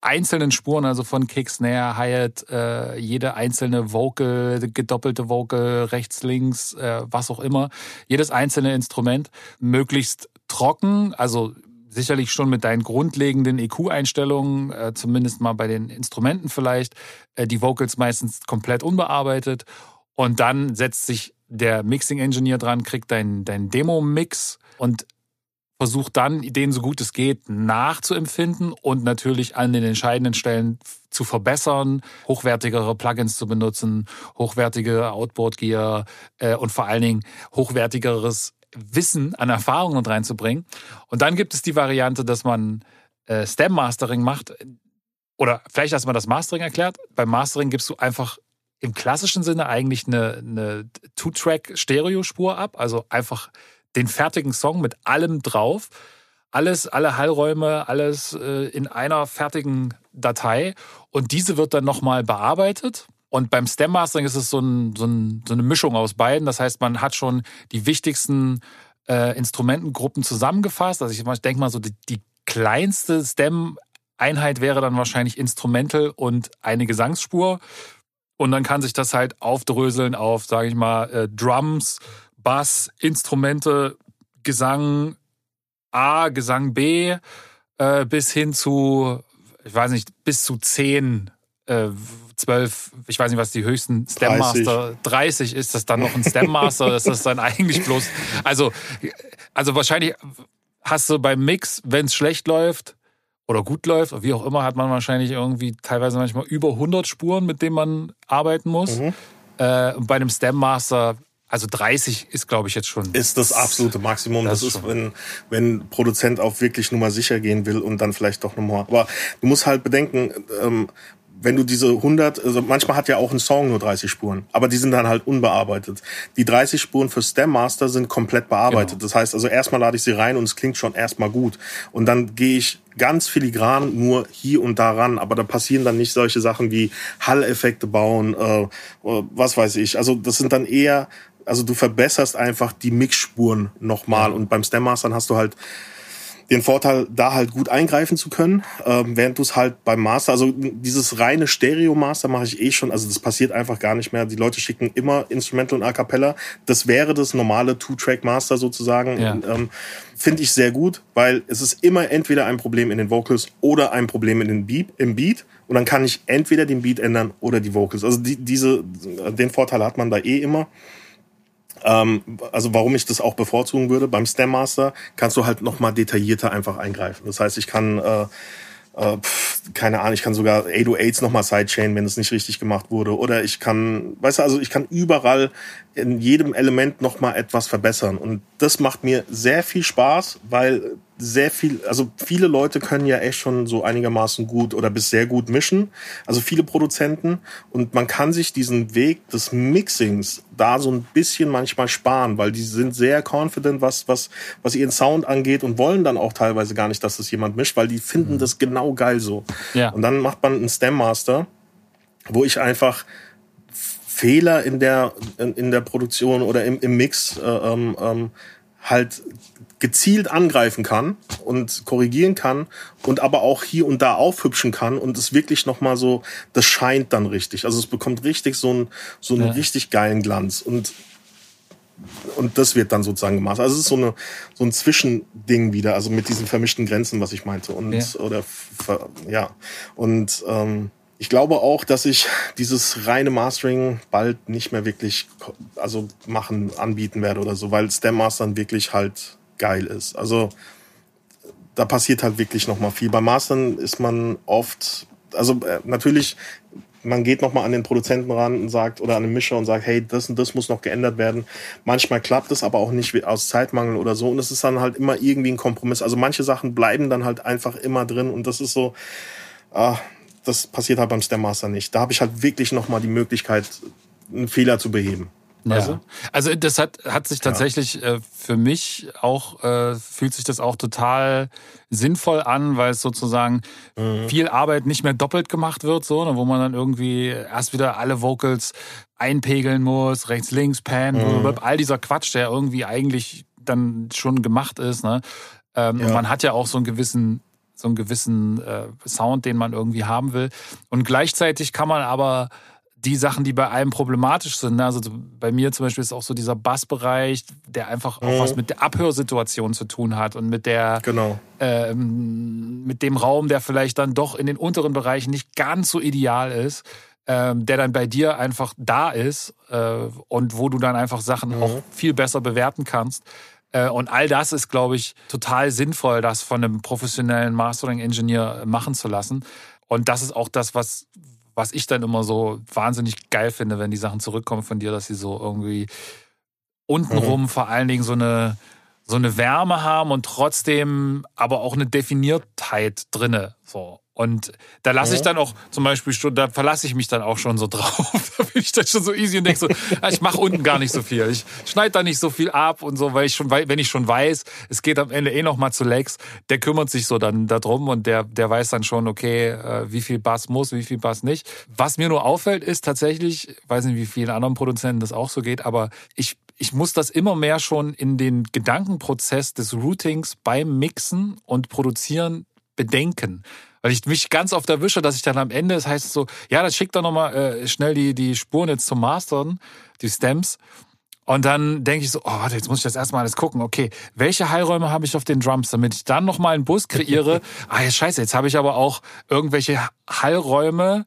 einzelnen Spuren, also von Kick, Snare, Hi-Hat, äh, jede einzelne Vocal, gedoppelte Vocal, rechts, links, äh, was auch immer, jedes einzelne Instrument möglichst trocken, also sicherlich schon mit deinen grundlegenden EQ-Einstellungen, äh, zumindest mal bei den Instrumenten vielleicht, äh, die Vocals meistens komplett unbearbeitet. Und dann setzt sich der Mixing-Engineer dran, kriegt dein, dein Demo-Mix. Und versucht dann, den so gut es geht nachzuempfinden und natürlich an den entscheidenden Stellen zu verbessern, hochwertigere Plugins zu benutzen, hochwertige Outboard-Gear äh, und vor allen Dingen hochwertigeres Wissen an Erfahrungen reinzubringen. Und dann gibt es die Variante, dass man äh, Stem-Mastering macht. Oder vielleicht erstmal das Mastering erklärt. Beim Mastering gibst du einfach im klassischen Sinne eigentlich eine, eine Two-Track-Stereospur ab. Also einfach den fertigen Song mit allem drauf. Alles, alle Hallräume, alles äh, in einer fertigen Datei. Und diese wird dann nochmal bearbeitet. Und beim Stem Mastering ist es so, ein, so, ein, so, eine Mischung aus beiden. Das heißt, man hat schon die wichtigsten äh, Instrumentengruppen zusammengefasst. Also ich, ich denke mal so, die, die kleinste Stem-Einheit wäre dann wahrscheinlich Instrumental und eine Gesangsspur. Und dann kann sich das halt aufdröseln auf, sage ich mal, äh, Drums, Bass, Instrumente, Gesang A, Gesang B, äh, bis hin zu, ich weiß nicht, bis zu zehn, äh, zwölf, ich weiß nicht, was die höchsten Stem Master, 30, 30 ist das dann noch ein Stem Master, das ist dann eigentlich bloß, also, also wahrscheinlich hast du beim Mix, wenn es schlecht läuft, oder gut läuft, wie auch immer, hat man wahrscheinlich irgendwie teilweise manchmal über 100 Spuren, mit denen man arbeiten muss. Mhm. Äh, bei einem Stem Master also 30 ist, glaube ich, jetzt schon. Ist das absolute Maximum. Das, das ist, wenn, wenn Produzent auf wirklich Nummer sicher gehen will und dann vielleicht doch nochmal. Aber du musst halt bedenken, ähm, wenn du diese 100, also manchmal hat ja auch ein Song nur 30 Spuren, aber die sind dann halt unbearbeitet. Die 30 Spuren für Stem Master sind komplett bearbeitet. Genau. Das heißt also erstmal lade ich sie rein und es klingt schon erstmal gut. Und dann gehe ich ganz filigran nur hier und da ran, aber da passieren dann nicht solche Sachen wie Hall-Effekte bauen, äh, was weiß ich. Also das sind dann eher, also du verbesserst einfach die Mixspuren nochmal und beim Stem Mastern hast du halt den Vorteil, da halt gut eingreifen zu können, ähm, während du es halt beim Master, also dieses reine Stereo-Master mache ich eh schon, also das passiert einfach gar nicht mehr. Die Leute schicken immer Instrumental und A Cappella. Das wäre das normale Two-Track-Master sozusagen. Ja. Ähm, Finde ich sehr gut, weil es ist immer entweder ein Problem in den Vocals oder ein Problem in den Beat, im Beat. Und dann kann ich entweder den Beat ändern oder die Vocals. Also die, diese, den Vorteil hat man da eh immer. Ähm, also warum ich das auch bevorzugen würde, beim Stem Master kannst du halt noch mal detaillierter einfach eingreifen. Das heißt, ich kann äh, äh, keine Ahnung, ich kann sogar 808s nochmal Sidechain, wenn es nicht richtig gemacht wurde. Oder ich kann, weißt du, also ich kann überall in jedem Element nochmal etwas verbessern. Und das macht mir sehr viel Spaß, weil sehr viel, also viele Leute können ja echt schon so einigermaßen gut oder bis sehr gut mischen. Also viele Produzenten. Und man kann sich diesen Weg des Mixings da so ein bisschen manchmal sparen, weil die sind sehr confident, was, was, was ihren Sound angeht und wollen dann auch teilweise gar nicht, dass das jemand mischt, weil die finden mhm. das genau geil so. Ja. Und dann macht man einen Stem Master, wo ich einfach Fehler in der, in, in der Produktion oder im, im Mix äh, ähm, ähm halt gezielt angreifen kann und korrigieren kann und aber auch hier und da aufhübschen kann und es wirklich noch mal so das scheint dann richtig also es bekommt richtig so einen so einen ja. richtig geilen Glanz und und das wird dann sozusagen gemacht also es ist so eine so ein Zwischending wieder also mit diesen vermischten Grenzen was ich meinte und ja. oder ja und ähm, ich glaube auch, dass ich dieses reine Mastering bald nicht mehr wirklich also machen anbieten werde oder so, weil Stem Mastern wirklich halt geil ist. Also da passiert halt wirklich noch mal viel. Bei Mastern ist man oft, also äh, natürlich, man geht noch mal an den Produzenten ran und sagt oder an den Mischer und sagt, hey, das und das muss noch geändert werden. Manchmal klappt es aber auch nicht aus Zeitmangel oder so und es ist dann halt immer irgendwie ein Kompromiss. Also manche Sachen bleiben dann halt einfach immer drin und das ist so, ah, das passiert halt beim Stem Master nicht. Da habe ich halt wirklich noch mal die Möglichkeit, einen Fehler zu beheben. Ja. Also das hat, hat sich tatsächlich ja. äh, für mich auch, äh, fühlt sich das auch total sinnvoll an, weil es sozusagen mhm. viel Arbeit nicht mehr doppelt gemacht wird, so, ne, wo man dann irgendwie erst wieder alle Vocals einpegeln muss, rechts, links, pan, mhm. all dieser Quatsch, der irgendwie eigentlich dann schon gemacht ist. Ne? Ähm, ja. Und man hat ja auch so einen gewissen so einen gewissen äh, Sound, den man irgendwie haben will. Und gleichzeitig kann man aber die Sachen, die bei einem problematisch sind. Ne? Also bei mir zum Beispiel ist auch so dieser Bassbereich, der einfach auch mhm. was mit der Abhörsituation zu tun hat und mit der genau. ähm, mit dem Raum, der vielleicht dann doch in den unteren Bereichen nicht ganz so ideal ist, ähm, der dann bei dir einfach da ist äh, und wo du dann einfach Sachen mhm. auch viel besser bewerten kannst. Äh, und all das ist, glaube ich, total sinnvoll, das von einem professionellen Mastering-Engineer machen zu lassen. Und das ist auch das, was, was ich dann immer so wahnsinnig geil finde, wenn die Sachen zurückkommen von dir, dass sie so irgendwie untenrum mhm. vor allen Dingen so eine, so eine Wärme haben und trotzdem aber auch eine Definiertheit drinne. So. Und da lasse ich dann auch zum Beispiel schon, da verlasse ich mich dann auch schon so drauf. da bin ich dann schon so easy und denke so, ah, ich mache unten gar nicht so viel. Ich schneide da nicht so viel ab und so, weil ich schon, wenn ich schon weiß, es geht am Ende eh noch mal zu Lex, der kümmert sich so dann darum und der, der weiß dann schon, okay, äh, wie viel Bass muss, wie viel Bass nicht. Was mir nur auffällt, ist tatsächlich, weiß nicht, wie vielen anderen Produzenten das auch so geht, aber ich ich muss das immer mehr schon in den Gedankenprozess des Routings beim Mixen und Produzieren bedenken. Weil ich mich ganz oft erwische, dass ich dann am Ende, das heißt so, ja, dann schick doch nochmal äh, schnell die, die Spuren jetzt zum Mastern, die Stems. Und dann denke ich so, oh, warte, jetzt muss ich das erstmal alles gucken. Okay, welche Heilräume habe ich auf den Drums, damit ich dann nochmal einen Bus kreiere? ah, ja, scheiße, jetzt habe ich aber auch irgendwelche Hallräume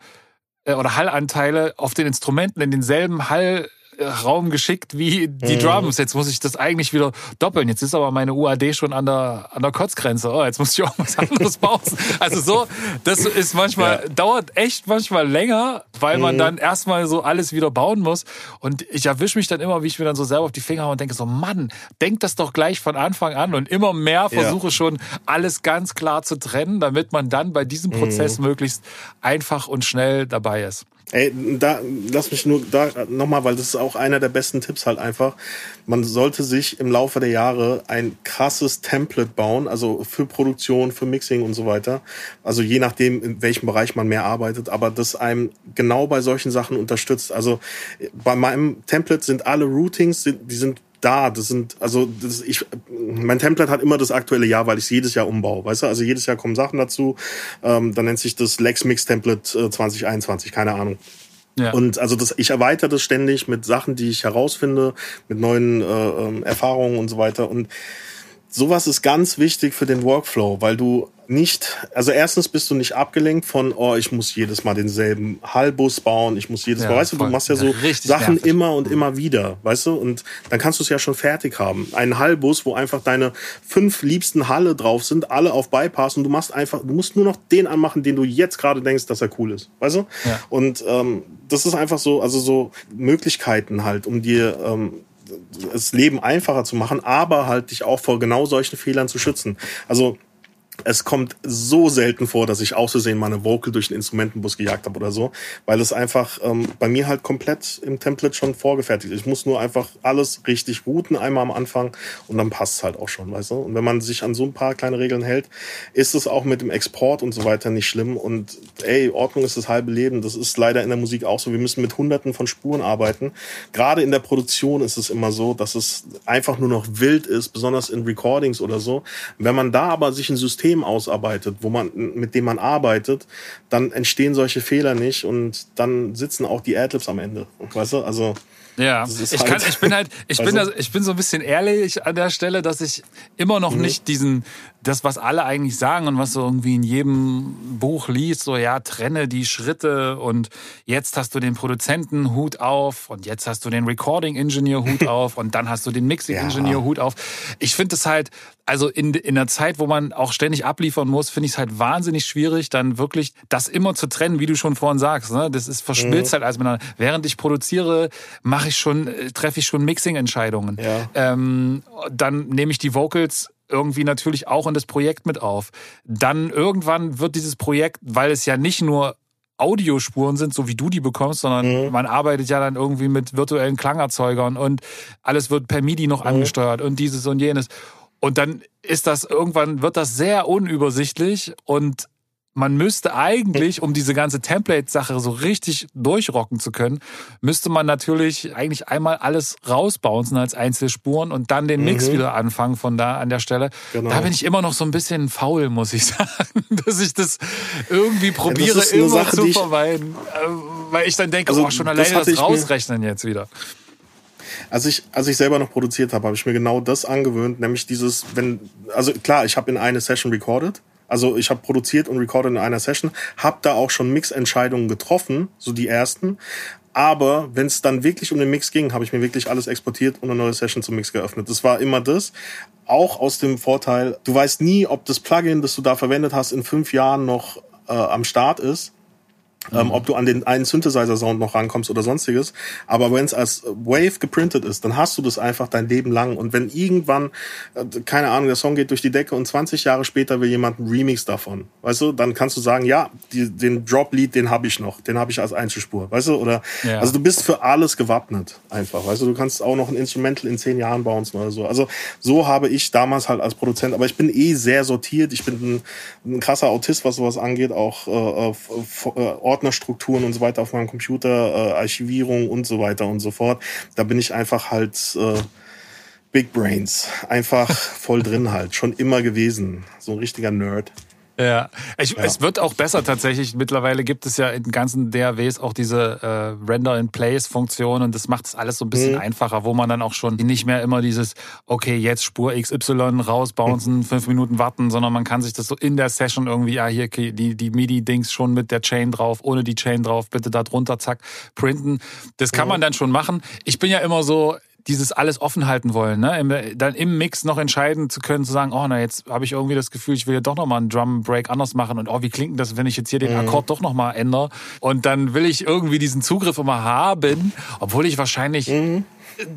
äh, oder Hallanteile auf den Instrumenten in denselben Hall Raum geschickt wie die mhm. Drums. Jetzt muss ich das eigentlich wieder doppeln. Jetzt ist aber meine UAD schon an der, an der Kotzgrenze. Oh, jetzt muss ich auch was anderes bauen. Also so, das ist manchmal, ja. dauert echt manchmal länger, weil man mhm. dann erstmal so alles wieder bauen muss. Und ich erwische mich dann immer, wie ich mir dann so selber auf die Finger und denke so, Mann, denk das doch gleich von Anfang an und immer mehr versuche ja. schon alles ganz klar zu trennen, damit man dann bei diesem Prozess mhm. möglichst einfach und schnell dabei ist. Ey, da lass mich nur da nochmal, weil das ist auch einer der besten Tipps halt einfach. Man sollte sich im Laufe der Jahre ein krasses Template bauen, also für Produktion, für Mixing und so weiter. Also je nachdem, in welchem Bereich man mehr arbeitet, aber das einem genau bei solchen Sachen unterstützt. Also bei meinem Template sind alle Routings, die sind da. Das sind, also das, ich, mein Template hat immer das aktuelle Jahr, weil ich es jedes Jahr umbaue. Weißt du, also jedes Jahr kommen Sachen dazu. Ähm, dann nennt sich das Lex Mix Template äh, 2021, keine Ahnung. Ja. Und also das, ich erweitere das ständig mit Sachen, die ich herausfinde, mit neuen äh, ähm, Erfahrungen und so weiter. Und sowas ist ganz wichtig für den Workflow, weil du nicht, also erstens bist du nicht abgelenkt von, oh, ich muss jedes Mal denselben Hallbus bauen, ich muss jedes ja, Mal, weißt du, du machst ja so Sachen nervig. immer und immer wieder, weißt du, und dann kannst du es ja schon fertig haben. Ein Hallbus, wo einfach deine fünf liebsten Halle drauf sind, alle auf Bypass und du machst einfach, du musst nur noch den anmachen, den du jetzt gerade denkst, dass er cool ist, weißt du? Ja. Und ähm, das ist einfach so, also so Möglichkeiten halt, um dir ähm, das Leben einfacher zu machen, aber halt dich auch vor genau solchen Fehlern zu schützen. Also es kommt so selten vor, dass ich auszusehen meine Vocal durch den Instrumentenbus gejagt habe oder so, weil es einfach ähm, bei mir halt komplett im Template schon vorgefertigt ist. Ich muss nur einfach alles richtig routen einmal am Anfang und dann passt es halt auch schon, weißt du? Und wenn man sich an so ein paar kleine Regeln hält, ist es auch mit dem Export und so weiter nicht schlimm und ey, Ordnung ist das halbe Leben. Das ist leider in der Musik auch so. Wir müssen mit hunderten von Spuren arbeiten. Gerade in der Produktion ist es immer so, dass es einfach nur noch wild ist, besonders in Recordings oder so. Wenn man da aber sich ein System System ausarbeitet, wo man, mit dem man arbeitet, dann entstehen solche Fehler nicht und dann sitzen auch die Adlibs am Ende. Weißt du? Also, ja, ich, halt, kann, ich bin halt, ich bin, da, ich bin so ein bisschen ehrlich an der Stelle, dass ich immer noch mhm. nicht diesen, das, was alle eigentlich sagen und was so irgendwie in jedem Buch liest, so ja, trenne die Schritte und jetzt hast du den Produzentenhut auf und jetzt hast du den Recording Engineer Hut auf und dann hast du den Mixing Engineer ja. Hut auf. Ich finde es halt, also in, in einer Zeit, wo man auch ständig abliefern muss, finde ich es halt wahnsinnig schwierig, dann wirklich das immer zu trennen, wie du schon vorhin sagst. Ne? Das ist verschmilzt mhm. halt als miteinander. Während ich produziere, mache ich schon, äh, treffe ich schon Mixing-Entscheidungen. Ja. Ähm, dann nehme ich die Vocals irgendwie natürlich auch in das Projekt mit auf. Dann irgendwann wird dieses Projekt, weil es ja nicht nur Audiospuren sind, so wie du die bekommst, sondern mhm. man arbeitet ja dann irgendwie mit virtuellen Klangerzeugern und alles wird per MIDI noch mhm. angesteuert und dieses und jenes. Und dann ist das irgendwann, wird das sehr unübersichtlich und man müsste eigentlich, um diese ganze Template-Sache so richtig durchrocken zu können, müsste man natürlich eigentlich einmal alles rausbouncen als Einzelspuren und dann den Mix mhm. wieder anfangen von da an der Stelle. Genau. Da bin ich immer noch so ein bisschen faul, muss ich sagen, dass ich das irgendwie probiere, ja, immer Sache, zu vermeiden. Äh, weil ich dann denke, also, oh, schon alleine das, das rausrechnen jetzt wieder. Als ich, als ich selber noch produziert habe, habe ich mir genau das angewöhnt, nämlich dieses, wenn, also klar, ich habe in eine Session recorded, also ich habe produziert und recorded in einer Session, habe da auch schon Mixentscheidungen getroffen, so die ersten. Aber wenn es dann wirklich um den Mix ging, habe ich mir wirklich alles exportiert und eine neue Session zum Mix geöffnet. Das war immer das. Auch aus dem Vorteil, du weißt nie, ob das Plugin, das du da verwendet hast, in fünf Jahren noch äh, am Start ist ähm, ob du an den einen Synthesizer-Sound noch rankommst oder sonstiges. Aber wenn es als Wave geprintet ist, dann hast du das einfach dein Leben lang. Und wenn irgendwann, äh, keine Ahnung, der Song geht durch die Decke und 20 Jahre später will jemand einen Remix davon, weißt du, dann kannst du sagen, ja, die, den Drop-Lead, den habe ich noch, den habe ich als Einzelspur, weißt du, oder, ja. also du bist für alles gewappnet, einfach, weißt du, du kannst auch noch ein Instrumental in zehn Jahren bauen oder so. Also so habe ich damals halt als Produzent, aber ich bin eh sehr sortiert, ich bin ein, ein krasser Autist, was sowas angeht, auch äh, äh, Ordnerstrukturen und so weiter auf meinem Computer, äh, Archivierung und so weiter und so fort. Da bin ich einfach halt äh, Big Brains, einfach voll drin halt, schon immer gewesen, so ein richtiger Nerd. Ja, ich, ja. es wird auch besser tatsächlich. Mittlerweile gibt es ja in ganzen DAWs auch diese äh, Render-in-Place-Funktion und das macht es alles so ein bisschen mhm. einfacher, wo man dann auch schon nicht mehr immer dieses, okay, jetzt Spur XY rausbouncen, mhm. fünf Minuten warten, sondern man kann sich das so in der Session irgendwie, ja, hier die, die MIDI-Dings schon mit der Chain drauf, ohne die Chain drauf, bitte da drunter, zack, printen. Das kann mhm. man dann schon machen. Ich bin ja immer so, dieses alles offen halten wollen, ne? Im, dann im Mix noch entscheiden zu können, zu sagen, oh, na, jetzt habe ich irgendwie das Gefühl, ich will ja doch nochmal einen Drum Break anders machen und oh, wie klingt das, wenn ich jetzt hier den mhm. Akkord doch nochmal ändere? Und dann will ich irgendwie diesen Zugriff immer haben, obwohl ich wahrscheinlich mhm.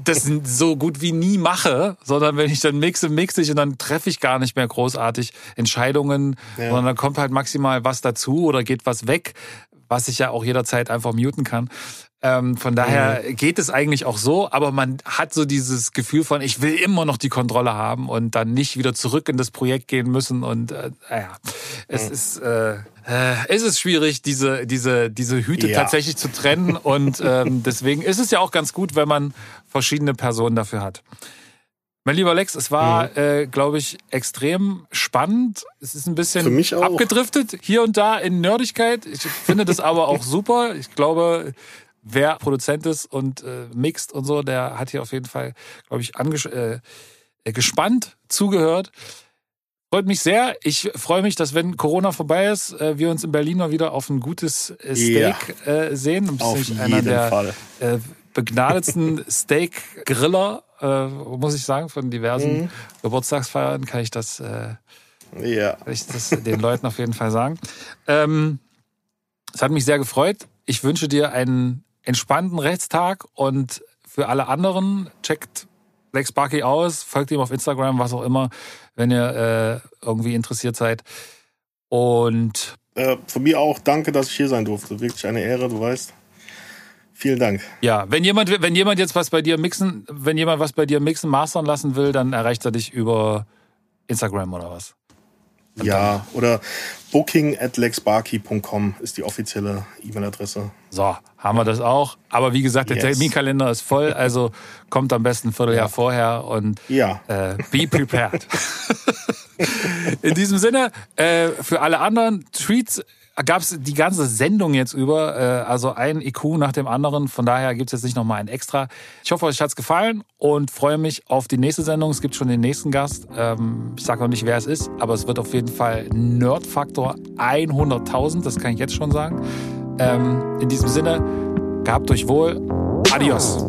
das so gut wie nie mache, sondern wenn ich dann mixe, mixe ich und dann treffe ich gar nicht mehr großartig Entscheidungen, ja. sondern dann kommt halt maximal was dazu oder geht was weg, was ich ja auch jederzeit einfach muten kann. Ähm, von daher mhm. geht es eigentlich auch so, aber man hat so dieses Gefühl von, ich will immer noch die Kontrolle haben und dann nicht wieder zurück in das Projekt gehen müssen. Und äh, ja, es mhm. ist äh, äh, es ist schwierig, diese diese diese Hüte ja. tatsächlich zu trennen. Und ähm, deswegen ist es ja auch ganz gut, wenn man verschiedene Personen dafür hat. Mein lieber Lex, es war, mhm. äh, glaube ich, extrem spannend. Es ist ein bisschen abgedriftet hier und da in Nerdigkeit. Ich finde das aber auch super. Ich glaube, wer Produzent ist und äh, mixt und so, der hat hier auf jeden Fall, glaube ich, äh, äh, gespannt zugehört. Freut mich sehr. Ich freue mich, dass wenn Corona vorbei ist, äh, wir uns in Berlin mal wieder auf ein gutes äh, Steak ja. äh, sehen. Du bist auf jeden einer der Fall. Begnadetsten Steak-Griller, muss ich sagen, von diversen mhm. Geburtstagsfeiern kann ich das, ja. kann ich das den Leuten auf jeden Fall sagen. Ähm, es hat mich sehr gefreut. Ich wünsche dir einen entspannten Rechtstag und für alle anderen checkt Lex Sparky aus, folgt ihm auf Instagram, was auch immer, wenn ihr äh, irgendwie interessiert seid. Und äh, von mir auch danke, dass ich hier sein durfte. Wirklich eine Ehre, du weißt. Vielen Dank. Ja, wenn jemand, wenn jemand jetzt was bei dir mixen, wenn jemand was bei dir mixen, mastern lassen will, dann erreicht er dich über Instagram oder was? Ja, oder booking at lexbarkey.com ist die offizielle E-Mail-Adresse. So, haben wir das auch. Aber wie gesagt, der yes. Terminkalender ist voll, also kommt am besten ein Vierteljahr ja. vorher und ja. äh, be prepared. In diesem Sinne, äh, für alle anderen Tweets gab es die ganze Sendung jetzt über, äh, also ein IQ nach dem anderen. Von daher gibt es jetzt nicht nochmal ein extra. Ich hoffe, euch hat's gefallen und freue mich auf die nächste Sendung. Es gibt schon den nächsten Gast. Ähm, ich sage noch nicht, wer es ist, aber es wird auf jeden Fall Nerdfaktor 100.000. Das kann ich jetzt schon sagen. Ähm, in diesem Sinne, gehabt euch wohl. Adios.